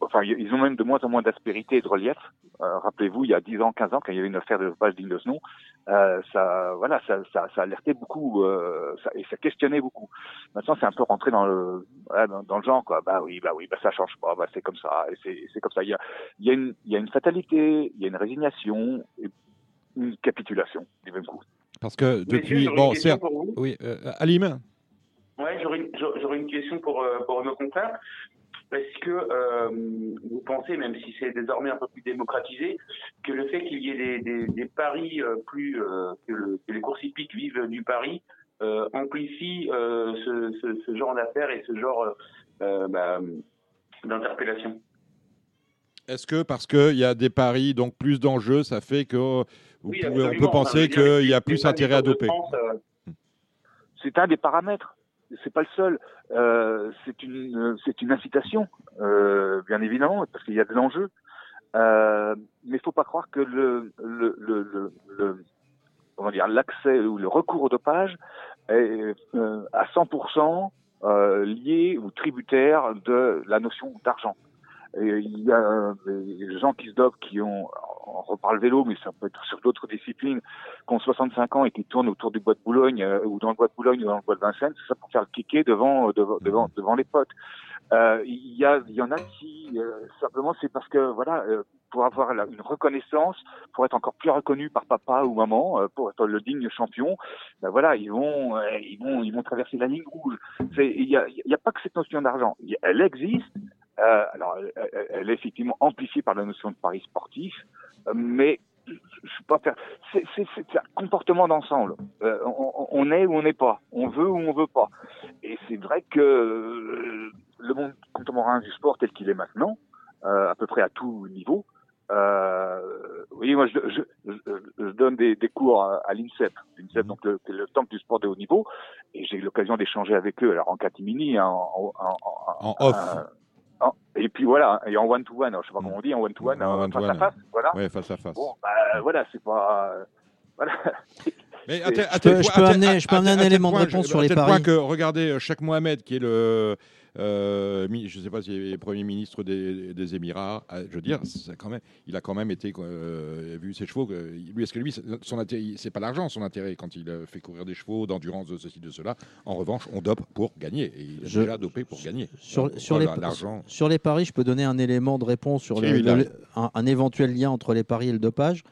enfin, ils ont même de moins en moins d'aspérité et de relief. Euh, rappelez-vous, il y a 10 ans, 15 ans, quand il y avait une affaire de page digne de ce nom, euh, ça, voilà, ça, ça, ça alertait beaucoup euh, ça, et ça questionnait beaucoup. Maintenant, c'est un peu rentré dans le, voilà, dans, le genre, quoi. Bah oui, bah oui, bah ça change pas, bah c'est comme ça, c'est comme ça. Il y a, il y a une, il y a une fatalité, il y a une résignation, et une capitulation du même coup. Parce que depuis, bon, certes, oui, euh, Alim. Ouais, j'aurais une question pour, euh, pour nos confrères. Est-ce que euh, vous pensez, même si c'est désormais un peu plus démocratisé, que le fait qu'il y ait des, des, paris euh, plus que, les courses hippiques vivent du pari amplifie ce, ce, genre d'affaires et ce genre bah, d'interpellation? Est-ce que parce qu'il y a des paris, donc plus d'enjeux, ça fait que on peut penser qu'il y a plus intérêt à doper euh, C'est un des paramètres. C'est pas le seul. Euh, c'est une, c'est une incitation, euh, bien évidemment, parce qu'il y a de l'enjeu. mais il faut pas croire que le, le, le, le, comment dire, l'accès ou le recours au dopage est à 100% lié ou tributaire de la notion d'argent. il y a des gens qui se dopent qui ont on reparle vélo, mais ça peut être sur d'autres disciplines, qui ont 65 ans et qui tournent autour du bois de Boulogne, euh, ou dans le bois de Boulogne, ou dans le bois de Vincennes, c'est ça pour faire le kicker devant, euh, devant, devant, devant les potes. Euh, il y, a, y en a qui, simplement, c'est parce que, voilà, pour avoir une reconnaissance, pour être encore plus reconnu par papa ou maman, pour être le digne champion, ben voilà, ils vont, ils vont, ils vont traverser la ligne rouge. Il n'y a, y a pas que cette notion d'argent. Elle existe, euh, alors, elle, est effectivement amplifiée par la notion de pari sportif, euh, mais je suis pas faire. C'est, un comportement d'ensemble. Euh, on, est ou on n'est pas. On veut ou on veut pas. Et c'est vrai que le monde contemporain du sport tel qu'il est maintenant, à peu près à tout niveau, oui, moi je, je, donne des, cours à, l'INSEP, l'INSEP donc le, le, temple du sport de haut niveau, et j'ai eu l'occasion d'échanger avec eux, alors en catimini, hein, en, en, off. Et puis voilà, et en one-to-one, je sais pas comment on dit, en one-to-one, face à face, voilà. Oui, face à face. Bon, bah, voilà, c'est pas. voilà. *laughs* Mais à je, peux, amener, je peux amener un élément de réponse sur les paris. que, regardez, Cheikh Mohamed, qui est le, euh, je ne sais pas s'il est Premier ministre des, Émirats. Euh, je veux dire, quand même, il a quand même été euh, vu ses chevaux. lui, est-ce que lui, son intérêt, c'est pas l'argent son intérêt quand il fait courir des chevaux d'endurance de ceci de cela. En revanche, on dope pour gagner. Et il a déjà dopé pour gagner. Sur, sur les, sur les paris, je peux donner un élément de réponse sur un, éventuel lien entre les paris et le dopage.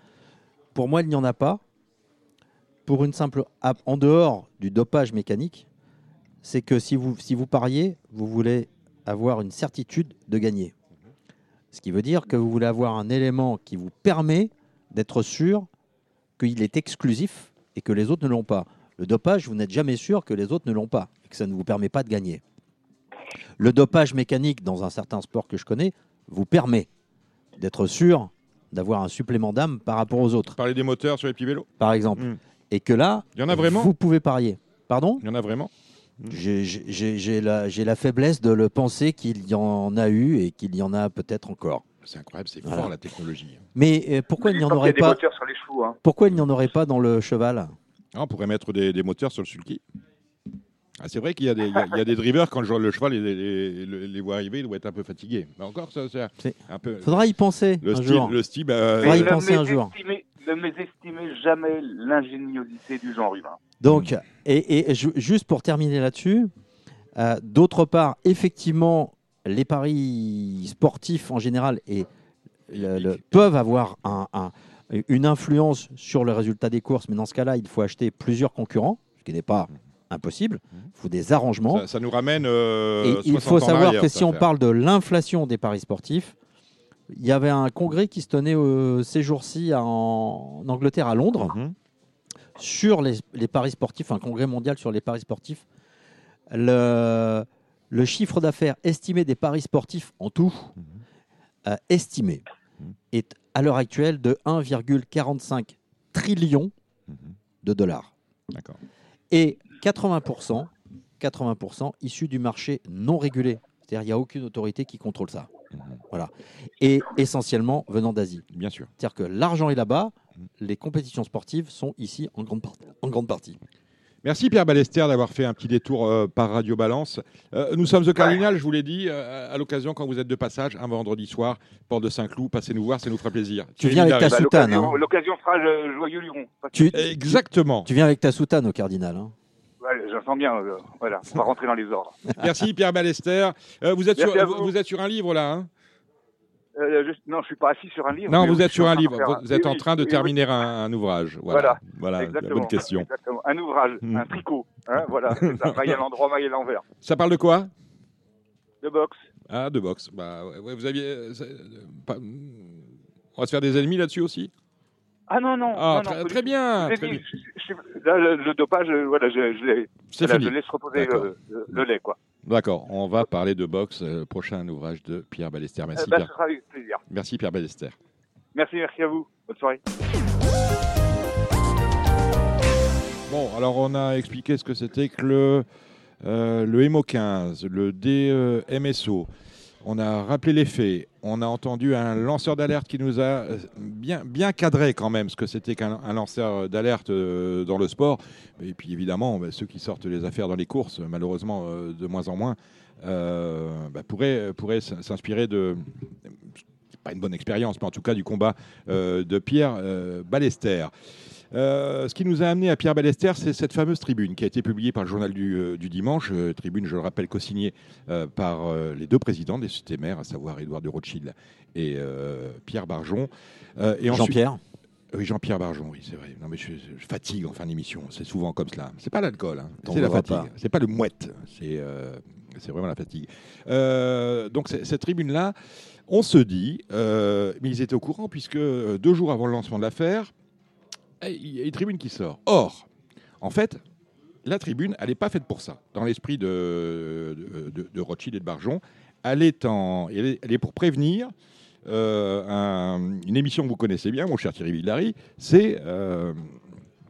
Pour moi, il n'y en a pas. Pour une simple, en dehors du dopage mécanique, c'est que si vous, si vous pariez, vous voulez avoir une certitude de gagner. Ce qui veut dire que vous voulez avoir un élément qui vous permet d'être sûr qu'il est exclusif et que les autres ne l'ont pas. Le dopage, vous n'êtes jamais sûr que les autres ne l'ont pas et que ça ne vous permet pas de gagner. Le dopage mécanique, dans un certain sport que je connais, vous permet d'être sûr d'avoir un supplément d'âme par rapport aux autres. Parler des moteurs sur les petits vélos? Par exemple. Hmm. Et que là, Il y en a vraiment? vous pouvez parier. Pardon? Il y en a vraiment? J'ai la, la, faiblesse de le penser qu'il y en a eu et qu'il y en a peut-être encore. C'est incroyable, c'est fort la technologie. Mais euh, pourquoi il n'y en aurait pas hein. Pourquoi il n'y en aurait pas dans le cheval? Ah, On pourrait mettre des, des moteurs sur le sulky. Ah, c'est vrai qu'il y, y, a des drivers, quand le, le cheval les, les, les, voit arriver, il doit être un peu fatigué. Mais encore, ça, c'est un peu. Faudra y penser le un style, jour. Le style, bah, Faudra y penser un jour. Ne mésestimez jamais l'ingéniosité du genre humain. Donc, et, juste pour terminer là-dessus, euh, d'autre part, effectivement, les paris sportifs en général et peuvent avoir une influence sur le résultat des courses, mais dans ce cas-là, il faut acheter plusieurs concurrents, ce qui n'est pas impossible. Il faut des arrangements. Ça, nous ramène. Euh, il faut savoir que si on parle de l'inflation des paris sportifs, il y avait un congrès qui se tenait euh, ces jours-ci en, Angleterre, à Londres. Mhm sur les, paris sportifs, un congrès mondial sur les paris sportifs. Le, le chiffre d'affaires estimé des paris sportifs en tout, mhm. euh, estimé, mhm. est à l'heure actuelle de 1,45 trillion mhm. de dollars. Et 80%, 80% issus du marché non régulé. C'est-à-dire qu'il n'y a aucune autorité qui contrôle ça. Voilà. Et essentiellement venant d'Asie. Bien sûr. C'est-à-dire que l'argent est là-bas, les compétitions sportives sont ici en grande, en grande partie. Merci Pierre Balester d'avoir fait un petit détour euh, par Radio Balance. Euh, nous sommes au Cardinal, je vous l'ai dit, euh, à l'occasion quand vous êtes de passage, un vendredi soir, porte de Saint-Cloud, passez nous voir, ça nous fera plaisir. Tu, viens avec ta soutane. Hein. L'occasion fera le joyeux luron. Exactement. Tu viens avec ta soutane au Cardinal. Hein. J'entends bien. voilà, on va rentrer dans les ordres. *laughs* Merci Pierre Balester. vous, êtes sur, vous. êtes sur un livre là hein? Euh, je, non, je suis pas assis sur un livre. Non, vous êtes sur un livre. Vous, êtes en train de terminer un, ouvrage. Voilà. Voilà. la bonne question. Exactement. Un ouvrage, hmm. un tricot. Hein, voilà. ça. *laughs* Maille à l'endroit, maille à l'envers. Ça parle de quoi? De boxe. Ah, de boxe. Bah, ouais, vous aviez. Euh. On va se faire des ennemis là-dessus aussi? Ah non, non. Ah, non, non, très, bien. Je très bien. je- je- là, le, le dopage, euh, voilà, je, laisse reposer le, le- le lait, quoi. D'accord, on va parler de boxe, euh, prochain ouvrage de Pierre Ballester. Merci, Euh, bah, Pierre. sera avec plaisir. Merci Pierre Ballester. Merci, merci à vous. Bonne soirée. Bon, alors on a expliqué ce que c'était que le, euh, le MO15, le DMSO. On a rappelé les faits. On a entendu un lanceur d'alerte qui nous a euh, bien, bien cadré quand même ce que c'était qu'un un lanceur d'alerte euh, dans le sport. Et puis évidemment, bah, ceux qui sortent les affaires dans les courses, malheureusement euh, de moins en moins, bah, pourraient, s'inspirer de pas une bonne expérience, mais en tout cas du combat de Pierre Ballester. Euh, ce qui nous a amené à Pierre Ballester, c'est cette fameuse tribune qui a été publiée par le journal du, euh, du dimanche. euh, tribune, je le rappelle, co-signée par les deux présidents des sociétés mères, à savoir Édouard de Rothschild et Pierre Barjon. Et ensuite- Jean-Pierre Oui, Jean-Pierre Barjon, oui, c'est vrai. Non, mais je, je fatigue en fin d'émission. C'est souvent comme cela. C'est pas l'alcool, hein. C'est la fatigue. C'est pas le mouette. C'est euh, vraiment la fatigue. Euh, donc cette tribune-là, on se dit, euh, mais ils étaient au courant puisque deux jours avant le lancement de l'affaire, il y a une tribune qui sort. Or, en fait, la tribune, elle n'est pas faite pour ça. Dans l'esprit de, de, de- de Rothschild et de Barjon, elle est, en, elle est, elle est pour prévenir euh, un- une émission que vous connaissez bien, mon cher Thierry Villary, c'est euh,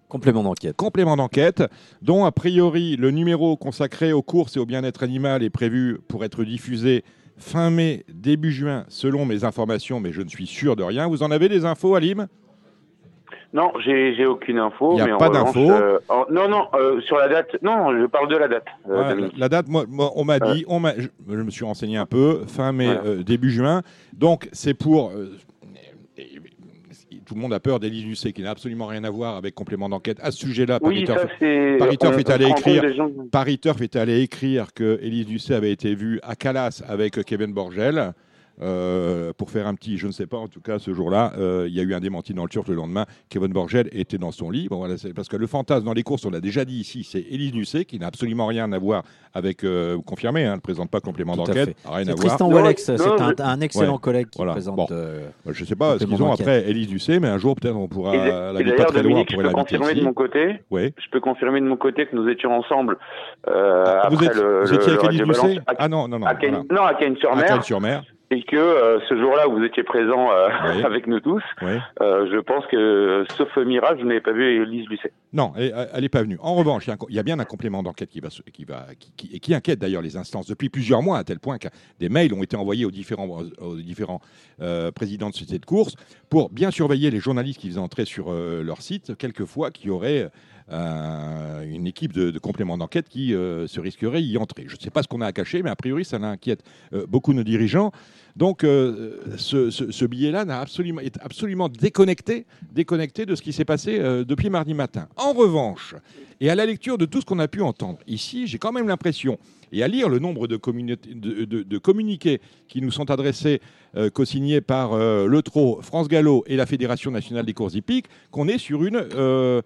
Complément d'enquête. Complément d'enquête, dont a priori le numéro consacré aux courses et au bien-être animal est prévu pour être diffusé fin mai, début juin, selon mes informations, mais je ne suis sûr de rien. Vous en avez des infos, Alim? Non, j'ai aucune info. Il y a mais pas d'info. euh, non, non, euh, sur la date. Non, je parle de la date. euh, Ouais, la, date, moi, moi, on m'a dit, on je, je me suis renseigné un peu, fin mai, début juin. Donc c'est pour. tout le monde a peur d'Élise Lucet, qui n'a absolument rien à voir avec complément d'enquête à ce sujet-là. Oui, Paris Turf- est allé écrire. des gens- Paris Turf est allé écrire que Élise Lucet avait été vue à Calas avec Kevin Borgel. Euh, pour faire un petit, je ne sais pas, en tout cas ce jour-là, euh, il y a eu un démenti dans le Turf le lendemain. Kevin Borgel était dans son lit. Bon, voilà, parce que le fantasme dans les courses, on l'a déjà dit ici, c'est Élise Lucet qui n'a absolument rien à voir avec, euh, vous confirmez, hein, ne présente pas complément d'enquête, rien C'est à Tristan voir. Wallex, c'est un, un excellent Ouais. collègue qui Voilà. présente. Bon. euh, Je ne sais pas ce qu'ils ont après Élise Lucet, mais un jour peut-être on pourra, Et, la et pas très loin, je peux confirmer de mon côté. Oui. Je peux confirmer de mon côté que nous étions ensemble euh, Ah, vous après êtes- le, vous le- étiez le avec Élise Lucet à- Ah non, non. Non, à Cagnes-sur-Mer. Et que euh, ce jour-là, vous étiez présent euh, Oui. *laughs* avec nous tous. Oui. Euh, je pense que, sauf miracle, je n'avais pas vu Elise Lucet. Non, elle n'est pas venue. En revanche, il y a y, bien un complément d'enquête qui va, qui va, qui, qui- et qui inquiète d'ailleurs les instances depuis plusieurs mois, à tel point que des mails ont été envoyés aux différents, aux différents présidents de sociétés de course pour bien surveiller les journalistes qui faisaient entrer sur leur site, quelquefois qui auraient une équipe de, de compléments d'enquête qui euh, se risquerait y entrer. Je ne sais pas ce qu'on a à cacher, mais a priori, ça inquiète euh, beaucoup nos dirigeants. Donc, euh, ce, billet-là est absolument déconnecté, déconnecté de ce qui s'est passé euh, depuis mardi matin. En revanche, et à la lecture de tout ce qu'on a pu entendre ici, j'ai quand même l'impression, et à lire le nombre de, communiqués qui nous sont adressés, euh, co-signés par euh, Le Trot, France Gallo et la Fédération nationale des courses hippiques, qu'on est sur une euh,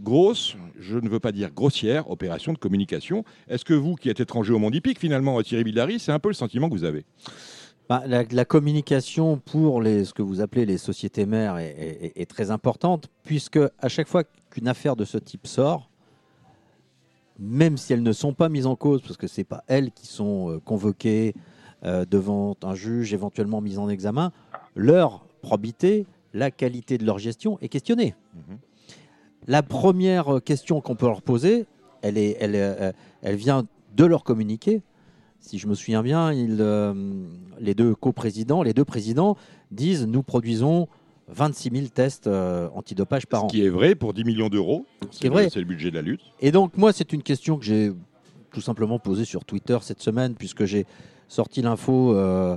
grosse, je ne veux pas dire grossière, opération de communication. Est-ce que vous, qui êtes étranger au monde hippique, finalement, Thierry Billary, c'est un peu le sentiment que vous avez? Bah, la, la communication pour les, ce que vous appelez les sociétés mères est, est- est très importante, puisque à chaque fois qu'une affaire de ce type sort, même si elles ne sont pas mises en cause, parce que ce n'est pas elles qui sont euh, convoquées euh, devant un juge, éventuellement mises en examen, leur probité, la qualité de leur gestion est questionnée. La première question qu'on peut leur poser, elle, est, elle, euh, elle vient de leur communiquer. Si je me souviens bien, ils, euh, les deux coprésidents, les deux présidents disent nous produisons 26 000 tests euh, antidopage par an. Ce qui est vrai pour 10 millions d'euros. qui est vrai. C'est le budget de la lutte. Et donc, moi, c'est une question que j'ai tout simplement posée sur Twitter cette semaine, puisque j'ai sorti l'info euh,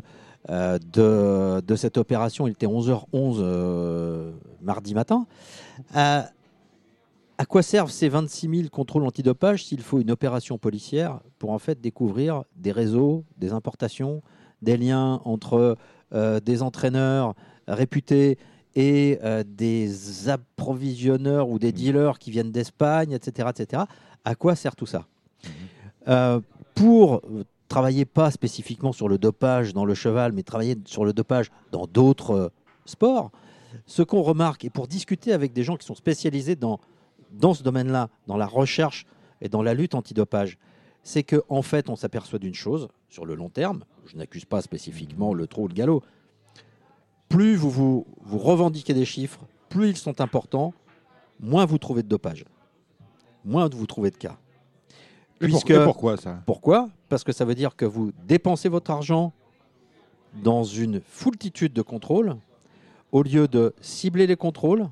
euh, de, de cette opération. Il était 11h11 euh, mardi matin. Euh, à quoi servent ces 26 000 contrôles antidopage s'il faut une opération policière pour en fait découvrir des réseaux, des importations, des liens entre euh, des entraîneurs réputés et euh, des approvisionneurs ou des dealers qui viennent d'Espagne, etc., etc. À quoi sert tout ça? Euh, Pour euh, travailler pas spécifiquement sur le dopage dans le cheval, mais travailler sur le dopage dans d'autres sports, ce qu'on remarque, et pour discuter avec des gens qui sont spécialisés dans, dans ce domaine-là, dans la recherche et dans la lutte antidopage, c'est qu'en en fait, on s'aperçoit d'une chose, sur le long terme, je n'accuse pas spécifiquement le trou ou le galop, plus vous, vous, vous revendiquez des chiffres, plus ils sont importants, moins vous trouvez de dopage, moins vous trouvez de cas. Puisque, pourquoi ça? Pourquoi? Parce que ça veut dire que vous dépensez votre argent dans une foultitude de contrôles, au lieu de cibler les contrôles,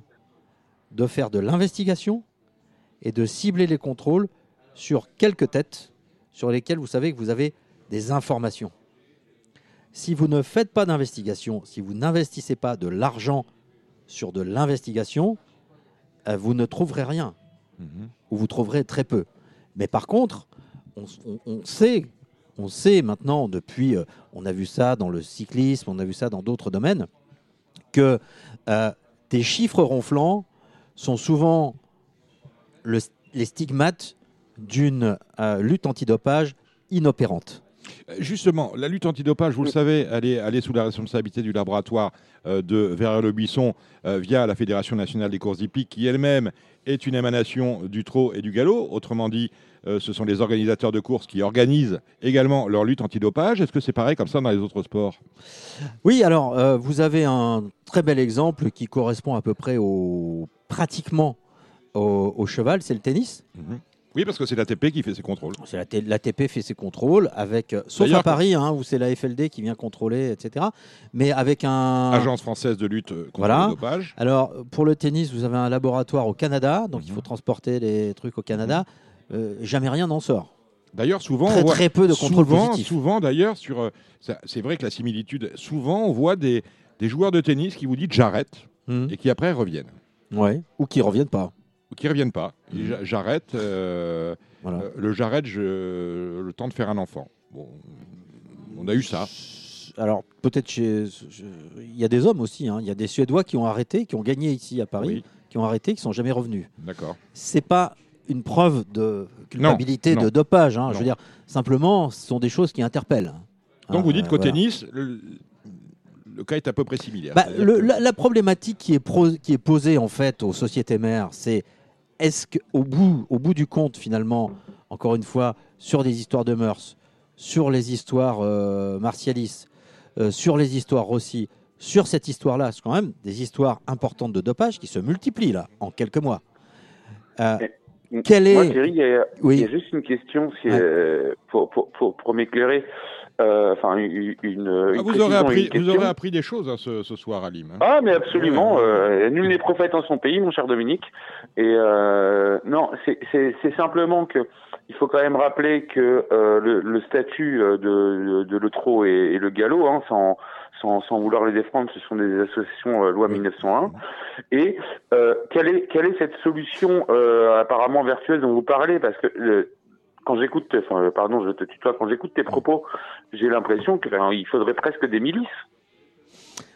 de faire de l'investigation et de cibler les contrôles sur quelques têtes sur lesquelles vous savez que vous avez des informations. Si vous ne faites pas d'investigation, si vous n'investissez pas de l'argent sur de l'investigation, euh, vous ne trouverez rien, mhm. ou vous trouverez très peu. Mais par contre, on, sait, on sait maintenant depuis, euh, on a vu ça dans le cyclisme, on a vu ça dans d'autres domaines, que euh, des chiffres ronflants sont souvent les stigmates d'une lutte antidopage inopérante. Justement, la lutte antidopage, vous le savez, elle est, sous la responsabilité du laboratoire euh, de Verrières-le-Buisson euh, via la Fédération nationale des courses hippiques, qui elle-même est une émanation du trot et du galop. Autrement dit, euh, ce sont les organisateurs de courses qui organisent également leur lutte antidopage. Est-ce que c'est pareil comme ça dans les autres sports? Oui, alors vous avez un très bel exemple qui correspond à peu près au pratiquement au, cheval, c'est le tennis. Mhm. Oui, parce que c'est l'ATP qui fait ses contrôles. C'est l'ATP fait ses contrôles, avec, euh, sauf à Paris, hein, où c'est la FLD qui vient contrôler, etc. Mais avec un. Agence française de lutte contre le dopage. Alors, pour le tennis, vous avez un laboratoire au Canada, donc il faut mhm. transporter les trucs au Canada. Euh, jamais rien n'en sort. D'ailleurs, souvent, très, très peu de contrôle souvent, Souvent, d'ailleurs, sur, euh, c'est vrai que la similitude. Souvent, on voit des, des joueurs de tennis qui vous disent j'arrête mhm. et qui après reviennent. Ouais. Ou qui reviennent pas qui reviennent pas. Mhm. J'arrête. Euh, euh, le j'arrête le temps de faire un enfant. Bon, on a eu ça. Alors peut-être il y a des hommes aussi. Hein. Il y a des Suédois qui ont arrêté, qui ont gagné ici à Paris, qui ont arrêté, qui sont jamais revenus. D'accord. C'est pas une preuve de culpabilité, de dopage. Hein. Je veux dire, simplement, ce sont des choses qui interpellent. Donc vous dites qu'au tennis, le, cas est à peu près similaire. Bah, la, problématique qui est, qui est posée en fait aux sociétés mères, c'est est-ce qu'au bout, au bout du compte, finalement, encore une fois, sur des histoires de mœurs, sur les histoires euh, martialistes, euh, sur les histoires Rossi, sur cette histoire-là, c'est quand même des histoires importantes de dopage qui se multiplient là, en quelques mois. Euh, quelle est... Moi, Thierry, il y, a, il y, a juste une question si, pour, pour, pour, pour m'éclairer. Euh, enfin, une, ah, vous, aurez appris, vous aurez appris des choses hein, ce, ce, soir à Lime. Hein. Ah, mais absolument. Euh, nul n'est prophète en son pays, mon cher Dominique. Et euh, non, c'est simplement que il faut quand même rappeler que euh, le, le, statut de, de, de l'Eutro et, et, le Gallo, hein, sans, sans, sans, vouloir les défendre, ce sont des associations loi 1901. Et quelle, est, quelle est cette solution apparemment vertueuse dont vous parlez? Parce que quand j'écoute, enfin, pardon, je te tutoie, quand j'écoute tes propos, j'ai l'impression qu'il faudrait presque des milices.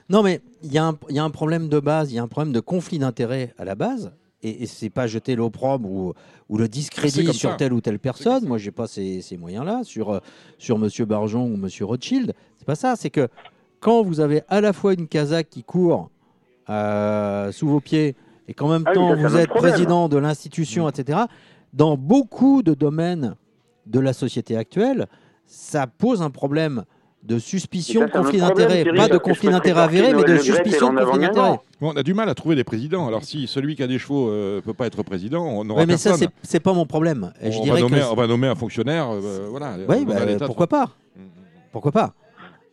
Non, mais il y, a un problème de base, il y a un problème de conflit d'intérêts à la base. Et, et c'est pas jeter l'opprobre ou, ou, le discrédit sur telle ou telle personne. Moi, j'ai pas ces, moyens-là sur, euh, sur Monsieur Barjon ou Monsieur Rothschild. C'est pas ça. C'est que quand vous avez à la fois une Kazakh qui court euh, sous vos pieds et qu'en même ah temps vous êtes président de l'institution, etc dans beaucoup de domaines de la société actuelle, ça pose un problème de suspicion de conflit d'intérêt. Pas de conflit d'intérêt avéré, mais de suspicion de conflit d'intérêt. on a du mal à trouver des présidents. Alors si celui qui a des chevaux ne euh, peut pas être président, on aura ouais, mais personne. ça, c'est pas mon problème. on, je va nommer, on, va nommer, un fonctionnaire. Euh, voilà, oui, bah, pourquoi pas? Pourquoi pas?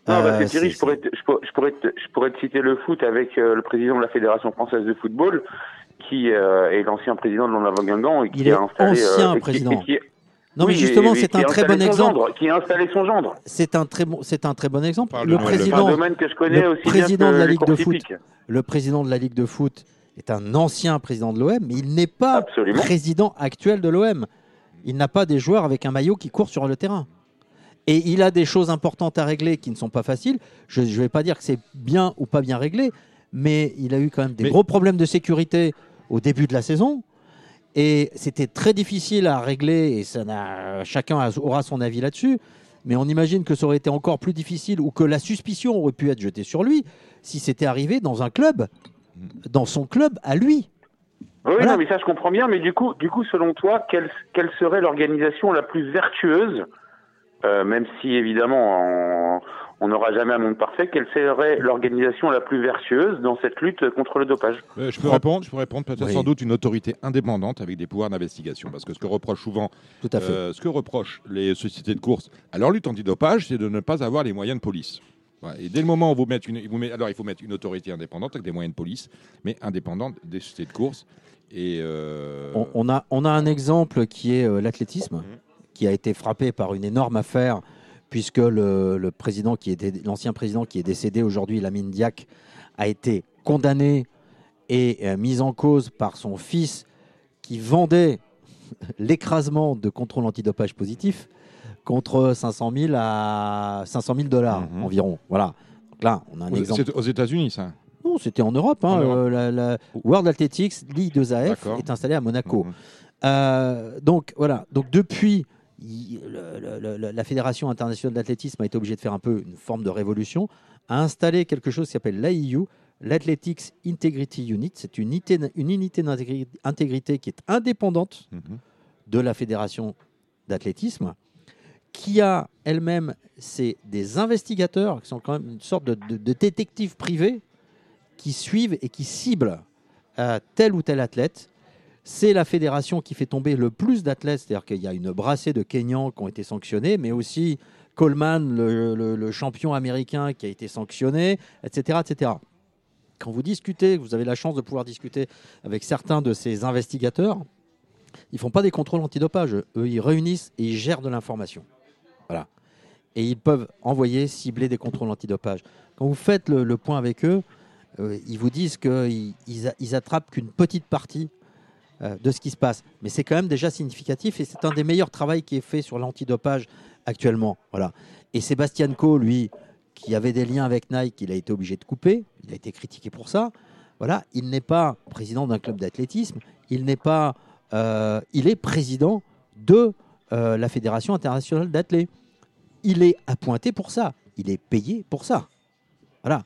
Non, que euh, Thierry, je pourrais, te, je, pourrais je pourrais te citer le foot avec le président de la Fédération française de football qui euh, est l'ancien président de l'Onava Guingamp et qui il est a installé, ancien euh, président. non, mais justement, c'est un très bon exemple. qui a installé son gendre. C'est un très bon, c'est un très bon exemple. le, président, que je connais aussi président de la Ligue de foot, le président de la Ligue de foot est un ancien président de l'OM, mais il n'est pas président actuel de l'OM. Il n'a pas des joueurs avec un maillot qui courent sur le terrain. Et il a des choses importantes à régler qui ne sont pas faciles. Je ne vais pas dire que c'est bien ou pas bien réglé, mais il a eu quand même des gros problèmes de sécurité au début de la saison. Et c'était très difficile à régler, et ça chacun aura son avis là-dessus. Mais on imagine que ça aurait été encore plus difficile ou que la suspicion aurait pu être jetée sur lui si c'était arrivé dans un club dans son club à lui. Oui, non, mais ça je comprends bien, mais du coup, du coup selon toi, quelle, quelle serait l'organisation la plus vertueuse, euh, même si évidemment on n'aura jamais un monde parfait, quelle serait l'organisation la plus vertueuse dans cette lutte contre le dopage? Euh, Je peux répondre, je peux répondre peut-être sans doute une autorité indépendante avec des pouvoirs d'investigation, parce que ce que reproche souvent, Tout à fait. euh, ce que reprochent les sociétés de course à leur lutte antidopage, c'est de ne pas avoir les moyens de police. Et dès le moment où vous mettez une, vous mettez- alors il faut mettre une autorité indépendante avec des moyens de police, mais indépendante des sociétés de course. Et euh, On, on a, on a un exemple qui est euh, l'athlétisme, qui a été frappé par une énorme affaire, puisque le, le président qui était l'ancien président qui est décédé aujourd'hui, Lamine Diack, a été condamné et euh, mis en cause par son fils qui vendait *laughs* l'écrasement de contrôle antidopage positif contre 500 000 à 500 000 dollars environ. Voilà. Donc là, on a un Aux- exemple. c'est aux États-Unis, ça. Non, c'était en Europe. hein, En Europe. euh, la, la World Athletics League 2AF D'accord. est installée à Monaco. Euh, donc voilà. Donc depuis, il- le- le- le- la Fédération internationale d'athlétisme a été obligée de faire un peu une forme de révolution, a installé quelque chose qui s'appelle l'AIU, l'Athletics Integrity Unit. C'est une unité, une unité d'intégrité qui est indépendante de la Fédération d'athlétisme, qui a elle-même des investigateurs qui sont quand même une sorte de, de- de détectives privés qui suivent et qui ciblent euh, tel ou tel athlète. C'est la fédération qui fait tomber le plus d'athlètes, c'est-à-dire qu'il y a une brassée de Kenyans qui ont été sanctionnés, mais aussi Coleman, le, champion américain qui a été sanctionné, etc., etc. Quand vous discutez, vous avez la chance de pouvoir discuter avec certains de ces investigateurs, ils font pas des contrôles antidopage. Eux, ils réunissent et ils gèrent de l'information. Voilà. Et ils peuvent envoyer, cibler des contrôles antidopage. Quand vous faites le, point avec eux, euh, ils vous disent qu'ils ils, attrapent qu'une petite partie de ce qui se passe. Mais c'est quand même déjà significatif et c'est un des meilleurs travaux qui est fait sur l'antidopage actuellement. Voilà. Et Sébastien Coe, lui, qui avait des liens avec Nike, il a été obligé de couper. Il a été critiqué pour ça. Voilà. Il n'est pas président d'un club d'athlétisme. Il n'est pas. euh, il est président de euh, la Fédération internationale d'athlètes. Il est appointé pour ça. Il est payé pour ça. Voilà.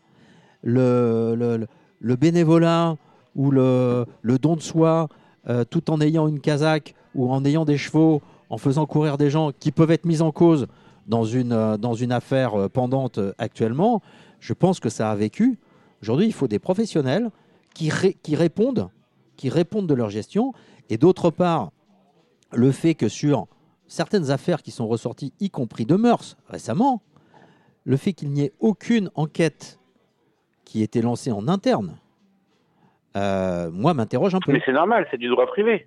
Le, bénévolat ou le don de soi, euh, tout en ayant une casaque ou en ayant des chevaux, en faisant courir des gens qui peuvent être mis en cause dans une, euh, affaire euh, pendante actuellement, je pense que ça a vécu. Aujourd'hui, il faut des professionnels qui répondent, qui répondent de leur gestion. Et d'autre part, le fait que sur certaines affaires qui sont ressorties, y compris de mœurs récemment, le fait qu'il n'y ait aucune enquête qui ait été lancée en interne, euh, moi, m'interroge un peu. Mais c'est normal, c'est du droit privé.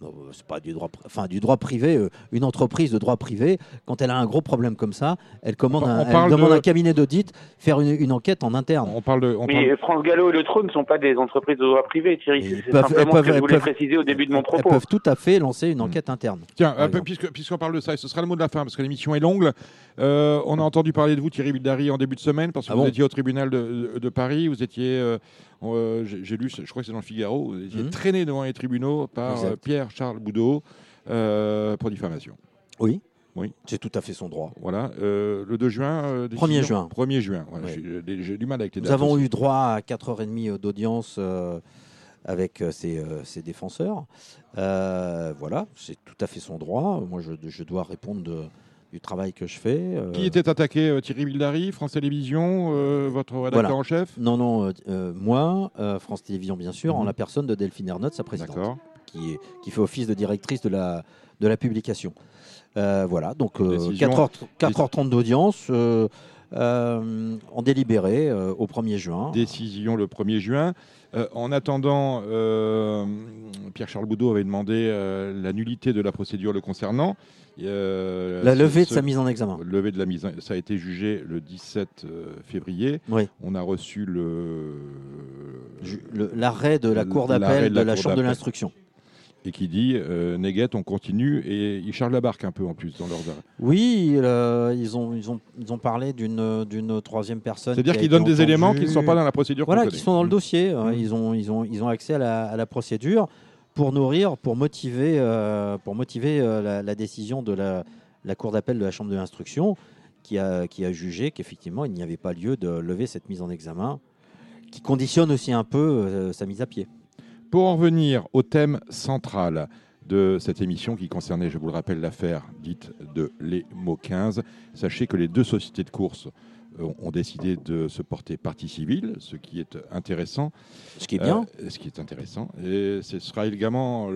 Non, euh, c'est pas du droit, enfin du droit privé. euh, une entreprise de droit privé, quand elle a un gros problème comme ça, elle commande, On un, elle demande de- un cabinet d'audit faire une, une enquête en interne. On parle de, on Mais parle- France Gallo et le Trône ne sont pas des entreprises de droit privé, Thierry. C'est peuvent- simplement elles peuvent- ce que je elles voulais peuvent- préciser au début de mon Elles propos. peuvent tout à fait lancer une enquête interne. Tiens, puisque- puisqu'on parle de ça, et ce sera le mot de la fin, parce que l'émission est longue. Euh, on a entendu parler de vous, Thierry Bildari, en début de semaine, parce que Ah vous bon étiez au tribunal de, de Paris. Vous étiez, euh, euh, j'ai lu, je crois que c'est dans le Figaro, vous étiez Mhm. traîné devant les tribunaux par euh, Pierre-Charles Boudot euh, pour diffamation. Oui. Oui. C'est tout à fait son droit. Voilà. euh, le 2 juin. euh, 1er décision juin. 1er juin. voilà, Oui. j'ai- du mal avec les Nous dates avons aussi. eu droit à 4h30 d'audience euh, avec euh, ses, ses défenseurs. Voilà, c'est tout à fait son droit. Moi, je, je dois répondre de- du travail que je fais. euh, Qui était attaqué euh, Thierry Bildari, France Télévisions, euh, votre rédacteur Voilà. en chef Non, non, euh, moi, France Télévisions, bien sûr, en Mhm. la personne de Delphine Ernotte, sa présidente, qui, est- qui fait office de directrice de la, de la publication. Voilà, donc euh, Décision- 4h, 4h30 d'audience en délibéré au 1er juin. Décision le 1er juin. Euh, en attendant, euh, Pierre-Charles Boudot avait demandé euh, la nullité de la procédure le concernant. La ce- levée de sa mise en examen. Levée de la mise en- Ça a été jugé le 17 euh, février. Oui. On a reçu le. L'arrêt de la cour d'appel de la, chambre de l'instruction. Et qui dit euh, Néguette, on continue. Et ils chargent la barque un peu en plus dans leurs arrêts. Oui, euh, ils, ont, ils, ont, ils ont parlé d'une d'une troisième personne. C'est-à-dire qu'ils donnent des éléments qui ne sont pas dans la procédure Voilà, qui sont dans le Mmh. dossier. hein. Mmh. Ils, ont, ils, ont, ils ont accès à la, à la procédure pour nourrir, pour motiver, euh, pour motiver euh, la, la décision de la, la Cour d'appel de la Chambre de l'instruction qui a, qui a jugé qu'effectivement, il n'y avait pas lieu de lever cette mise en examen qui conditionne aussi un peu sa mise à pied. Pour en revenir au thème central de cette émission qui concernait, je vous le rappelle, l'affaire dite de l'EMO 15, sachez que les deux sociétés de course ont décidé de se porter partie civile, ce qui est intéressant. Ce qui est bien. Euh, ce qui est intéressant. Et ce sera également,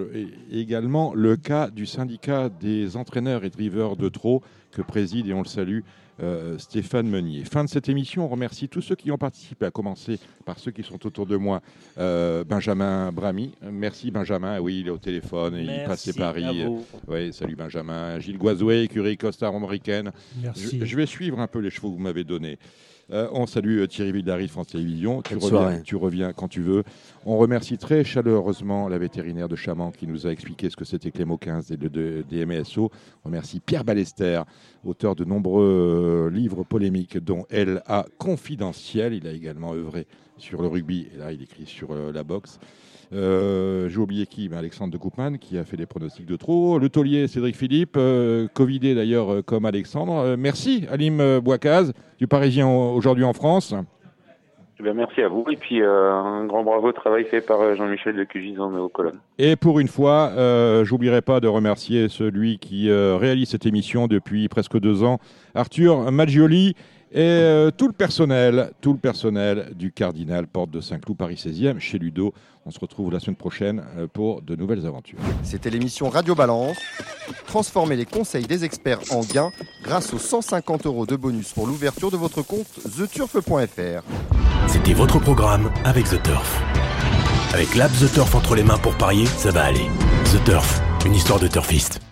également le cas du syndicat des entraîneurs et drivers de trop que préside, et on le salue, euh, Stéphane Meunier. Fin de cette émission, on remercie tous ceux qui ont participé, à commencer par ceux qui sont autour de moi. Euh, Benjamin Brami, merci Benjamin, oui, il est au téléphone, il passe ses paris. Oui, salut Benjamin. Gilles Goisouet, écurie Costa Armoricaine. Merci. Je, je, vais suivre un peu les chevaux que vous m'avez donnés. Euh, on salue euh, Thierry Vildary de France Télévisions. Tu reviens, tu reviens, quand tu veux. On remercie très chaleureusement la vétérinaire de Chaman qui nous a expliqué ce que c'était que les mots 15 et le DMSO. On remercie Pierre Ballester, auteur de nombreux euh, livres polémiques, dont Elle a confidentiel. Il a également œuvré sur le rugby et là il écrit sur la boxe. Euh, j'ai oublié qui ben, Alexandre de Koopman qui a fait des pronostics de trop. Le taulier Cédric Philippe, euh, Covidé d'ailleurs euh, comme Alexandre. merci Alim Boicaz du Parisien aujourd'hui en France. Eh ben, merci à vous et puis un grand bravo au travail fait par Jean-Michel de Cugis aux colonnes. Et pour une fois, j'oublierai pas de remercier celui qui réalise cette émission depuis presque deux ans, Arthur Maggioli et euh, tout le personnel, tout le personnel du Cardinal Porte de Saint-Cloud Paris 16e chez Ludo. On se retrouve la semaine prochaine euh, pour de nouvelles aventures. C'était l'émission Radio Balance. Transformez les conseils des experts en gains grâce aux 150 euros de bonus pour l'ouverture de votre compte theturf.fr. C'était votre programme avec The Turf. Avec l'app The Turf entre les mains pour parier, ça va aller. The Turf, une histoire de turfiste.